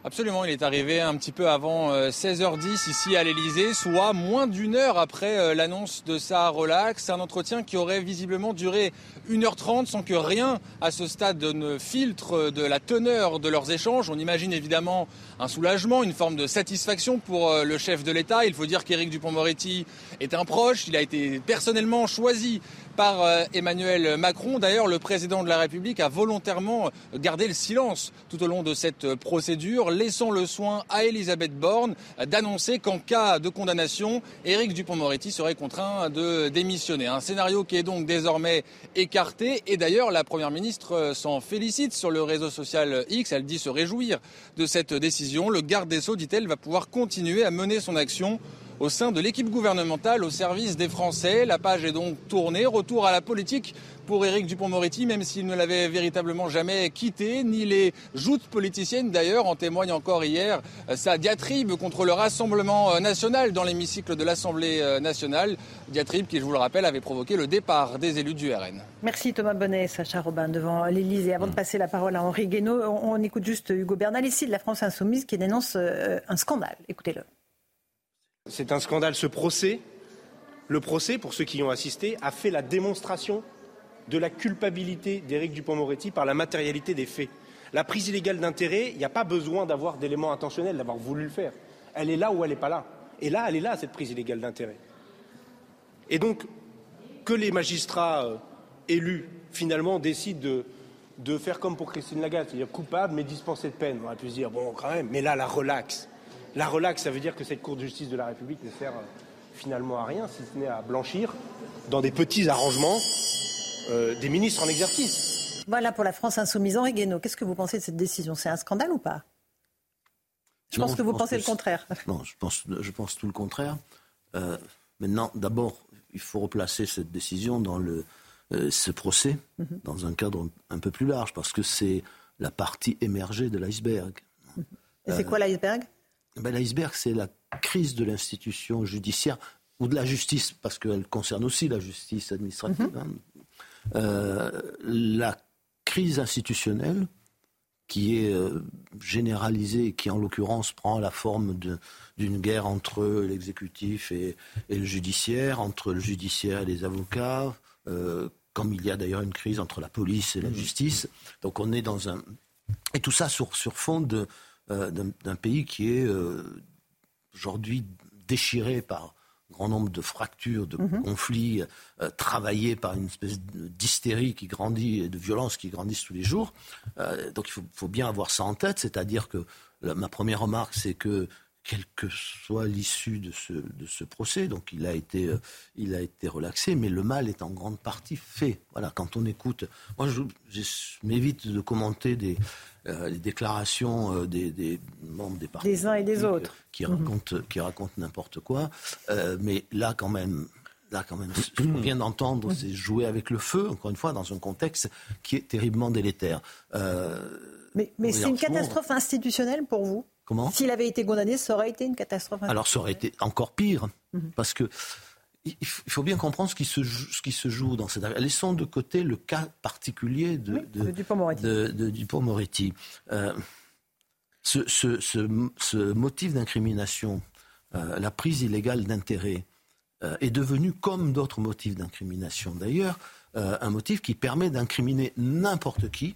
Absolument, il est arrivé un petit peu avant 16h10 euh, ici à l'Elysée, soit moins d'une heure après euh, l'annonce de sa relax. Un entretien qui aurait visiblement duré 1h30 sans que rien à ce stade ne filtre de la teneur de leurs échanges. On imagine évidemment un soulagement, une forme de satisfaction pour euh, le chef de l'État. Il faut dire qu'Éric Dupont-Moretti est un proche. Il a été personnellement choisi par euh, Emmanuel Macron. D'ailleurs, le président de la République a volontairement gardé le silence tout au long de cette procédure, laissant le soin à Elisabeth Borne d'annoncer qu'en cas de condamnation, Éric Dupont-Moretti serait contraint de démissionner. Un scénario qui est donc désormais écarté. Et d'ailleurs, la Première ministre s'en félicite sur le réseau social X. Elle dit se réjouir de cette décision. Le garde des Sceaux, dit-elle, va pouvoir continuer à mener son action au sein de l'équipe gouvernementale au service des Français. La page est donc tournée. Retour à la politique pour Éric Dupont-Moretti, même s'il ne l'avait véritablement jamais quitté, ni les joutes politiciennes d'ailleurs. En témoigne encore hier sa diatribe contre le Rassemblement national dans l'hémicycle de l'Assemblée nationale. Diatribe qui, je vous le rappelle, avait provoqué le départ des élus du RN. Merci Thomas Bonnet, Sacha Robin devant l'Élysée. Avant de passer la parole à Henri Guénaud, on, écoute juste Hugo Bernal ici de la France Insoumise qui dénonce euh, un scandale. Écoutez-le. C'est un scandale. Ce procès, le procès, pour ceux qui y ont assisté, a fait la démonstration de la culpabilité d'Éric Dupont-Moretti par la matérialité des faits. La prise illégale d'intérêt, il n'y a pas besoin d'avoir d'éléments intentionnels, d'avoir voulu le faire. Elle est là ou elle n'est pas là. Et là, elle est là, cette prise illégale d'intérêt. Et donc, que les magistrats euh, élus, finalement, décident de, faire comme pour Christine Lagarde, c'est-à-dire coupable mais dispensé de peine. On aurait pu se dire, bon, quand même, mais là, la relaxe. La relaxe, ça veut dire que cette Cour de justice de la République ne sert euh, finalement à rien, si ce n'est à blanchir, dans des petits arrangements, euh, des ministres en exercice. Voilà pour la France insoumise. Henri Guénaud, qu'est-ce que vous pensez de cette décision? C'est un scandale ou pas? Je pense que vous pensez le contraire. Non, je pense, je pense tout le contraire. Euh, maintenant, d'abord, il faut replacer cette décision dans le, ce procès, mhm. dans un cadre un peu plus large, parce que c'est la partie émergée de l'iceberg. Et c'est quoi l'iceberg? Ben, L'iceberg, c'est la crise de l'institution judiciaire ou de la justice, parce qu'elle concerne aussi la justice administrative. Mhm. Hein. Euh, la crise institutionnelle qui est euh, généralisée, qui en l'occurrence prend la forme d'une guerre entre l'exécutif et, le judiciaire, entre le judiciaire et les avocats, euh, comme il y a d'ailleurs une crise entre la police et la justice. Donc on est dans un... Et tout ça sur, sur fond euh, d'un pays qui est euh, aujourd'hui déchiré par un grand nombre de fractures, de mhm. conflits, euh, travaillé par une espèce d'hystérie qui grandit et de violence qui grandissent tous les jours. donc il faut, faut, bien avoir ça en tête, c'est-à-dire que ma première remarque, c'est que quelle que soit l'issue de ce, de ce procès. Donc il a, été, euh, il a été relaxé, mais le mal est en grande partie fait. Voilà, quand on écoute. Moi, je, m'évite de commenter des, euh, les déclarations euh, des, des, membres des partis. Des uns et des autres. Qui, mhm. racontent, qui racontent n'importe quoi. mais là, quand même. Là, quand même, ce qu'on vient d'entendre, c'est jouer avec le feu, encore une fois, dans un contexte qui est terriblement délétère. mais, mais c'est une catastrophe institutionnelle pour vous? S'il avait été condamné, ça aurait été une catastrophe. Alors ça aurait été encore pire, mhm. parce que il faut bien comprendre ce qui se joue, ce qui se joue dans cette affaire. Laissons de côté le cas particulier de, de, Dupont-Moretti. Euh, ce, motif d'incrimination, euh, la prise illégale d'intérêt, euh, est devenu, comme d'autres motifs d'incrimination d'ailleurs, un motif qui permet d'incriminer n'importe qui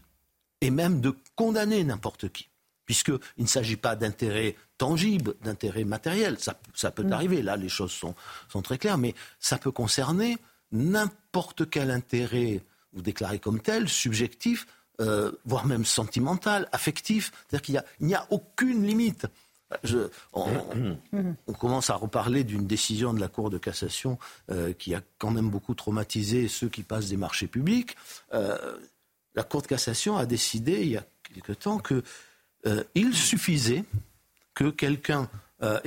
et même de condamner n'importe qui puisqu'il ne s'agit pas d'intérêt tangible, d'intérêt matériel. Ça, peut mm. arriver, là les choses sont, très claires, mais ça peut concerner n'importe quel intérêt, vous déclarez comme tel, subjectif, euh, voire même sentimental, affectif. C'est-à-dire qu'il n'y a, aucune limite. on, commence à reparler d'une décision de la Cour de cassation euh, qui a quand même beaucoup traumatisé ceux qui passent des marchés publics. Euh, la Cour de cassation a décidé il y a quelque temps que euh, il suffisait que quelqu'un, euh,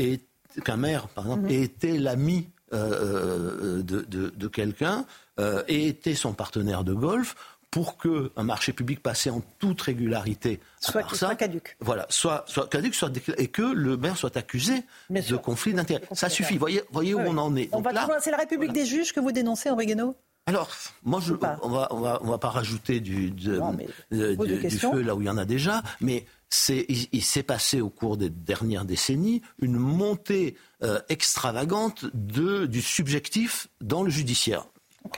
qu'un maire, par exemple, mhm. ait été l'ami euh, de, quelqu'un, ait été son partenaire de golf, pour qu'un marché public passé en toute régularité soit, soit caduque. Voilà, soit, soit caduque, soit et que le maire soit accusé de conflit d'intérêts. Ça suffit. Voyez, voyez où on en est. c'est la République des juges que vous dénoncez, Henri Guénaud alors, moi, je, on va, on va, on va pas rajouter du, du feu là où il y en a déjà, mais il, s'est passé au cours des dernières décennies une montée euh, extravagante de, du subjectif dans le judiciaire.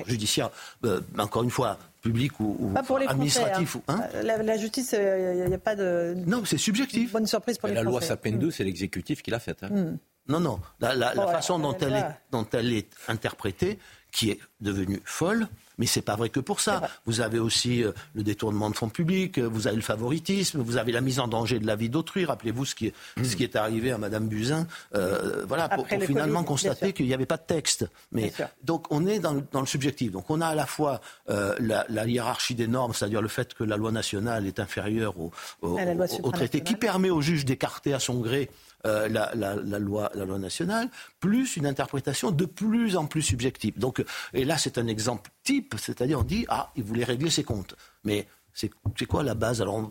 Judiciaire, euh, encore une fois, public ou, administratif. Hein. Euh, la, justice, il n'y a, pas de. Non, c'est subjectif. Bonne surprise pour les La loi Sapin 2, c'est l'exécutif qui l'a faite. Hein. Hmm. Non, non. La, façon dont elle, est, dont elle est interprétée, qui est devenue folle, mais c'est pas vrai que pour ça. Vous avez aussi euh, le détournement de fonds publics, euh, vous avez le favoritisme, vous avez la mise en danger de la vie d'autrui. Rappelez-vous ce qui est, ce qui est arrivé à Madame Buzyn, euh, voilà, pour, finalement constater qu'il n'y avait pas de texte. Mais donc on est dans, dans, le subjectif. Donc on a à la fois la, la, hiérarchie des normes, c'est-à-dire le fait que la loi nationale est inférieure au, au, au traité, qui permet au juge d'écarter à son gré euh, la, loi, la loi nationale, plus une interprétation de plus en plus subjective. Donc, et là, c'est un exemple type, c'est-à-dire on dit, ah, il voulait régler ses comptes. Mais c'est quoi la base? Alors,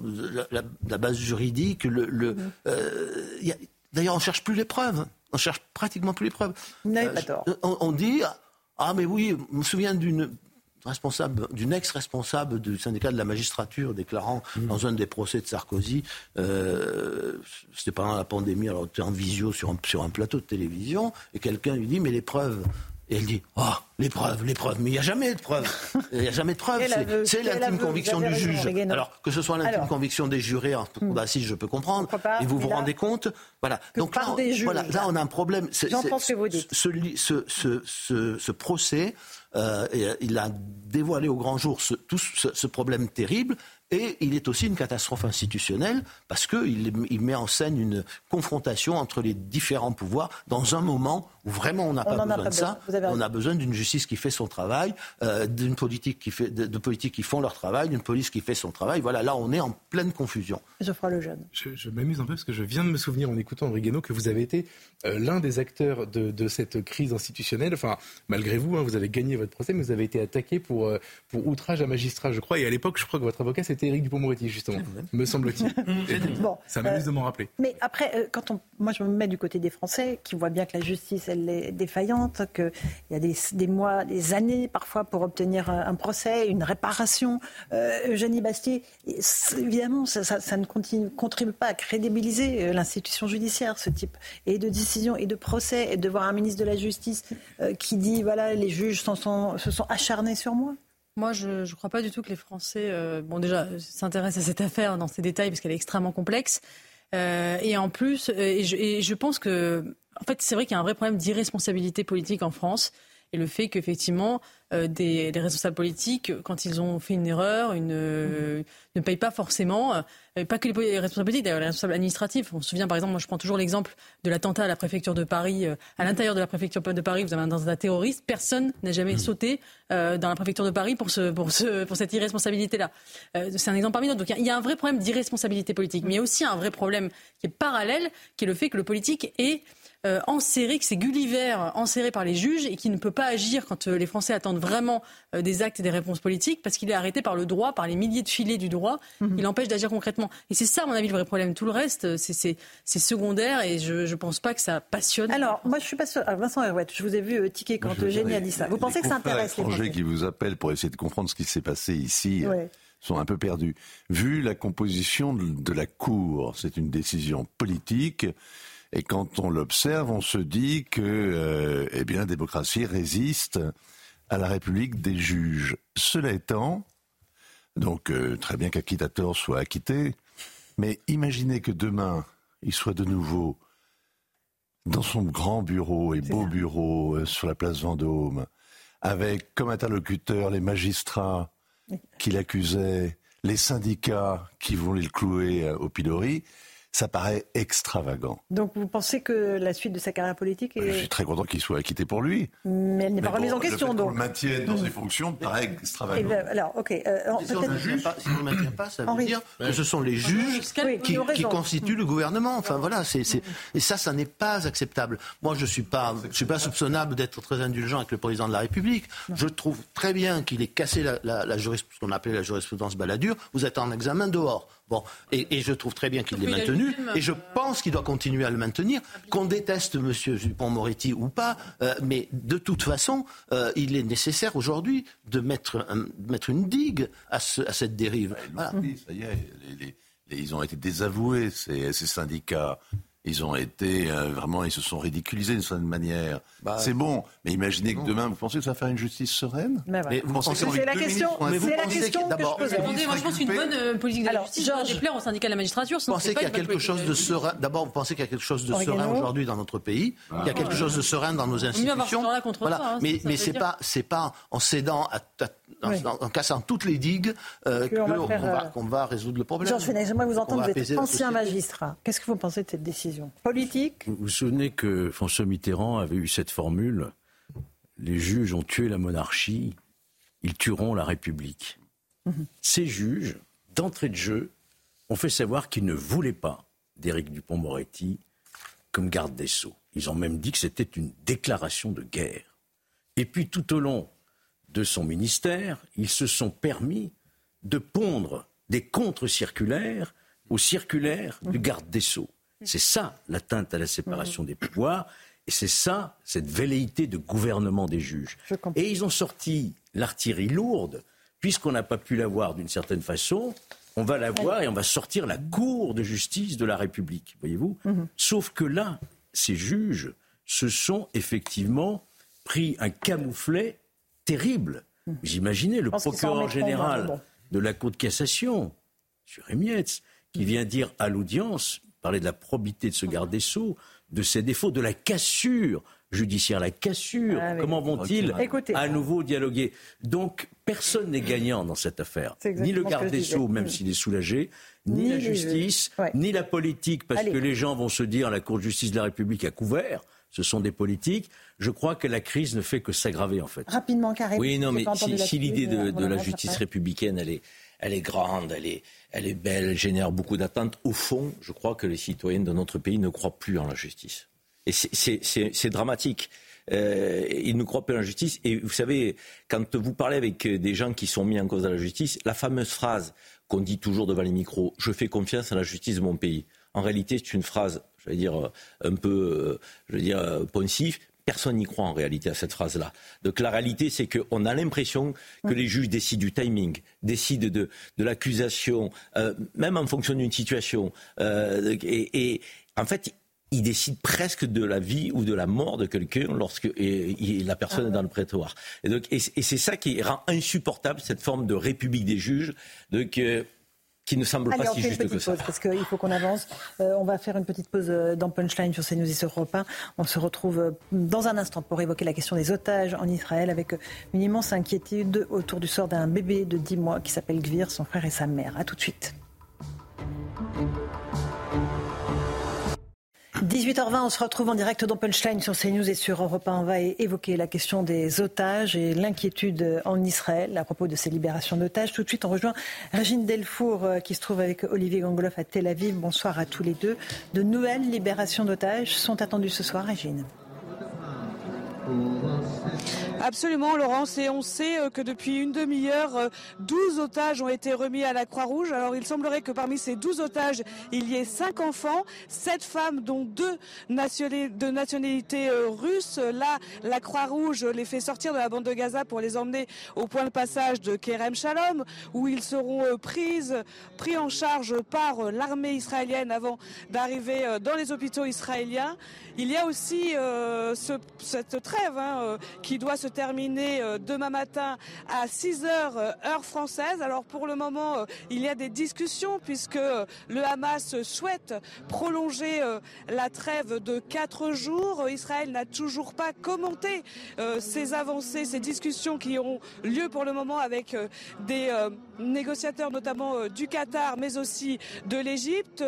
la, base juridique, le, le mm-hmm. euh, d'ailleurs, on cherche plus les preuves. On cherche pratiquement plus les preuves. Euh, on, on, dit, ah, mais oui, je me souviens d'une responsable, d'une ex-responsable du syndicat de la magistrature déclarant mmh. dans un des procès de Sarkozy, euh, c'était pendant la pandémie, alors tu es en visio sur un, sur un plateau de télévision, et quelqu'un lui dit, mais les preuves et elle dit Oh, les preuves, les preuves. Mais il n'y a jamais de preuves. Il n'y a jamais de preuves. C'est l'intime conviction du juge. Alors, que ce soit l'intime conviction des jurés en cour d'assises, je peux comprendre. et vous vous rendez compte Voilà. Donc là, voilà, là, on a un problème. J'entends ce que vous dites. Ce, ce, ce, ce procès euh, euh, il a dévoilé au grand jour ce, tout ce, problème terrible. Et il est aussi une catastrophe institutionnelle parce qu'il il met en scène une confrontation entre les différents pouvoirs dans un moment où vraiment on n'a pas besoin de ça. On a besoin d'une justice qui fait son travail, euh, d'une politique qui fait, de, de politiques qui font leur travail, d'une police qui fait son travail. Voilà, là on est en pleine confusion. Geoffroy Lejeune. Je, je m'amuse un peu parce que je viens de me souvenir en écoutant Henri que vous avez été l'un des acteurs de, cette crise institutionnelle. Enfin, malgré vous, hein, vous avez gagné votre procès, mais vous avez été attaqué pour, euh, pour outrage à magistrat, je crois. Et à l'époque, je crois que votre avocat, c'était Éric Dupond-Moretti, justement, me semble-t-il. bon, ça m'amuse de m'en rappeler. Mais après, euh, quand on, moi, je me mets du côté des Français, qui voient bien que la justice, elle défaillante, qu'il y a des, mois, des années parfois pour obtenir un, procès, une réparation. Euh, Eugénie Bastier, évidemment, ça, ne contribue pas à crédibiliser l'institution judiciaire, ce type, et de décisions et de procès, et de voir un ministre de la Justice qui dit, voilà, les juges se sont acharnés sur moi Moi, je ne crois pas du tout que les Français, euh, bon déjà, s'intéressent à cette affaire dans ses détails parce qu'elle est extrêmement complexe. Euh, et en plus, et je pense que, en fait, c'est vrai qu'il y a un vrai problème d'irresponsabilité politique en France et le fait qu'effectivement, euh, des, les responsables politiques, quand ils ont fait une erreur, une, euh, ne payent pas forcément, euh, pas que les, responsables politiques, d'ailleurs les responsables administratifs. On se souvient par exemple, moi je prends toujours l'exemple de l'attentat à la préfecture de Paris, à l'intérieur de la préfecture de Paris, vous avez un attentat terroriste, personne n'a jamais mmh. sauté dans la préfecture de Paris pour, ce, pour, ce, pour cette irresponsabilité-là. c'est un exemple parmi d'autres. Donc il y, y, a un vrai problème d'irresponsabilité politique, mais il y a aussi un vrai problème qui est parallèle, qui est le fait que le politique est euh, enserré, que c'est Gulliver enserré par les juges et qui ne peut pas agir quand euh, les Français attendent vraiment euh, des actes et des réponses politiques parce qu'il est arrêté par le droit, par les milliers de filets du droit. Mhm. Il empêche d'agir concrètement. Et c'est ça, à mon avis, le vrai problème. Tout le reste, c'est secondaire et je ne pense pas que ça passionne. Alors, moi, je suis pas sûr. Ah, Vincent Herouette, je vous ai vu tiquer quand Eugénie a dit ça. Vous pensez que ça intéresse les Français qui vous appellent pour essayer de comprendre ce qui s'est passé ici. sont un peu perdus. Vu la composition de la Cour, c'est une décision politique. Et quand on l'observe, on se dit que, euh, eh bien, la démocratie résiste à la République des juges. Cela étant, donc euh, très bien qu'Acquittator soit acquitté, mais imaginez que demain, il soit de nouveau dans son grand bureau et beau bureau euh, sur la place Vendôme, avec comme interlocuteur les magistrats qui l'accusaient, les syndicats qui voulaient le clouer au pilori ça paraît extravagant. Donc vous pensez que la suite de sa carrière politique est... Je suis très content qu'il soit acquitté pour lui. Mais elle n'est pas remise en question. Le donc. le maintienne dans ses fonctions paraît extravagant. Ben, alors, ok. Euh, si, on ne le maintient pas, ça veut dire que ce sont les juges qui, constituent le gouvernement. Enfin voilà, c'est, et ça, ça n'est pas acceptable. Moi, je ne suis pas, je suis pas soupçonnable d'être très indulgent avec le président de la République. Je trouve très bien qu'il ait cassé la, la, la ce qu'on appelait la jurisprudence baladure. Vous êtes en examen dehors. Bon, et, je trouve très bien qu'il l'ait maintenu, et je pense qu'il doit continuer à le maintenir, qu'on déteste M. Dupont-Moretti ou pas, euh, mais de toute façon, euh, il est nécessaire aujourd'hui de mettre, mettre une digue à, cette dérive. ça y est, ils ont été désavoués, ces syndicats. Ils ont été euh, vraiment, ils se sont ridiculisés d'une certaine manière. Bah, c'est bon, mais imaginez que demain, vous pensez que ça va faire une justice sereine mais, C'est la question. C'est la question que je pose. Moi, je pense qu'une bonne euh, politique de la justice doit déplaire au syndicat de la magistrature. Vous pensez qu'il y a quelque chose de serein. D'abord, vous pensez qu'il y a quelque chose de serein aujourd'hui dans notre pays? Il y a quelque chose de serein dans nos institutions. Voilà. Hein, mais mais c'est pas c'est pas en cédant à en, cassant toutes les digues euh, qu'on va, résoudre le problème. Georges j'aimerais vous entendre, vous êtes ancien magistrat. Qu'est-ce que vous pensez de cette décision? Politique? Vous vous souvenez que François Mitterrand avait eu cette formule les juges ont tué la monarchie, ils tueront la République. Mhm. Ces juges, d'entrée de jeu, ont fait savoir qu'ils ne voulaient pas d'Éric Dupont-Moretti comme garde des Sceaux. Ils ont même dit que c'était une déclaration de guerre. Et puis tout au long de son ministère, ils se sont permis de pondre des contre-circulaires aux circulaires du garde des Sceaux. C'est ça l'atteinte à la séparation des pouvoirs. Et c'est ça, cette velléité de gouvernement des juges. Et ils ont sorti l'artillerie lourde, puisqu'on n'a pas pu l'avoir d'une certaine façon, on va la voir et on va sortir la Cour de justice de la République, voyez-vous? Mhm. Sauf que là, ces juges se sont effectivement pris un camouflet terrible. J'imaginais le procureur général de la Cour de cassation, M. Remietz, qui vient dire à l'audience, parler de la probité de ce garde des Sceaux, de ses défauts, de la cassure judiciaire, la cassure. Ah Comment vont-ils à nouveau dialoguer Donc, personne n'est gagnant dans cette affaire. Ni le garde des Sceaux, même s'il est soulagé, ni, la justice, ni la politique, parce que les gens vont se dire la Cour de justice de la République a couvert ce sont des politiques. Je crois que la crise ne fait que s'aggraver en fait. Rapidement, Karim. Oui, non, mais si, l'idée de, euh, la justice républicaine, elle est, elle est grande, elle est, elle est belle, elle génère beaucoup d'attentes, au fond, je crois que les citoyens de notre pays ne croient plus en la justice. Et c'est dramatique. Euh, ils ne croient plus en la justice. Et vous savez, quand vous parlez avec des gens qui sont mis en cause à la justice, la fameuse phrase qu'on dit toujours devant les micros, je fais confiance à la justice de mon pays. En réalité, c'est une phrase je vais dire, un peu, euh, je dire, euh, poncif. Personne n'y croit en réalité à cette phrase-là. Donc la réalité, c'est qu'on a l'impression que les juges décident du timing, décident de, de l'accusation, euh, même en fonction d'une situation. et, et, en fait, il décide presque de la vie ou de la mort de quelqu'un lorsque la personne est dans le prétoire. Et, donc, et, c'est ça qui rend insupportable cette forme de république des juges. Donc, qui ne semble pas si juste que ça. parce qu'il faut qu'on avance. Euh, on va faire une petite pause euh, dans Punchline sur CNews et sur Europe 1. On se retrouve euh, dans un instant pour évoquer la question des otages en Israël avec une immense inquiétude autour du sort d'un bébé de 10 mois qui s'appelle Gvir, son frère et sa mère. A tout de suite. 18h20, on se retrouve en direct dans Punchline sur CNews et sur Europe 1. On va évoquer la question des otages et l'inquiétude en Israël à propos de ces libérations d'otages. Tout de suite, on rejoint Régine Delfour euh, qui se trouve avec Olivier Gangoloff à Tel Aviv. Bonsoir à tous les deux. De nouvelles libérations d'otages sont attendues ce soir, Régine? Absolument, Laurence. Et on sait euh, que depuis une demi-heure, 12 euh, otages ont été remis à la Croix-Rouge. Alors, il semblerait que parmi ces 12 otages, il y ait 5 enfants, 7 femmes, dont 2 de nationalité euh, russe. Là, la Croix-Rouge les fait sortir de la bande de Gaza pour les emmener au point de passage de Kerem Shalom, où ils seront pris en charge par l'armée israélienne avant d'arriver dans les hôpitaux israéliens. Il y a aussi cette trêve hein, qui doit se terminer euh, demain matin à 6 heures euh, heure française. Alors pour le moment, euh, il y a des discussions puisque le Hamas souhaite prolonger la trêve de 4 jours. Israël n'a toujours pas commenté ces avancées, ces discussions qui ont lieu pour le moment avec des négociateurs notamment du Qatar mais aussi de l'Égypte.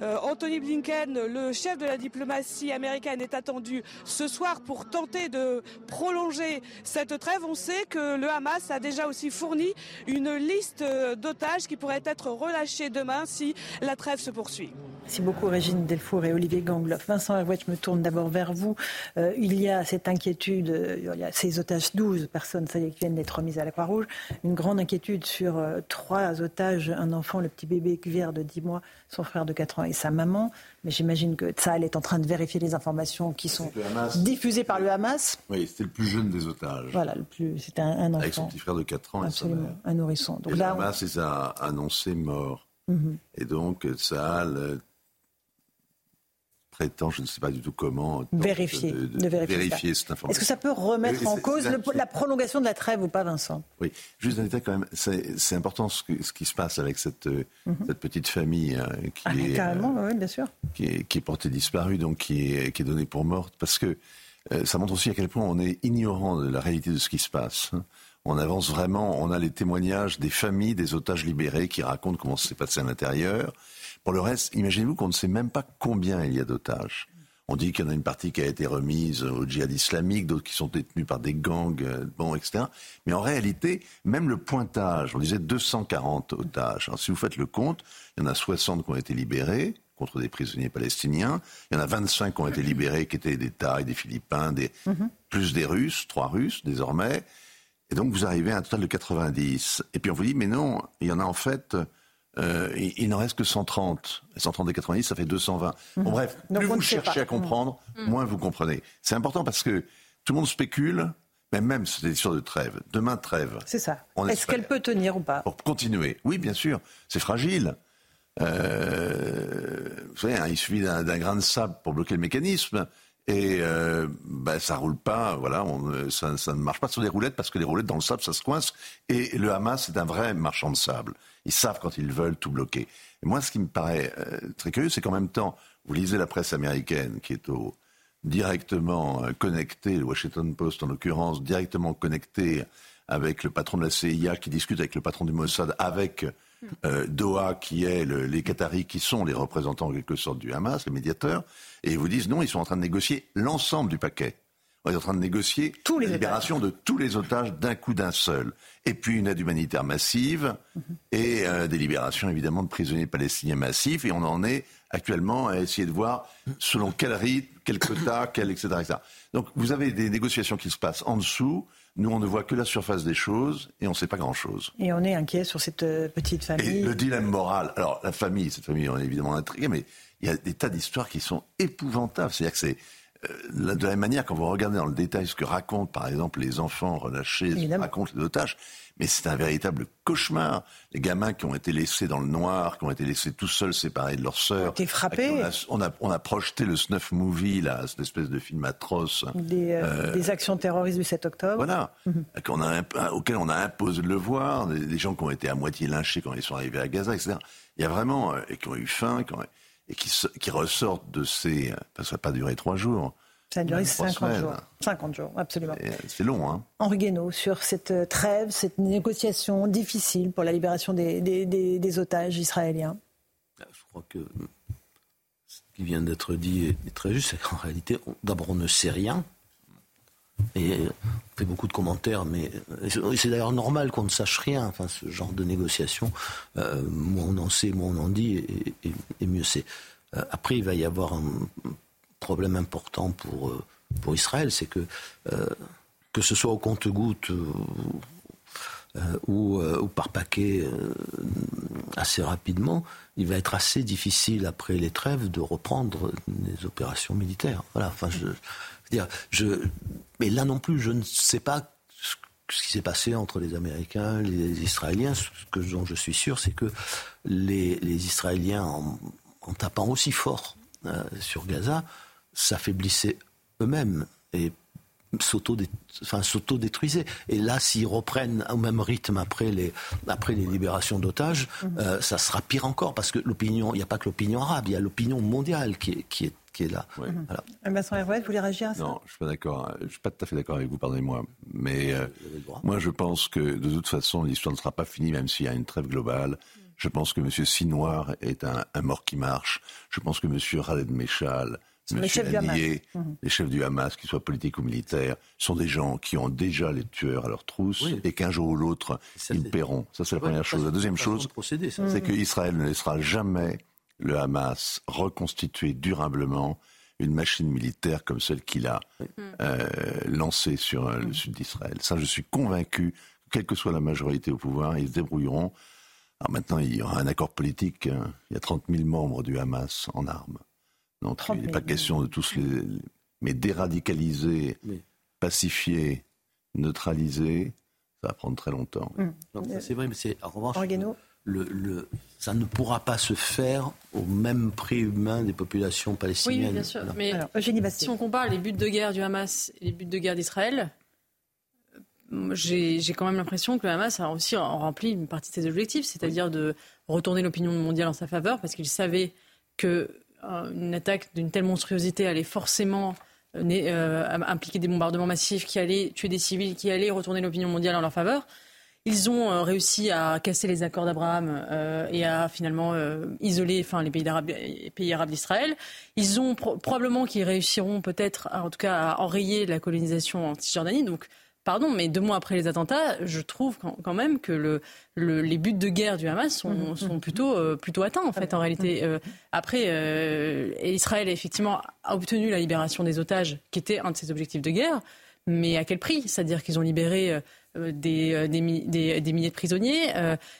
Anthony Blinken, le chef de la diplomatie américaine, est attendu ce soir pour tenter de prolonger cette trêve. On sait que le Hamas a déjà aussi fourni une liste d'otages qui pourraient être relâchés demain si la trêve se poursuit. Merci beaucoup Régine Delfour et Olivier Gangloff. Vincent Hervouet, je me tourne d'abord vers vous. Euh, il y a cette inquiétude, euh, il y a ces otages, 12 personnes, ça y est, qui viennent d'être remises à la Croix-Rouge. Une grande inquiétude sur euh, trois otages, un enfant, le petit bébé cuvière de 10 mois, son frère de 4 ans et sa maman. Mais j'imagine que Tsahal est en train de vérifier les informations qui sont diffusées par le Hamas. Oui, c'était le plus jeune des otages. Voilà, le plus, c'était un, enfant. Avec son petit frère de 4 ans Absolument, et sa mère. un nourrisson. Donc et le Hamas les a annoncés morts. Mhm. Et donc, Tsahal je ne sais pas du tout comment, vérifier, de, vérifier, cette information. Est-ce que ça peut remettre en cause la prolongation de la trêve ou pas, Vincent? Oui, juste un détail quand même, c'est important ce, qui se passe avec cette, euh, mhm. cette petite famille hein, qui, ah, est, carrément, oui, bien sûr. qui, est, qui est portée disparue, donc qui est, qui est donnée pour morte, parce que euh, ça montre aussi à quel point on est ignorant de la réalité de ce qui se passe. Hein. On avance vraiment, on a les témoignages des familles des otages libérés qui racontent comment ça s'est passé à l'intérieur. Pour le reste, imaginez-vous qu'on ne sait même pas combien il y a d'otages. On dit qu'il y en a une partie qui a été remise au djihad islamique, d'autres qui sont détenus par des gangs, euh, bon, etc. Mais en réalité, même le pointage, on disait 240 otages. Alors, si vous faites le compte, il y en a 60 qui ont été libérés contre des prisonniers palestiniens. Il y en a 25 qui ont été libérés, qui étaient des Thaïs, des Philippins, des, mhm. plus des Russes, trois Russes désormais. Et donc vous arrivez à un total de 90. Et puis on vous dit, mais non, il y en a en fait euh, il, n'en reste que 130. 130 des 90, ça fait 220. Bon, mhm. bref, plus vous cherchez à comprendre, mhm. moins vous comprenez. C'est important parce que tout le monde spécule, mais même c'est des de trêve. Demain, trêve. C'est ça. Est-ce qu'elle peut tenir ou pas? Pour continuer. Oui, bien sûr. C'est fragile. Euh, vous savez, hein, il suffit d'un grain de sable pour bloquer le mécanisme. Et euh, ben, ça roule pas, voilà, on, ça, ne marche pas sur les roulettes parce que les roulettes dans le sable, ça se coince. Et le Hamas est un vrai marchand de sable. Ils savent quand ils veulent tout bloquer. Et moi, ce qui me paraît euh, très curieux, c'est qu'en même temps, vous lisez la presse américaine qui est au, directement euh, connectée, le Washington Post en l'occurrence, directement connecté avec le patron de la CIA qui discute avec le patron du Mossad, avec euh, Doha qui est les Qataris qui sont les représentants en quelque sorte du Hamas, les médiateurs, et ils vous disent non, ils sont en train de négocier l'ensemble du paquet. On est en train de négocier la libération de tous les otages d'un coup d'un seul. Et puis une aide humanitaire massive mhm. et euh, des libérations évidemment de prisonniers palestiniens massifs. Et on en est actuellement à essayer de voir selon quel rythme, quel quota, quel, etc., etc. Donc vous avez des négociations qui se passent en dessous. Nous, on ne voit que la surface des choses et on ne sait pas grand-chose. Et on est inquiet sur cette euh, petite famille. Et le dilemme moral. Alors la famille, cette famille, on est évidemment intrigué, mais il y a des tas d'histoires qui sont épouvantables. C'est-à-dire que c'est de la même manière, quand vous regardez dans le détail ce que racontent, par exemple, les enfants relâchés, ce que racontent les otages, mais c'est un véritable cauchemar. Les gamins qui ont été laissés dans le noir, qui ont été laissés tout seuls, séparés de leurs sœurs. Été frappés. On a, on, a, projeté le snuff movie, là, cette espèce de film atroce. Des, euh, euh, actions terroristes du 7 octobre. Voilà. Mhm. a, auquel on a imposé de le voir. Des, gens qui ont été à moitié lynchés quand ils sont arrivés à Gaza, etc. Il y a vraiment, euh, et qui ont eu faim, et qui, qui ressortent de ces. ça n'a pas duré trois jours ça a duré 50 jours. 50 jours, absolument. Euh, c'est long, hein Henri Guénaud, sur cette euh, trêve, cette négociation difficile pour la libération des, des, otages israéliens. Ah, je crois que ce qui vient d'être dit est, très juste. C'est qu'en réalité, d'abord, on ne sait rien. Et on fait beaucoup de commentaires, mais c'est d'ailleurs normal qu'on ne sache rien. Enfin, ce genre de négociation, euh, moins on en sait, moins on en dit, et, mieux c'est. après, il va y avoir un problème important pour, euh, pour Israël, c'est que, euh, que ce soit au compte-goutte euh, ou, ou, par paquet assez rapidement, il va être assez difficile après les trêves de reprendre des opérations militaires. Voilà, enfin, dire, je, mais là non plus, je ne sais pas ce qui s'est passé entre les Américains, les Israéliens. Ce dont je suis sûr, c'est que les, les Israéliens, en, en, tapant aussi fort sur Gaza, s'affaiblissait eux-mêmes et s'auto-détruisaient. et là, s'ils reprennent au même rythme après les, après les libérations d'otages, mhm. euh, ça sera pire encore, parce que l'opinion, il n'y a pas que l'opinion arabe, il y a l'opinion mondiale qui est, qui est, qui est là. Mhm. Vincent Herouet, vous voulez réagir à ça? Non, je suis pas d'accord. Je suis pas tout à fait d'accord avec vous, pardonnez-moi. Mais euh, moi, je pense que de toute façon, l'histoire ne sera pas finie, même s'il y a une trêve globale. Je pense que M. Sinoir est un, un, mort qui marche. Je pense que M. Khaled Meshal les chefs, du Hamas. Mhm. les chefs du Hamas, qu'ils soient politiques ou militaires, sont des gens qui ont déjà les tueurs à leur trousse et qu'un jour ou l'autre, ils paieront. Ça, c'est la première chose. La deuxième chose, c'est qu'Israël ne laissera jamais le Hamas reconstituer durablement une machine militaire comme celle qu'il a euh, lancée sur euh, le mhm. sud d'Israël. Ça, je suis convaincu, quelle que soit la majorité au pouvoir, ils se débrouilleront. Alors maintenant, il y aura un accord politique. Hein. Il y a 30 000 membres du Hamas en armes. Donc il n'est pas question de tous les... Mais déradicaliser, pacifier, neutraliser, ça va prendre très longtemps. Hum. C'est vrai, mais c'est en revanche... Le, le, ça ne pourra pas se faire au même prix humain des populations palestiniennes. Oui, bien sûr. Mais si on compare les buts de guerre du Hamas et les buts de guerre d'Israël, euh, j'ai quand même l'impression que le Hamas a aussi rempli une partie de ses objectifs, c'est-à-dire de retourner l'opinion mondiale en sa faveur, parce qu'il savait que une attaque d'une telle monstruosité allait forcément euh, euh, impliquer des bombardements massifs qui allaient tuer des civils, qui allaient retourner l'opinion mondiale en leur faveur. Ils ont euh, réussi à casser les accords d'Abraham et à finalement isoler les pays, arabes, pays arabes d'Israël. Ils ont probablement qu'ils réussiront peut-être, en tout cas, à enrayer la colonisation en Cisjordanie. Donc pardon, mais deux mois après les attentats, je trouve quand même que le, les buts de guerre du Hamas sont, plutôt, euh, plutôt atteints, en fait, en réalité. Mmh. Euh, après, euh, Israël, effectivement, a obtenu la libération des otages, qui était un de ses objectifs de guerre, mais à quel prix? C'est-à-dire qu'ils ont libéré des, des, milliers de prisonniers,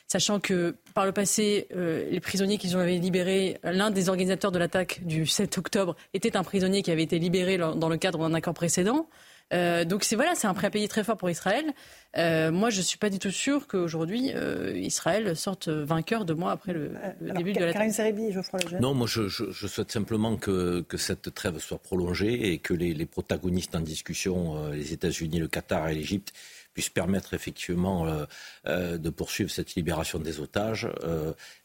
sachant que par le passé, les prisonniers qu'ils avaient libérés, l'un des organisateurs de l'attaque du 7 octobre était un prisonnier qui avait été libéré dans le cadre d'un accord précédent. Euh, donc c'est voilà, c'est un prêt à payer très fort pour Israël. Euh, moi, je suis pas du tout sûr qu'aujourd'hui euh, Israël sorte vainqueur deux mois après le, début de la trêve. Non, moi je, je, je, souhaite simplement que, que cette trêve soit prolongée et que les, les protagonistes en discussion, les États-Unis, le Qatar et l'Égypte, puissent permettre effectivement de poursuivre cette libération des otages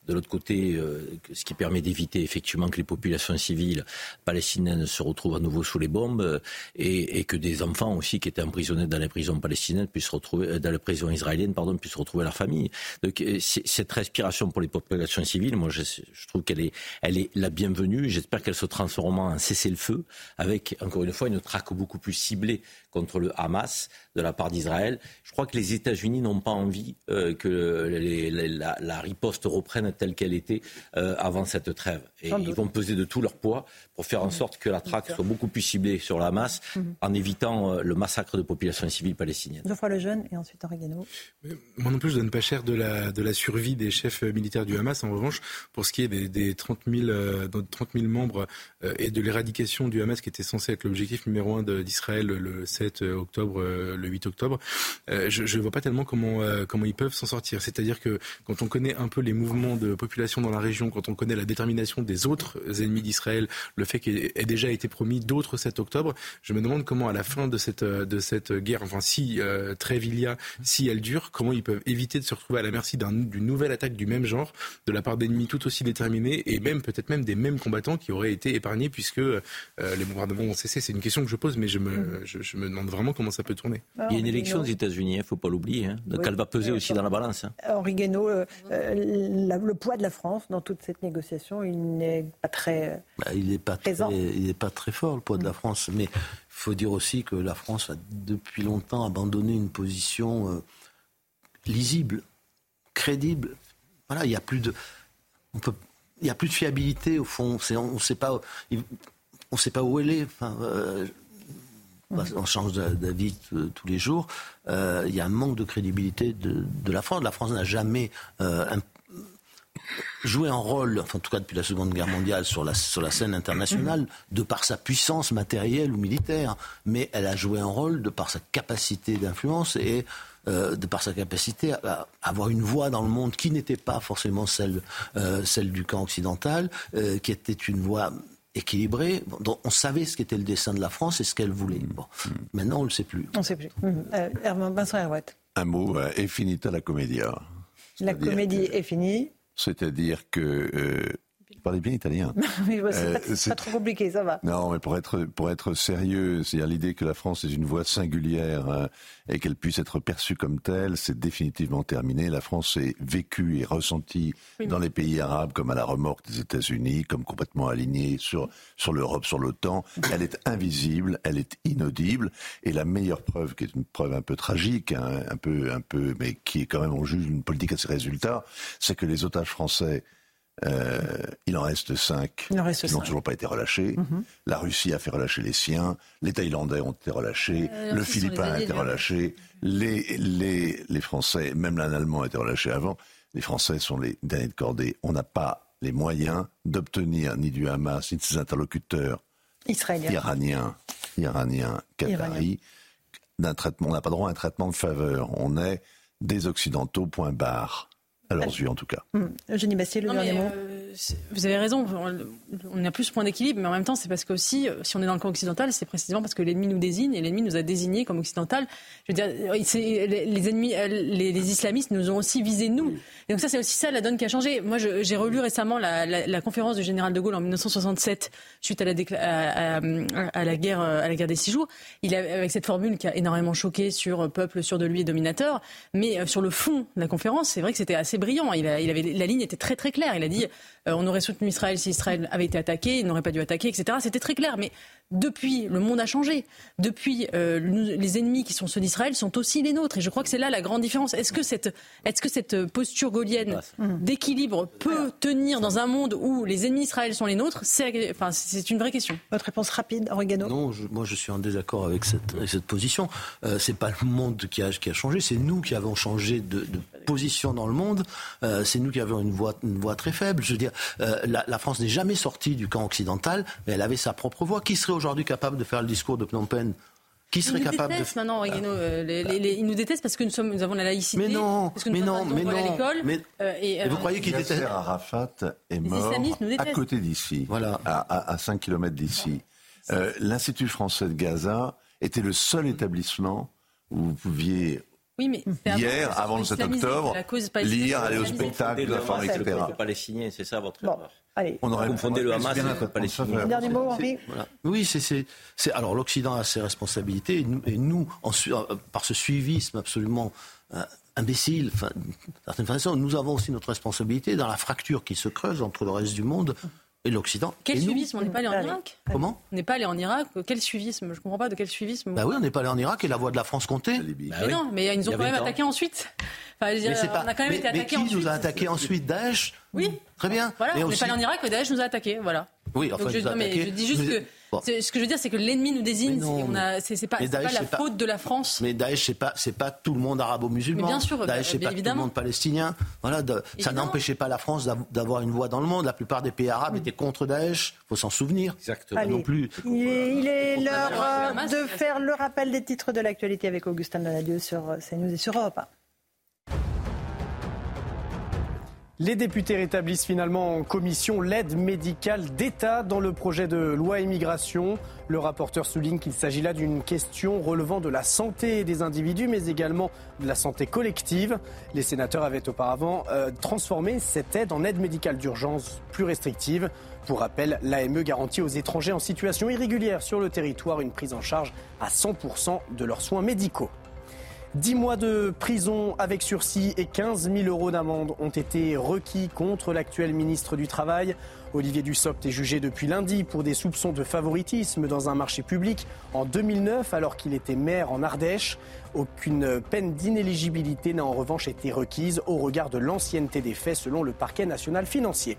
de l'autre côté, euh, ce qui permet d'éviter effectivement que les populations civiles palestiniennes se retrouvent à nouveau sous les bombes euh, et, que des enfants aussi qui étaient emprisonnés dans les prisons palestiniennes puissent retrouver, euh, dans les prisons israéliennes, pardon, puissent retrouver leur famille. Donc cette respiration pour les populations civiles, moi je, trouve qu'elle est, elle est la bienvenue. J'espère qu'elle se transformera en cessez-le-feu avec encore une fois une traque beaucoup plus ciblée contre le Hamas de la part d'Israël Israël. Je crois que les États-Unis n'ont pas envie euh, que la, riposte reprenne telle qu'elle était euh, avant cette trêve. Et ils vont peser de tout leur poids pour faire en sorte que la traque soit beaucoup plus ciblée sur la masse, mhm. en évitant euh, le massacre de populations civiles palestiniennes. Geoffroy Lejeune et ensuite Oregano. Moi non plus, je donne pas cher de la, de la survie des chefs militaires du Hamas. En revanche, pour ce qui est des, des 30, 000, 30 000 membres et de l'éradication du Hamas, qui était censé être l'objectif numéro un d'Israël le 7 octobre, le 8 octobre, je ne vois pas tellement comment, comment ils peuvent s'en sortir. C'est-à-dire que quand on connaît un peu les mouvements de population dans la région, quand on connaît la détermination des autres ennemis d'Israël, le fait qu'il ait déjà été promis d'autres 7 octobre, je me demande comment à la fin de cette, de cette guerre, enfin si euh, trêve il y a, si elle dure, comment ils peuvent éviter de se retrouver à la merci d'une nouvelle attaque du même genre de la part d'ennemis tout aussi déterminés et même peut-être même des mêmes combattants qui auraient été épargnés puisque euh, les bombardements ont cessé. C'est une question que je pose, mais je me, mm. je, me demande vraiment comment ça peut tourner. Il y a une élection aux États-Unis, il hein, ne faut pas l'oublier. Hein. donc elle va peser aussi dans la balance. Hein. Henri Guénaud, euh, le poids de la France dans toute cette négociation, il n'est pas très bah, il n'est pas présent. Très, il n'est pas très fort le poids de la France, mais il faut dire aussi que la France a depuis longtemps abandonné une position euh, lisible, crédible. Voilà, il n'y a plus de, on peut, il y a plus de fiabilité au fond. on ne sait pas, on sait pas où elle est. Enfin, euh, on change d'avis tous les jours. Euh, il y a un manque de crédibilité de, de la France. La France n'a jamais euh, joué un rôle, enfin, en tout cas depuis la Seconde Guerre mondiale, sur la, sur la scène internationale, de par sa puissance matérielle ou militaire, mais elle a joué un rôle de par sa capacité d'influence et euh, de par sa capacité à, avoir une voix dans le monde qui n'était pas forcément celle, euh, celle du camp occidental, euh, qui était une voix équilibrée, dont on savait ce qu'était le dessin de la France et ce qu'elle voulait. Bon. Maintenant, on ne le sait plus. On ne sait plus. Vincent Herouette. Un mot, est finita la comédia. La comédie est finie. C'est-à-dire que euh, parlez bien italien. Euh, c'est pas, trop compliqué, ça va. Non, mais pour être pour être sérieux, c'est-à-dire l'idée que la France est une voix singulière hein, et qu'elle puisse être perçue comme telle, c'est définitivement terminé. La France est vécue et ressentie dans les pays arabes comme à la remorque des États-Unis, comme complètement alignée sur sur l'Europe, sur l'OTAN. Elle est invisible, elle est inaudible, et la meilleure preuve, qui est une preuve un peu tragique, hein, un peu un peu, mais qui est quand même on juge une politique à ses résultats, c'est que les otages français euh, il en reste cinq il qui n'ont toujours pas été relâchés. Mhm. La Russie a fait relâcher les siens. Les Thaïlandais ont été relâchés. Euh, le Philippin a été relâché. Les, les, les Français, même l'un Allemand a été relâché avant. Les Français sont les derniers de cordée. On n'a pas les moyens d'obtenir ni du Hamas ni de ses interlocuteurs Israéliens. iraniens, iraniens, qataris, d'un traitement. On n'a pas droit à un traitement de faveur. On est des Occidentaux, point barre à leurs yeux en tout cas. Hum. Eugénie Bastier, le dernier mot. Euh, vous avez raison, on n'a plus ce point d'équilibre, mais en même temps, c'est parce que aussi, euh, si on est dans le camp occidental, c'est précisément parce que l'ennemi nous désigne et l'ennemi nous a désignés comme occidental. Je veux dire, euh, les ennemis, les, islamistes nous ont aussi visés nous. Et donc ça, c'est aussi ça la donne qui a changé. Moi, j'ai relu récemment la, conférence du général de Gaulle en 1967, suite à la, à, la guerre, à la guerre des six jours. Il a, avec cette formule qui a énormément choqué sur peuple sûr de lui et dominateur, mais sur le fond de la conférence, c'est vrai que c'était assez brillant. Il, avait, la ligne était très très claire. Il a dit euh, on aurait soutenu Israël si Israël avait été attaqué, il n'aurait pas dû attaquer, etc. C'était très clair. Mais depuis, le monde a changé. Depuis, euh, les ennemis qui sont ceux d'Israël sont aussi les nôtres. Et je crois que c'est là la grande différence. Est-ce que cette, est-ce que cette posture gaulienne d'équilibre peut tenir dans un monde où les ennemis d'Israël sont les nôtres? C'est enfin, une vraie question. Votre réponse rapide, Oregano Non, moi je suis en désaccord avec cette, cette position. Euh, c'est pas le monde qui a, qui a changé, c'est nous qui avons changé de, de position dans le monde. Euh, c'est nous qui avons une voix, une voix très faible. Je veux dire, euh, la, la, France n'est jamais sortie du camp occidental, mais elle avait sa propre voix. Qui serait aujourd'hui capable de faire le discours de Phnom Penh? Qui serait ils nous capable détestent maintenant, Regueno, euh, les, les, ils nous détestent parce que nous, sommes, nous avons la laïcité. Mais non, parce que nous mais non, mais non. À l'école, mais, euh, et, euh, vous croyez qu'il Yasser Arafat est mort à côté d'ici, voilà. à, à, à 5 km d'ici. Euh, L'Institut français de Gaza était le seul établissement où vous pouviez oui, mais hier, avant le 7 octobre, lire, aller au spectacle, la forme, etc. Il ne faut pas les signer, c'est ça votre erreur. Allez. On aurait confondu le Hamas et pas les Un dernier mot, Henri Oui, c'est, alors l'Occident a ses responsabilités et nous, et nous en, euh, par ce suivisme absolument euh, imbécile, d'une certaine façon, nous avons aussi notre responsabilité dans la fracture qui se creuse entre le reste du monde l'Occident. Quel suivisme On n'est pas allé en Irak Comment On n'est pas allé en Irak. Quel suivisme? Je ne comprends pas de quel suivisme. Bah oui, on n'est pas allé en Irak et la voix de la France comptait. Bah mais non, mais ils nous ont quand même attaqué ensuite. Enfin, mais pas... On a quand même été attaqué mais qui nous a attaqué ensuite? Daesh? Oui. Très bien. Voilà, on n'est pas allé en Irak, mais Daesh nous a attaqué. Voilà. Oui, enfin, je, mais je dis juste que ce que je veux dire, c'est que l'ennemi nous désigne. C'est pas, pas la faute de la France. Mais Daesh, c'est pas, c'est pas tout le monde arabo-musulman. Bien sûr, Daesh, c'est pas tout le monde palestinien. Voilà, ça n'empêchait pas la France d'avoir une voix dans le monde. La plupart des pays arabes étaient contre Daesh. Il faut s'en souvenir. Exactement. Non plus. Il est, l'heure euh, de faire le rappel des titres de l'actualité avec Augustin Donadieu sur euh, CNews et sur Europe. Les députés rétablissent finalement en commission l'aide médicale d'État dans le projet de loi immigration. Le rapporteur souligne qu'il s'agit là d'une question relevant de la santé des individus, mais également de la santé collective. Les sénateurs avaient auparavant euh, transformé cette aide en aide médicale d'urgence plus restrictive. Pour rappel, l'AME garantit aux étrangers en situation irrégulière sur le territoire une prise en charge à 100% de leurs soins médicaux. 10 mois de prison avec sursis et 15 000 euros d'amende ont été requis contre l'actuel ministre du Travail. Olivier Dussopt est jugé depuis lundi pour des soupçons de favoritisme dans un marché public en 2009 alors qu'il était maire en Ardèche. Aucune peine d'inéligibilité n'a en revanche été requise au regard de l'ancienneté des faits selon le parquet national financier.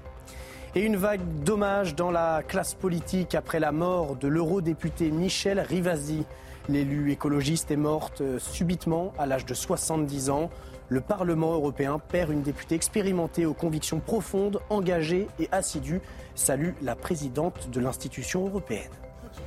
Et une vague d'hommages dans la classe politique après la mort de l'eurodéputé Michel Rivasi. L'élu écologiste est morte euh, subitement à l'âge de 70 ans. Le Parlement européen perd une députée expérimentée aux convictions profondes, engagée et assidue. Salue la présidente de l'institution européenne.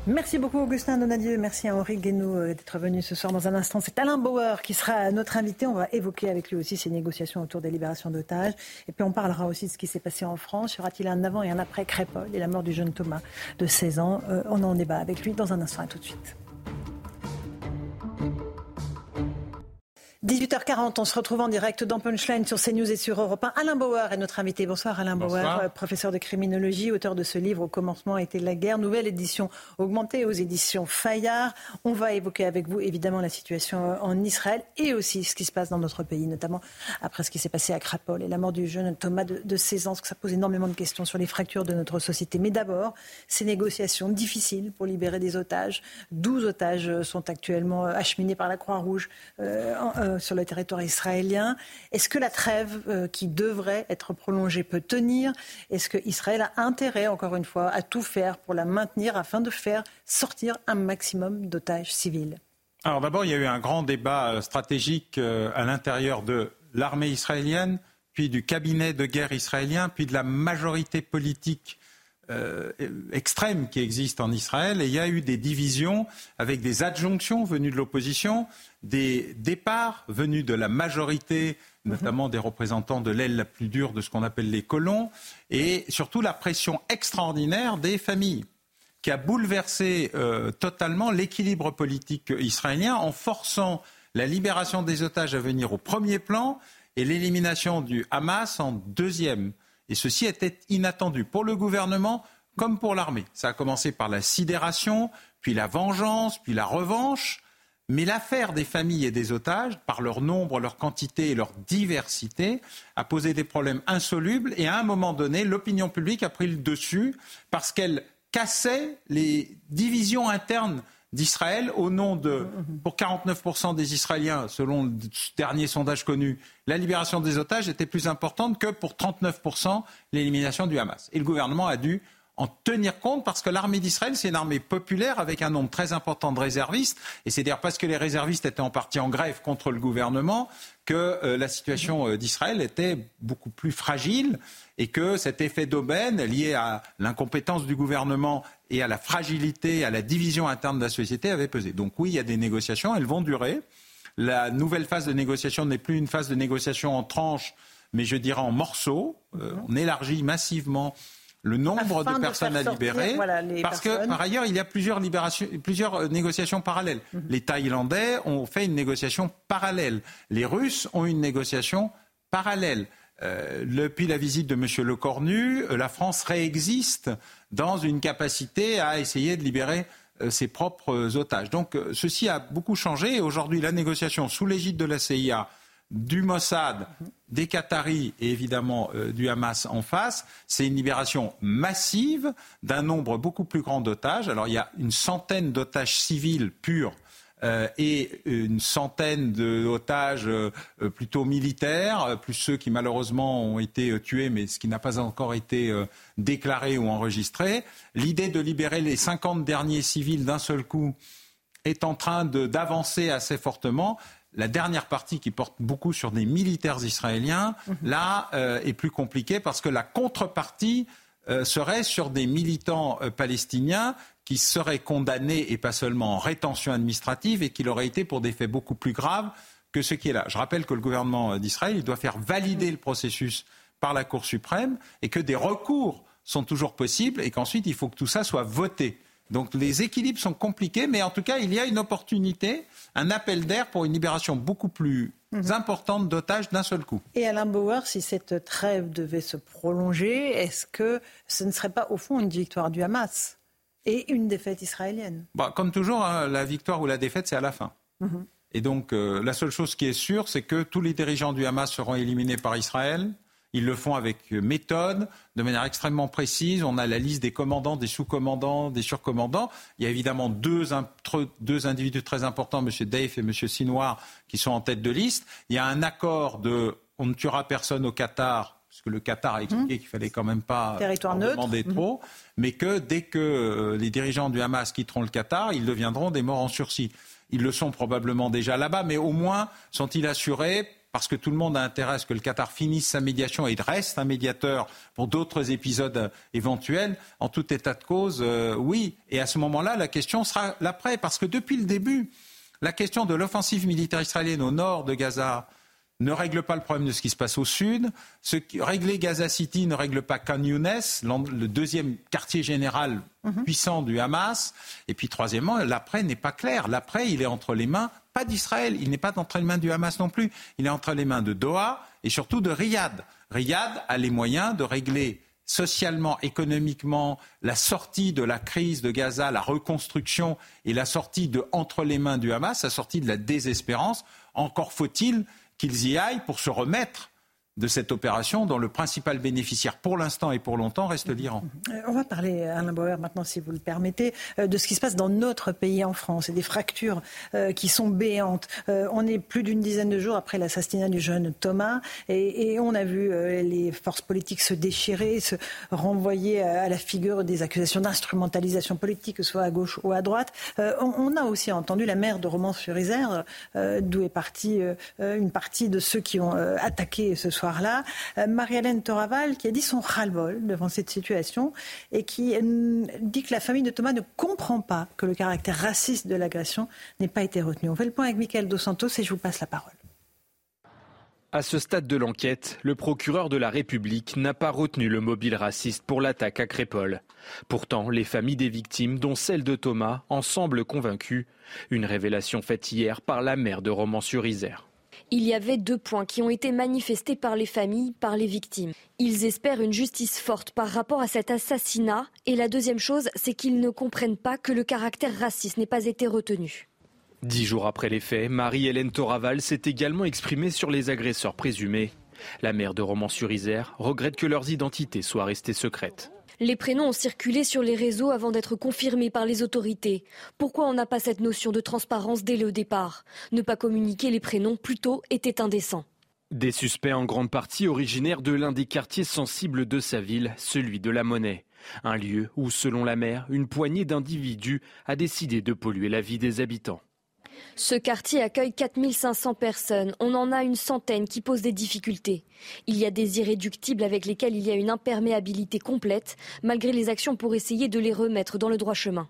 Merci beaucoup Augustin Donadieu, merci à Henri Guénaud euh, d'être venu ce soir dans un instant. C'est Alain Bauer qui sera notre invité. On va évoquer avec lui aussi ces négociations autour des libérations d'otages. Et puis on parlera aussi de ce qui s'est passé en France. Y aura-t-il un avant et un après Crépol et la mort du jeune Thomas de 16 ans? Euh, On en débat avec lui dans un instant. À tout de suite. 18h40, on se retrouve en direct dans Punchline sur CNews et sur Europe 1. Alain Bauer est notre invité. Bonsoir Alain Bauer, euh, professeur de criminologie, auteur de ce livre Au commencement a été la guerre, nouvelle édition augmentée aux éditions Fayard. On va évoquer avec vous évidemment la situation euh, en Israël et aussi ce qui se passe dans notre pays, notamment après ce qui s'est passé à Krapol et la mort du jeune Thomas de, de 16 ans, parce que ça pose énormément de questions sur les fractures de notre société. Mais d'abord, ces négociations difficiles pour libérer des otages. 12 otages sont actuellement acheminés par la Croix-Rouge. Euh, euh, sur le territoire israélien. Est-ce que la trêve euh, qui devrait être prolongée peut tenir? Est-ce que Israël a intérêt, encore une fois, à tout faire pour la maintenir afin de faire sortir un maximum d'otages civils? Alors d'abord, il y a eu un grand débat euh, stratégique à l'intérieur de l'armée israélienne, puis du cabinet de guerre israélien, puis de la majorité politique euh, extrême qui existe en Israël. Et il y a eu des divisions avec des adjonctions venues de l'opposition, des départs venus de la majorité, notamment des représentants de l'aile la plus dure de ce qu'on appelle les colons, et surtout la pression extraordinaire des familles qui a bouleversé euh, totalement l'équilibre politique israélien en forçant la libération des otages à venir au premier plan et l'élimination du Hamas en deuxième. Et ceci était inattendu pour le gouvernement comme pour l'armée. Ça a commencé par la sidération, puis la vengeance, puis la revanche. Mais l'affaire des familles et des otages, par leur nombre, leur quantité et leur diversité, a posé des problèmes insolubles. Et à un moment donné, l'opinion publique a pris le dessus parce qu'elle cassait les divisions internes d'Israël au nom de, pour 49% des Israéliens, selon le dernier sondage connu, la libération des otages était plus importante que pour 39% l'élimination du Hamas. Et le gouvernement a dû en tenir compte parce que l'armée d'Israël, c'est une armée populaire avec un nombre très important de réservistes. Et c'est dire parce que les réservistes étaient en partie en grève contre le gouvernement que euh, la situation euh, d'Israël était beaucoup plus fragile et que cet effet d'aubaine lié à l'incompétence du gouvernement et à la fragilité, à la division interne de la société avait pesé. Donc oui, il y a des négociations, elles vont durer. La nouvelle phase de négociation n'est plus une phase de négociation en tranches, mais je dirais en morceaux. Euh, on élargit massivement le nombre de personnes à libérer, parce que par ailleurs il y a plusieurs, libérations, plusieurs euh, négociations parallèles. Mhm. Les Thaïlandais ont fait une négociation parallèle, les Russes ont une négociation parallèle. Euh, depuis la visite de M. Lecornu, euh, la France réexiste dans une capacité à essayer de libérer ses propres otages. Donc ceci a beaucoup changé aujourd'hui la négociation sous l'égide de la CIA, du Mossad des Qataris et évidemment euh, du Hamas en face, c'est une libération massive d'un nombre beaucoup plus grand d'otages. Alors il y a une centaine d'otages civils purs euh, et une centaine d'otages euh, plutôt militaires, plus ceux qui malheureusement ont été tués, mais ce qui n'a pas encore été déclaré ou enregistré. L'idée de libérer les 50 derniers civils d'un seul coup est en train d'avancer assez fortement la dernière partie qui porte beaucoup sur des militaires israéliens, mhm. là, euh, est plus compliquée parce que la contrepartie euh, serait sur des militants euh, palestiniens qui seraient condamnés, et pas seulement en rétention administrative, et qui l'auraient été pour des faits beaucoup plus graves que ce qui est là. Je rappelle que le gouvernement d'Israël doit faire valider le processus par la Cour suprême et que des recours sont toujours possibles et qu'ensuite il faut que tout ça soit voté. Donc les équilibres sont compliqués, mais en tout cas, il y a une opportunité, un appel d'air pour une libération beaucoup plus mhm. importante d'otages d'un seul coup. Et Alain Bauer, si cette trêve devait se prolonger, est-ce que ce ne serait pas au fond une victoire du Hamas et une défaite israélienne? Bah, Comme toujours, hein, la victoire ou la défaite, c'est à la fin. Mhm. Et donc, euh, la seule chose qui est sûre, c'est que tous les dirigeants du Hamas seront éliminés par Israël. Ils le font avec méthode, de manière extrêmement précise. On a la liste des commandants, des sous-commandants, des surcommandants. Il y a évidemment deux, deux individus très importants, M. Deif et M. Sinoir, qui sont en tête de liste. Il y a un accord de on ne tuera personne au Qatar, parce que le Qatar a expliqué mmh. qu'il fallait quand même pas demander mmh. trop, mais que dès que euh, les dirigeants du Hamas quitteront le Qatar, ils deviendront des morts en sursis. Ils le sont probablement déjà là-bas, mais au moins sont-ils assurés parce que tout le monde a intérêt à ce que le Qatar finisse sa médiation et reste un médiateur pour d'autres épisodes éventuels, en tout état de cause, euh, oui. Et à ce moment-là, la question sera l'après, parce que depuis le début, la question de l'offensive militaire israélienne au nord de Gaza, ne règle pas le problème de ce qui se passe au sud. Ce qui, régler Gaza City ne règle pas Khan Younes, le deuxième quartier général mhm. puissant du Hamas. Et puis troisièmement, l'après n'est pas clair. L'après, il est entre les mains, pas d'Israël, il n'est pas entre les mains du Hamas non plus. Il est entre les mains de Doha et surtout de Riyad. Riyad a les moyens de régler socialement, économiquement, la sortie de la crise de Gaza, la reconstruction et la sortie de entre les mains du Hamas, la sortie de la désespérance. Encore faut-il qu'ils y aillent pour se remettre de cette opération dont le principal bénéficiaire pour l'instant et pour longtemps reste l'Iran. Euh, on va parler, Alain Bauer, maintenant, si vous le permettez, euh, de ce qui se passe dans notre pays en France et des fractures euh, qui sont béantes. On est plus d'une dizaine de jours après l'assassinat du jeune Thomas et, on a vu les forces politiques se déchirer, se renvoyer à la figure des accusations d'instrumentalisation politique, que ce soit à gauche ou à droite. On a aussi entendu la maire de Romans-sur-Isère, d'où est partie une partie de ceux qui ont attaqué ce soir euh, Marie-Hélène Toraval qui a dit son ras-le-bol devant cette situation et qui euh, dit que la famille de Thomas ne comprend pas que le caractère raciste de l'agression n'ait pas été retenu. On fait le point avec Michael Dos Santos et je vous passe la parole. À ce stade de l'enquête, le procureur de la République n'a pas retenu le mobile raciste pour l'attaque à Crépole. Pourtant, les familles des victimes, dont celle de Thomas, en semblent convaincues. Une révélation faite hier par la mère de Romans-sur-Isère. Il y avait deux points qui ont été manifestés par les familles, par les victimes. Ils espèrent une justice forte par rapport à cet assassinat. Et la deuxième chose, c'est qu'ils ne comprennent pas que le caractère raciste n'ait pas été retenu. Dix jours après les faits, Marie-Hélène Toraval s'est également exprimée sur les agresseurs présumés. La mère de Romans-sur-Isère regrette que leurs identités soient restées secrètes. Les prénoms ont circulé sur les réseaux avant d'être confirmés par les autorités. Pourquoi on n'a pas cette notion de transparence dès le départ? Ne pas communiquer les prénoms plus tôt était indécent. Des suspects en grande partie originaires de l'un des quartiers sensibles de sa ville, celui de la Monnaie. Un lieu où, selon la maire, une poignée d'individus a décidé de polluer la vie des habitants. Ce quartier accueille 4500 personnes. On en a une centaine qui posent des difficultés. Il y a des irréductibles avec lesquels il y a une imperméabilité complète, malgré les actions pour essayer de les remettre dans le droit chemin.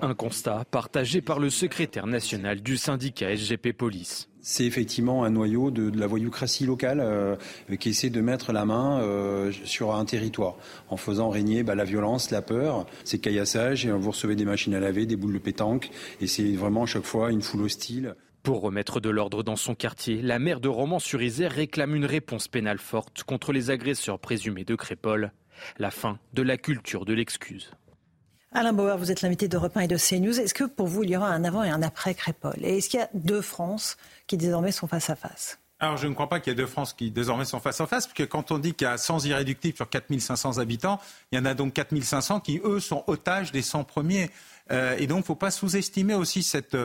Un constat partagé par le secrétaire national du syndicat SGP Police. C'est effectivement un noyau de, la voyoucratie locale euh, qui essaie de mettre la main euh, sur un territoire en faisant régner bah, la violence, la peur, c'est caillassage, et vous recevez des machines à laver, des boules de pétanque, et c'est vraiment à chaque fois une foule hostile. Pour remettre de l'ordre dans son quartier, la maire de Romans-sur-Isère réclame une réponse pénale forte contre les agresseurs présumés de Crépole, la fin de la culture de l'excuse. Alain Bauer, vous êtes l'invité de 1 et de CNews. Est-ce que pour vous, il y aura un avant et un après Crépole? Et est-ce qu'il y a deux France qui désormais sont face à face? Alors, je ne crois pas qu'il y ait deux France qui désormais sont face à face, parce que quand on dit qu'il y a 100 irréductibles sur 4500 habitants, il y en a donc 4500 qui, eux, sont otages des 100 premiers. Euh, et donc, il ne faut pas sous-estimer aussi cette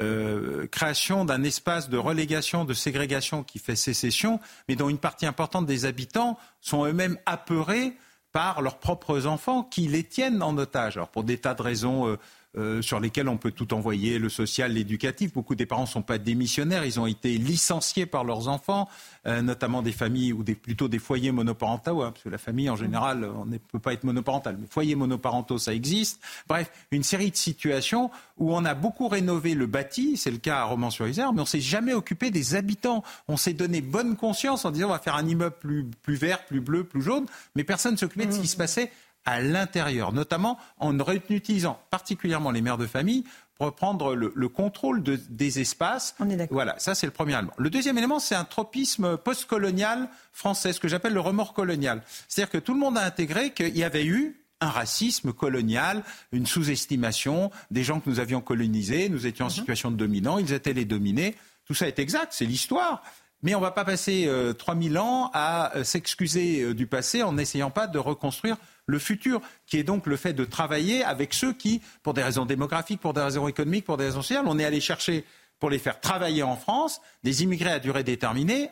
euh, création d'un espace de relégation, de ségrégation qui fait sécession, mais dont une partie importante des habitants sont eux-mêmes apeurés par leurs propres enfants qui les tiennent en otage. Alors, pour des tas de raisons. Euh, sur lesquels on peut tout envoyer, le social, l'éducatif. Beaucoup des parents ne sont pas démissionnaires, ils ont été licenciés par leurs enfants, euh, notamment des familles ou des, plutôt des foyers monoparentaux, hein, parce que la famille en général, on ne peut pas être monoparental, mais foyers monoparentaux, ça existe. Bref, une série de situations où on a beaucoup rénové le bâti, c'est le cas à Romans-sur-Isère, mais on ne s'est jamais occupé des habitants. On s'est donné bonne conscience en disant on va faire un immeuble plus, plus vert, plus bleu, plus jaune, mais personne ne s'occupait de ce qui se passait à l'intérieur, notamment en utilisant particulièrement les mères de famille pour reprendre le, contrôle des espaces. voilà, ça c'est le premier élément. Le deuxième élément, c'est un tropisme postcolonial français, ce que j'appelle le remords colonial. C'est-à-dire que tout le monde a intégré qu'il y avait eu un racisme colonial, une sous-estimation des gens que nous avions colonisés, nous étions en mhm. situation de dominant, ils étaient les dominés. Tout ça est exact, c'est l'histoire. Mais on ne va pas passer euh, 3000 ans à euh, s'excuser euh, du passé en n'essayant pas de reconstruire le futur, qui est donc le fait de travailler avec ceux qui, pour des raisons démographiques, pour des raisons économiques, pour des raisons sociales, on est allé chercher pour les faire travailler en France des immigrés à durée déterminée,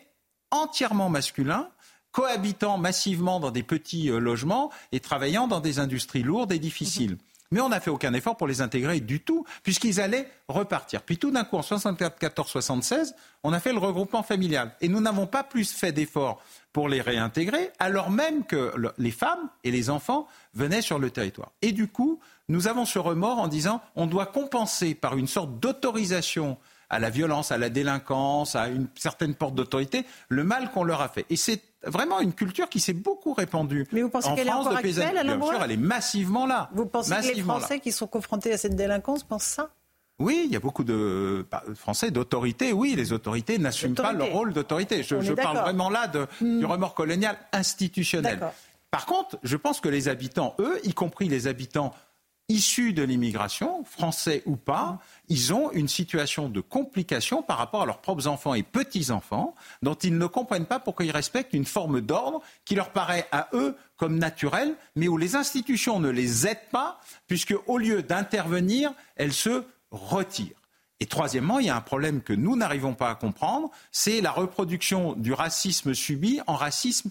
entièrement masculins, cohabitant massivement dans des petits euh, logements et travaillant dans des industries lourdes et difficiles. Mais on n'a fait aucun effort pour les intégrer du tout, puisqu'ils allaient repartir. Puis tout d'un coup, en 74-76, on a fait le regroupement familial. Et nous n'avons pas plus fait d'efforts pour les réintégrer, alors même que les femmes et les enfants venaient sur le territoire. Et du coup, nous avons ce remords en disant on doit compenser par une sorte d'autorisation à la violence, à la délinquance, à une certaine porte d'autorité, le mal qu'on leur a fait. Et c'est vraiment une culture qui s'est beaucoup répandue. Mais vous pensez qu'elle est encore actuelle, Bien sûr, elle est massivement là. Vous pensez que les Français qui sont confrontés à cette délinquance pensent ça? Oui, il y a beaucoup de Français d'autorité. Oui, les autorités n'assument pas leur rôle d'autorité. Je, parle vraiment là de, hmm. du remords colonial institutionnel. Par contre, je pense que les habitants, eux, y compris les habitants issus de l'immigration, français ou pas, ils ont une situation de complication par rapport à leurs propres enfants et petits-enfants, dont ils ne comprennent pas pourquoi ils respectent une forme d'ordre qui leur paraît à eux comme naturelle, mais où les institutions ne les aident pas, puisque au lieu d'intervenir, elles se retirent. Et troisièmement, il y a un problème que nous n'arrivons pas à comprendre, c'est la reproduction du racisme subi en racisme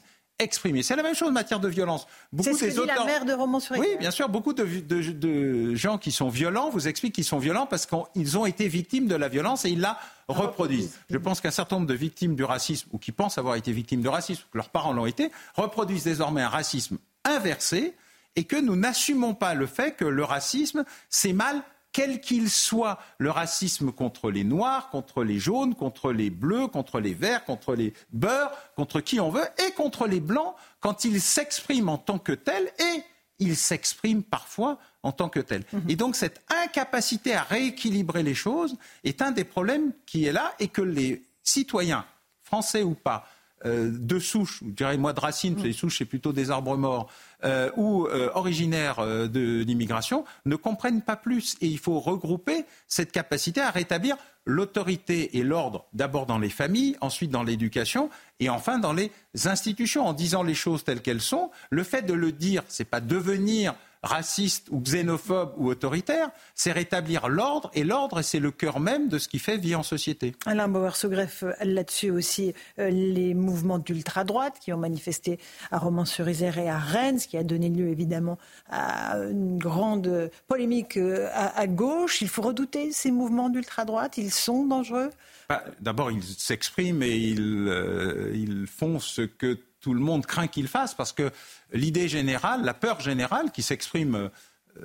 C'est la même chose en matière de violence. Beaucoup ce des que dit la mère de roman sur Oui, bien sûr. Beaucoup de, gens qui sont violents vous expliquent qu'ils sont violents parce qu'ils ont été victimes de la violence et ils la reproduisent. Je pense qu'un certain nombre de victimes du racisme ou qui pensent avoir été victimes de racisme ou que leurs parents l'ont été reproduisent désormais un racisme inversé et que nous n'assumons pas le fait que le racisme, c'est mal quel qu'il soit, le racisme contre les noirs, contre les jaunes, contre les bleus, contre les verts, contre les beurs, contre qui on veut, et contre les blancs, quand ils s'expriment en tant que tels, et ils s'expriment parfois en tant que tels. Mhm. Et donc cette incapacité à rééquilibrer les choses est un des problèmes qui est là, et que les citoyens, français ou pas, euh, de souches, je dirais moi de racines, les souches c'est plutôt des arbres morts, euh, ou euh, originaires de l'immigration, ne comprennent pas plus. Et il faut regrouper cette capacité à rétablir l'autorité et l'ordre d'abord dans les familles, ensuite dans l'éducation et enfin dans les institutions, en disant les choses telles qu'elles sont. Le fait de le dire, c'est pas devenir raciste ou xénophobe ou autoritaire, c'est rétablir l'ordre, et l'ordre, c'est le cœur même de ce qui fait vie en société. Alain Bauer se greffe là-dessus aussi euh, les mouvements d'ultra-droite qui ont manifesté à Romans-sur-Isère et à Rennes, ce qui a donné lieu évidemment à une grande polémique euh, à, gauche. Il faut redouter ces mouvements d'ultra-droite, ils sont dangereux? Bah, D'abord, ils s'expriment et ils, euh, ils font ce que tout le monde craint qu'il fasse, parce que l'idée générale, la peur générale qui s'exprime euh,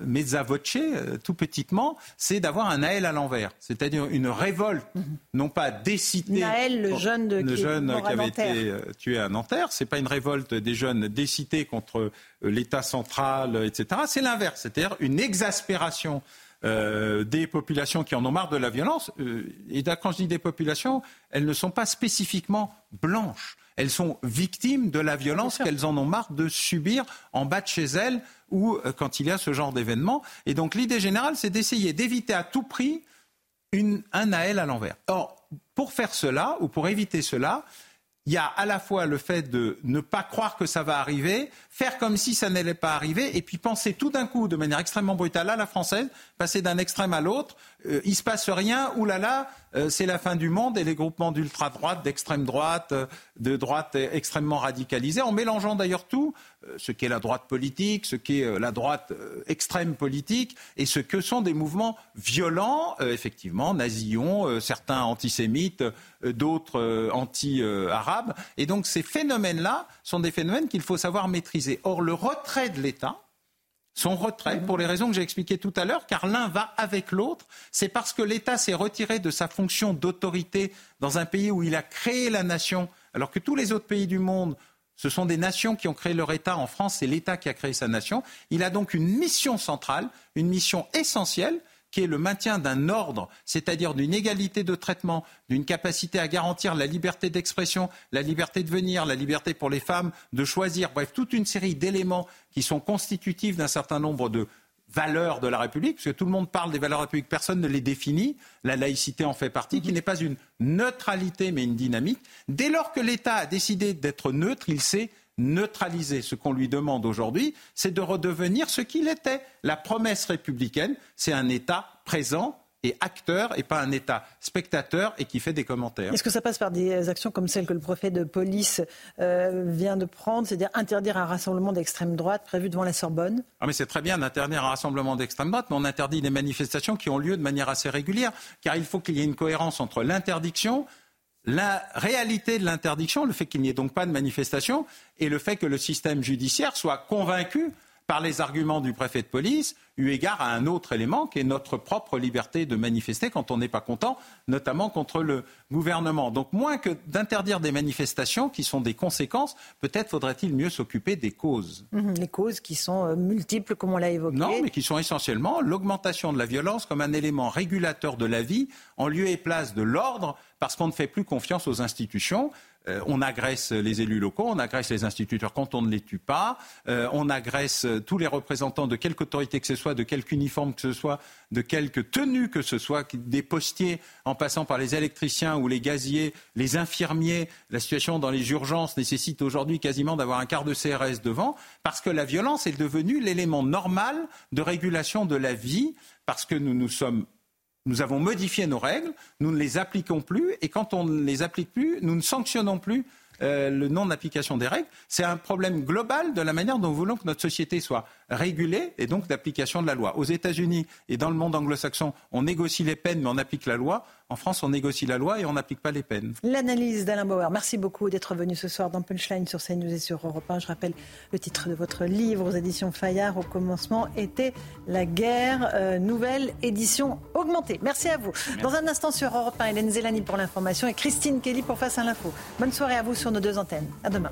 mezza voce, euh, tout petitement, c'est d'avoir un Naël à l'envers, c'est-à-dire une révolte, mhm. non pas décidée. Naël, le jeune, de, qui, jeune qui, avait été euh, tué à Nanterre, c'est pas une révolte des jeunes décités contre l'État central, etc. C'est l'inverse, c'est-à-dire une exaspération des populations qui en ont marre de la violence. et quand je dis des populations, elles ne sont pas spécifiquement blanches elles sont victimes de la violence qu'elles en ont marre de subir en bas de chez elles ou euh, quand il y a ce genre d'événement. Et donc l'idée générale, c'est d'essayer d'éviter à tout prix une, un Naël à l'envers. Or, pour faire cela, ou pour éviter cela, il y a à la fois le fait de ne pas croire que ça va arriver, faire comme si ça n'allait pas arriver, et puis penser tout d'un coup, de manière extrêmement brutale, à la française, passer d'un extrême à l'autre, euh, il se passe rien, oulala, euh, c'est la fin du monde, et les groupements d'ultra-droite, d'extrême droite, euh, de droite extrêmement radicalisés, en mélangeant d'ailleurs tout, euh, ce qu'est la droite politique, ce qu'est euh, la droite euh, extrême politique, et ce que sont des mouvements violents, effectivement, nazillons, certains antisémites, d'autres anti-arabes. Et donc ces phénomènes-là sont des phénomènes qu'il faut savoir maîtriser. Or, le retrait de l'État, son retrait, pour les raisons que j'ai expliquées tout à l'heure, car l'un va avec l'autre. C'est parce que l'État s'est retiré de sa fonction d'autorité dans un pays où il a créé la nation, alors que tous les autres pays du monde ce sont des nations qui ont créé leur État. En France, c'est l'État qui a créé sa nation. Il a donc une mission centrale, une mission essentielle, qui est le maintien d'un ordre, c'est-à-dire d'une égalité de traitement, d'une capacité à garantir la liberté d'expression, la liberté de venir, la liberté pour les femmes de choisir, bref, toute une série d'éléments qui sont constitutifs d'un certain nombre de valeurs de la République, parce que tout le monde parle des valeurs de la République, personne ne les définit, la laïcité en fait partie, qui n'est pas une neutralité mais une dynamique. Dès lors que l'État a décidé d'être neutre, il s'est neutralisé. Ce qu'on lui demande aujourd'hui, c'est de redevenir ce qu'il était. La promesse républicaine, c'est un État présent, et acteur et pas un État spectateur et qui fait des commentaires. Est-ce que ça passe par des actions comme celles que le préfet de police euh, vient de prendre, c'est-à-dire interdire un rassemblement d'extrême droite prévu devant la Sorbonne? Ah mais C'est très bien d'interdire un rassemblement d'extrême droite, mais on interdit des manifestations qui ont lieu de manière assez régulière, car il faut qu'il y ait une cohérence entre l'interdiction, la réalité de l'interdiction, le fait qu'il n'y ait donc pas de manifestation, et le fait que le système judiciaire soit convaincu par les arguments du préfet de police, eu égard à un autre élément qui est notre propre liberté de manifester quand on n'est pas content, notamment contre le gouvernement. Donc moins que d'interdire des manifestations qui sont des conséquences, peut-être faudrait-il mieux s'occuper des causes. Mhm, les causes qui sont euh, multiples, comme on l'a évoqué. Non, mais qui sont essentiellement l'augmentation de la violence comme un élément régulateur de la vie en lieu et place de l'ordre parce qu'on ne fait plus confiance aux institutions. Euh, on agresse les élus locaux, on agresse les instituteurs quand on ne les tue pas, euh, on agresse tous les représentants de quelque autorité que ce soit, de quelque uniforme que ce soit, de quelque tenue que ce soit, des postiers en passant par les électriciens ou les gaziers, les infirmiers. La situation dans les urgences nécessite aujourd'hui quasiment d'avoir un quart de CRS devant, parce que la violence est devenue l'élément normal de régulation de la vie, parce que nous nous sommes nous avons modifié nos règles, nous ne les appliquons plus, et quand on ne les applique plus, nous ne sanctionnons plus euh, le non-application des règles. C'est un problème global de la manière dont nous voulons que notre société soit régulée et donc d'application de la loi. Aux États-Unis et dans le monde anglo-saxon, on négocie les peines mais on applique la loi. En France, on négocie la loi et on n'applique pas les peines. L'analyse d'Alain Bauer. Merci beaucoup d'être venu ce soir dans Punchline sur CNews et sur Europe 1. Je rappelle le titre de votre livre aux éditions Fayard. Au commencement était La guerre, euh, nouvelle édition augmentée. Merci à vous. Dans un instant sur Europe 1, Hélène Zélani pour l'information et Christine Kelly pour Face à l'info. Bonne soirée à vous sur nos deux antennes. À demain.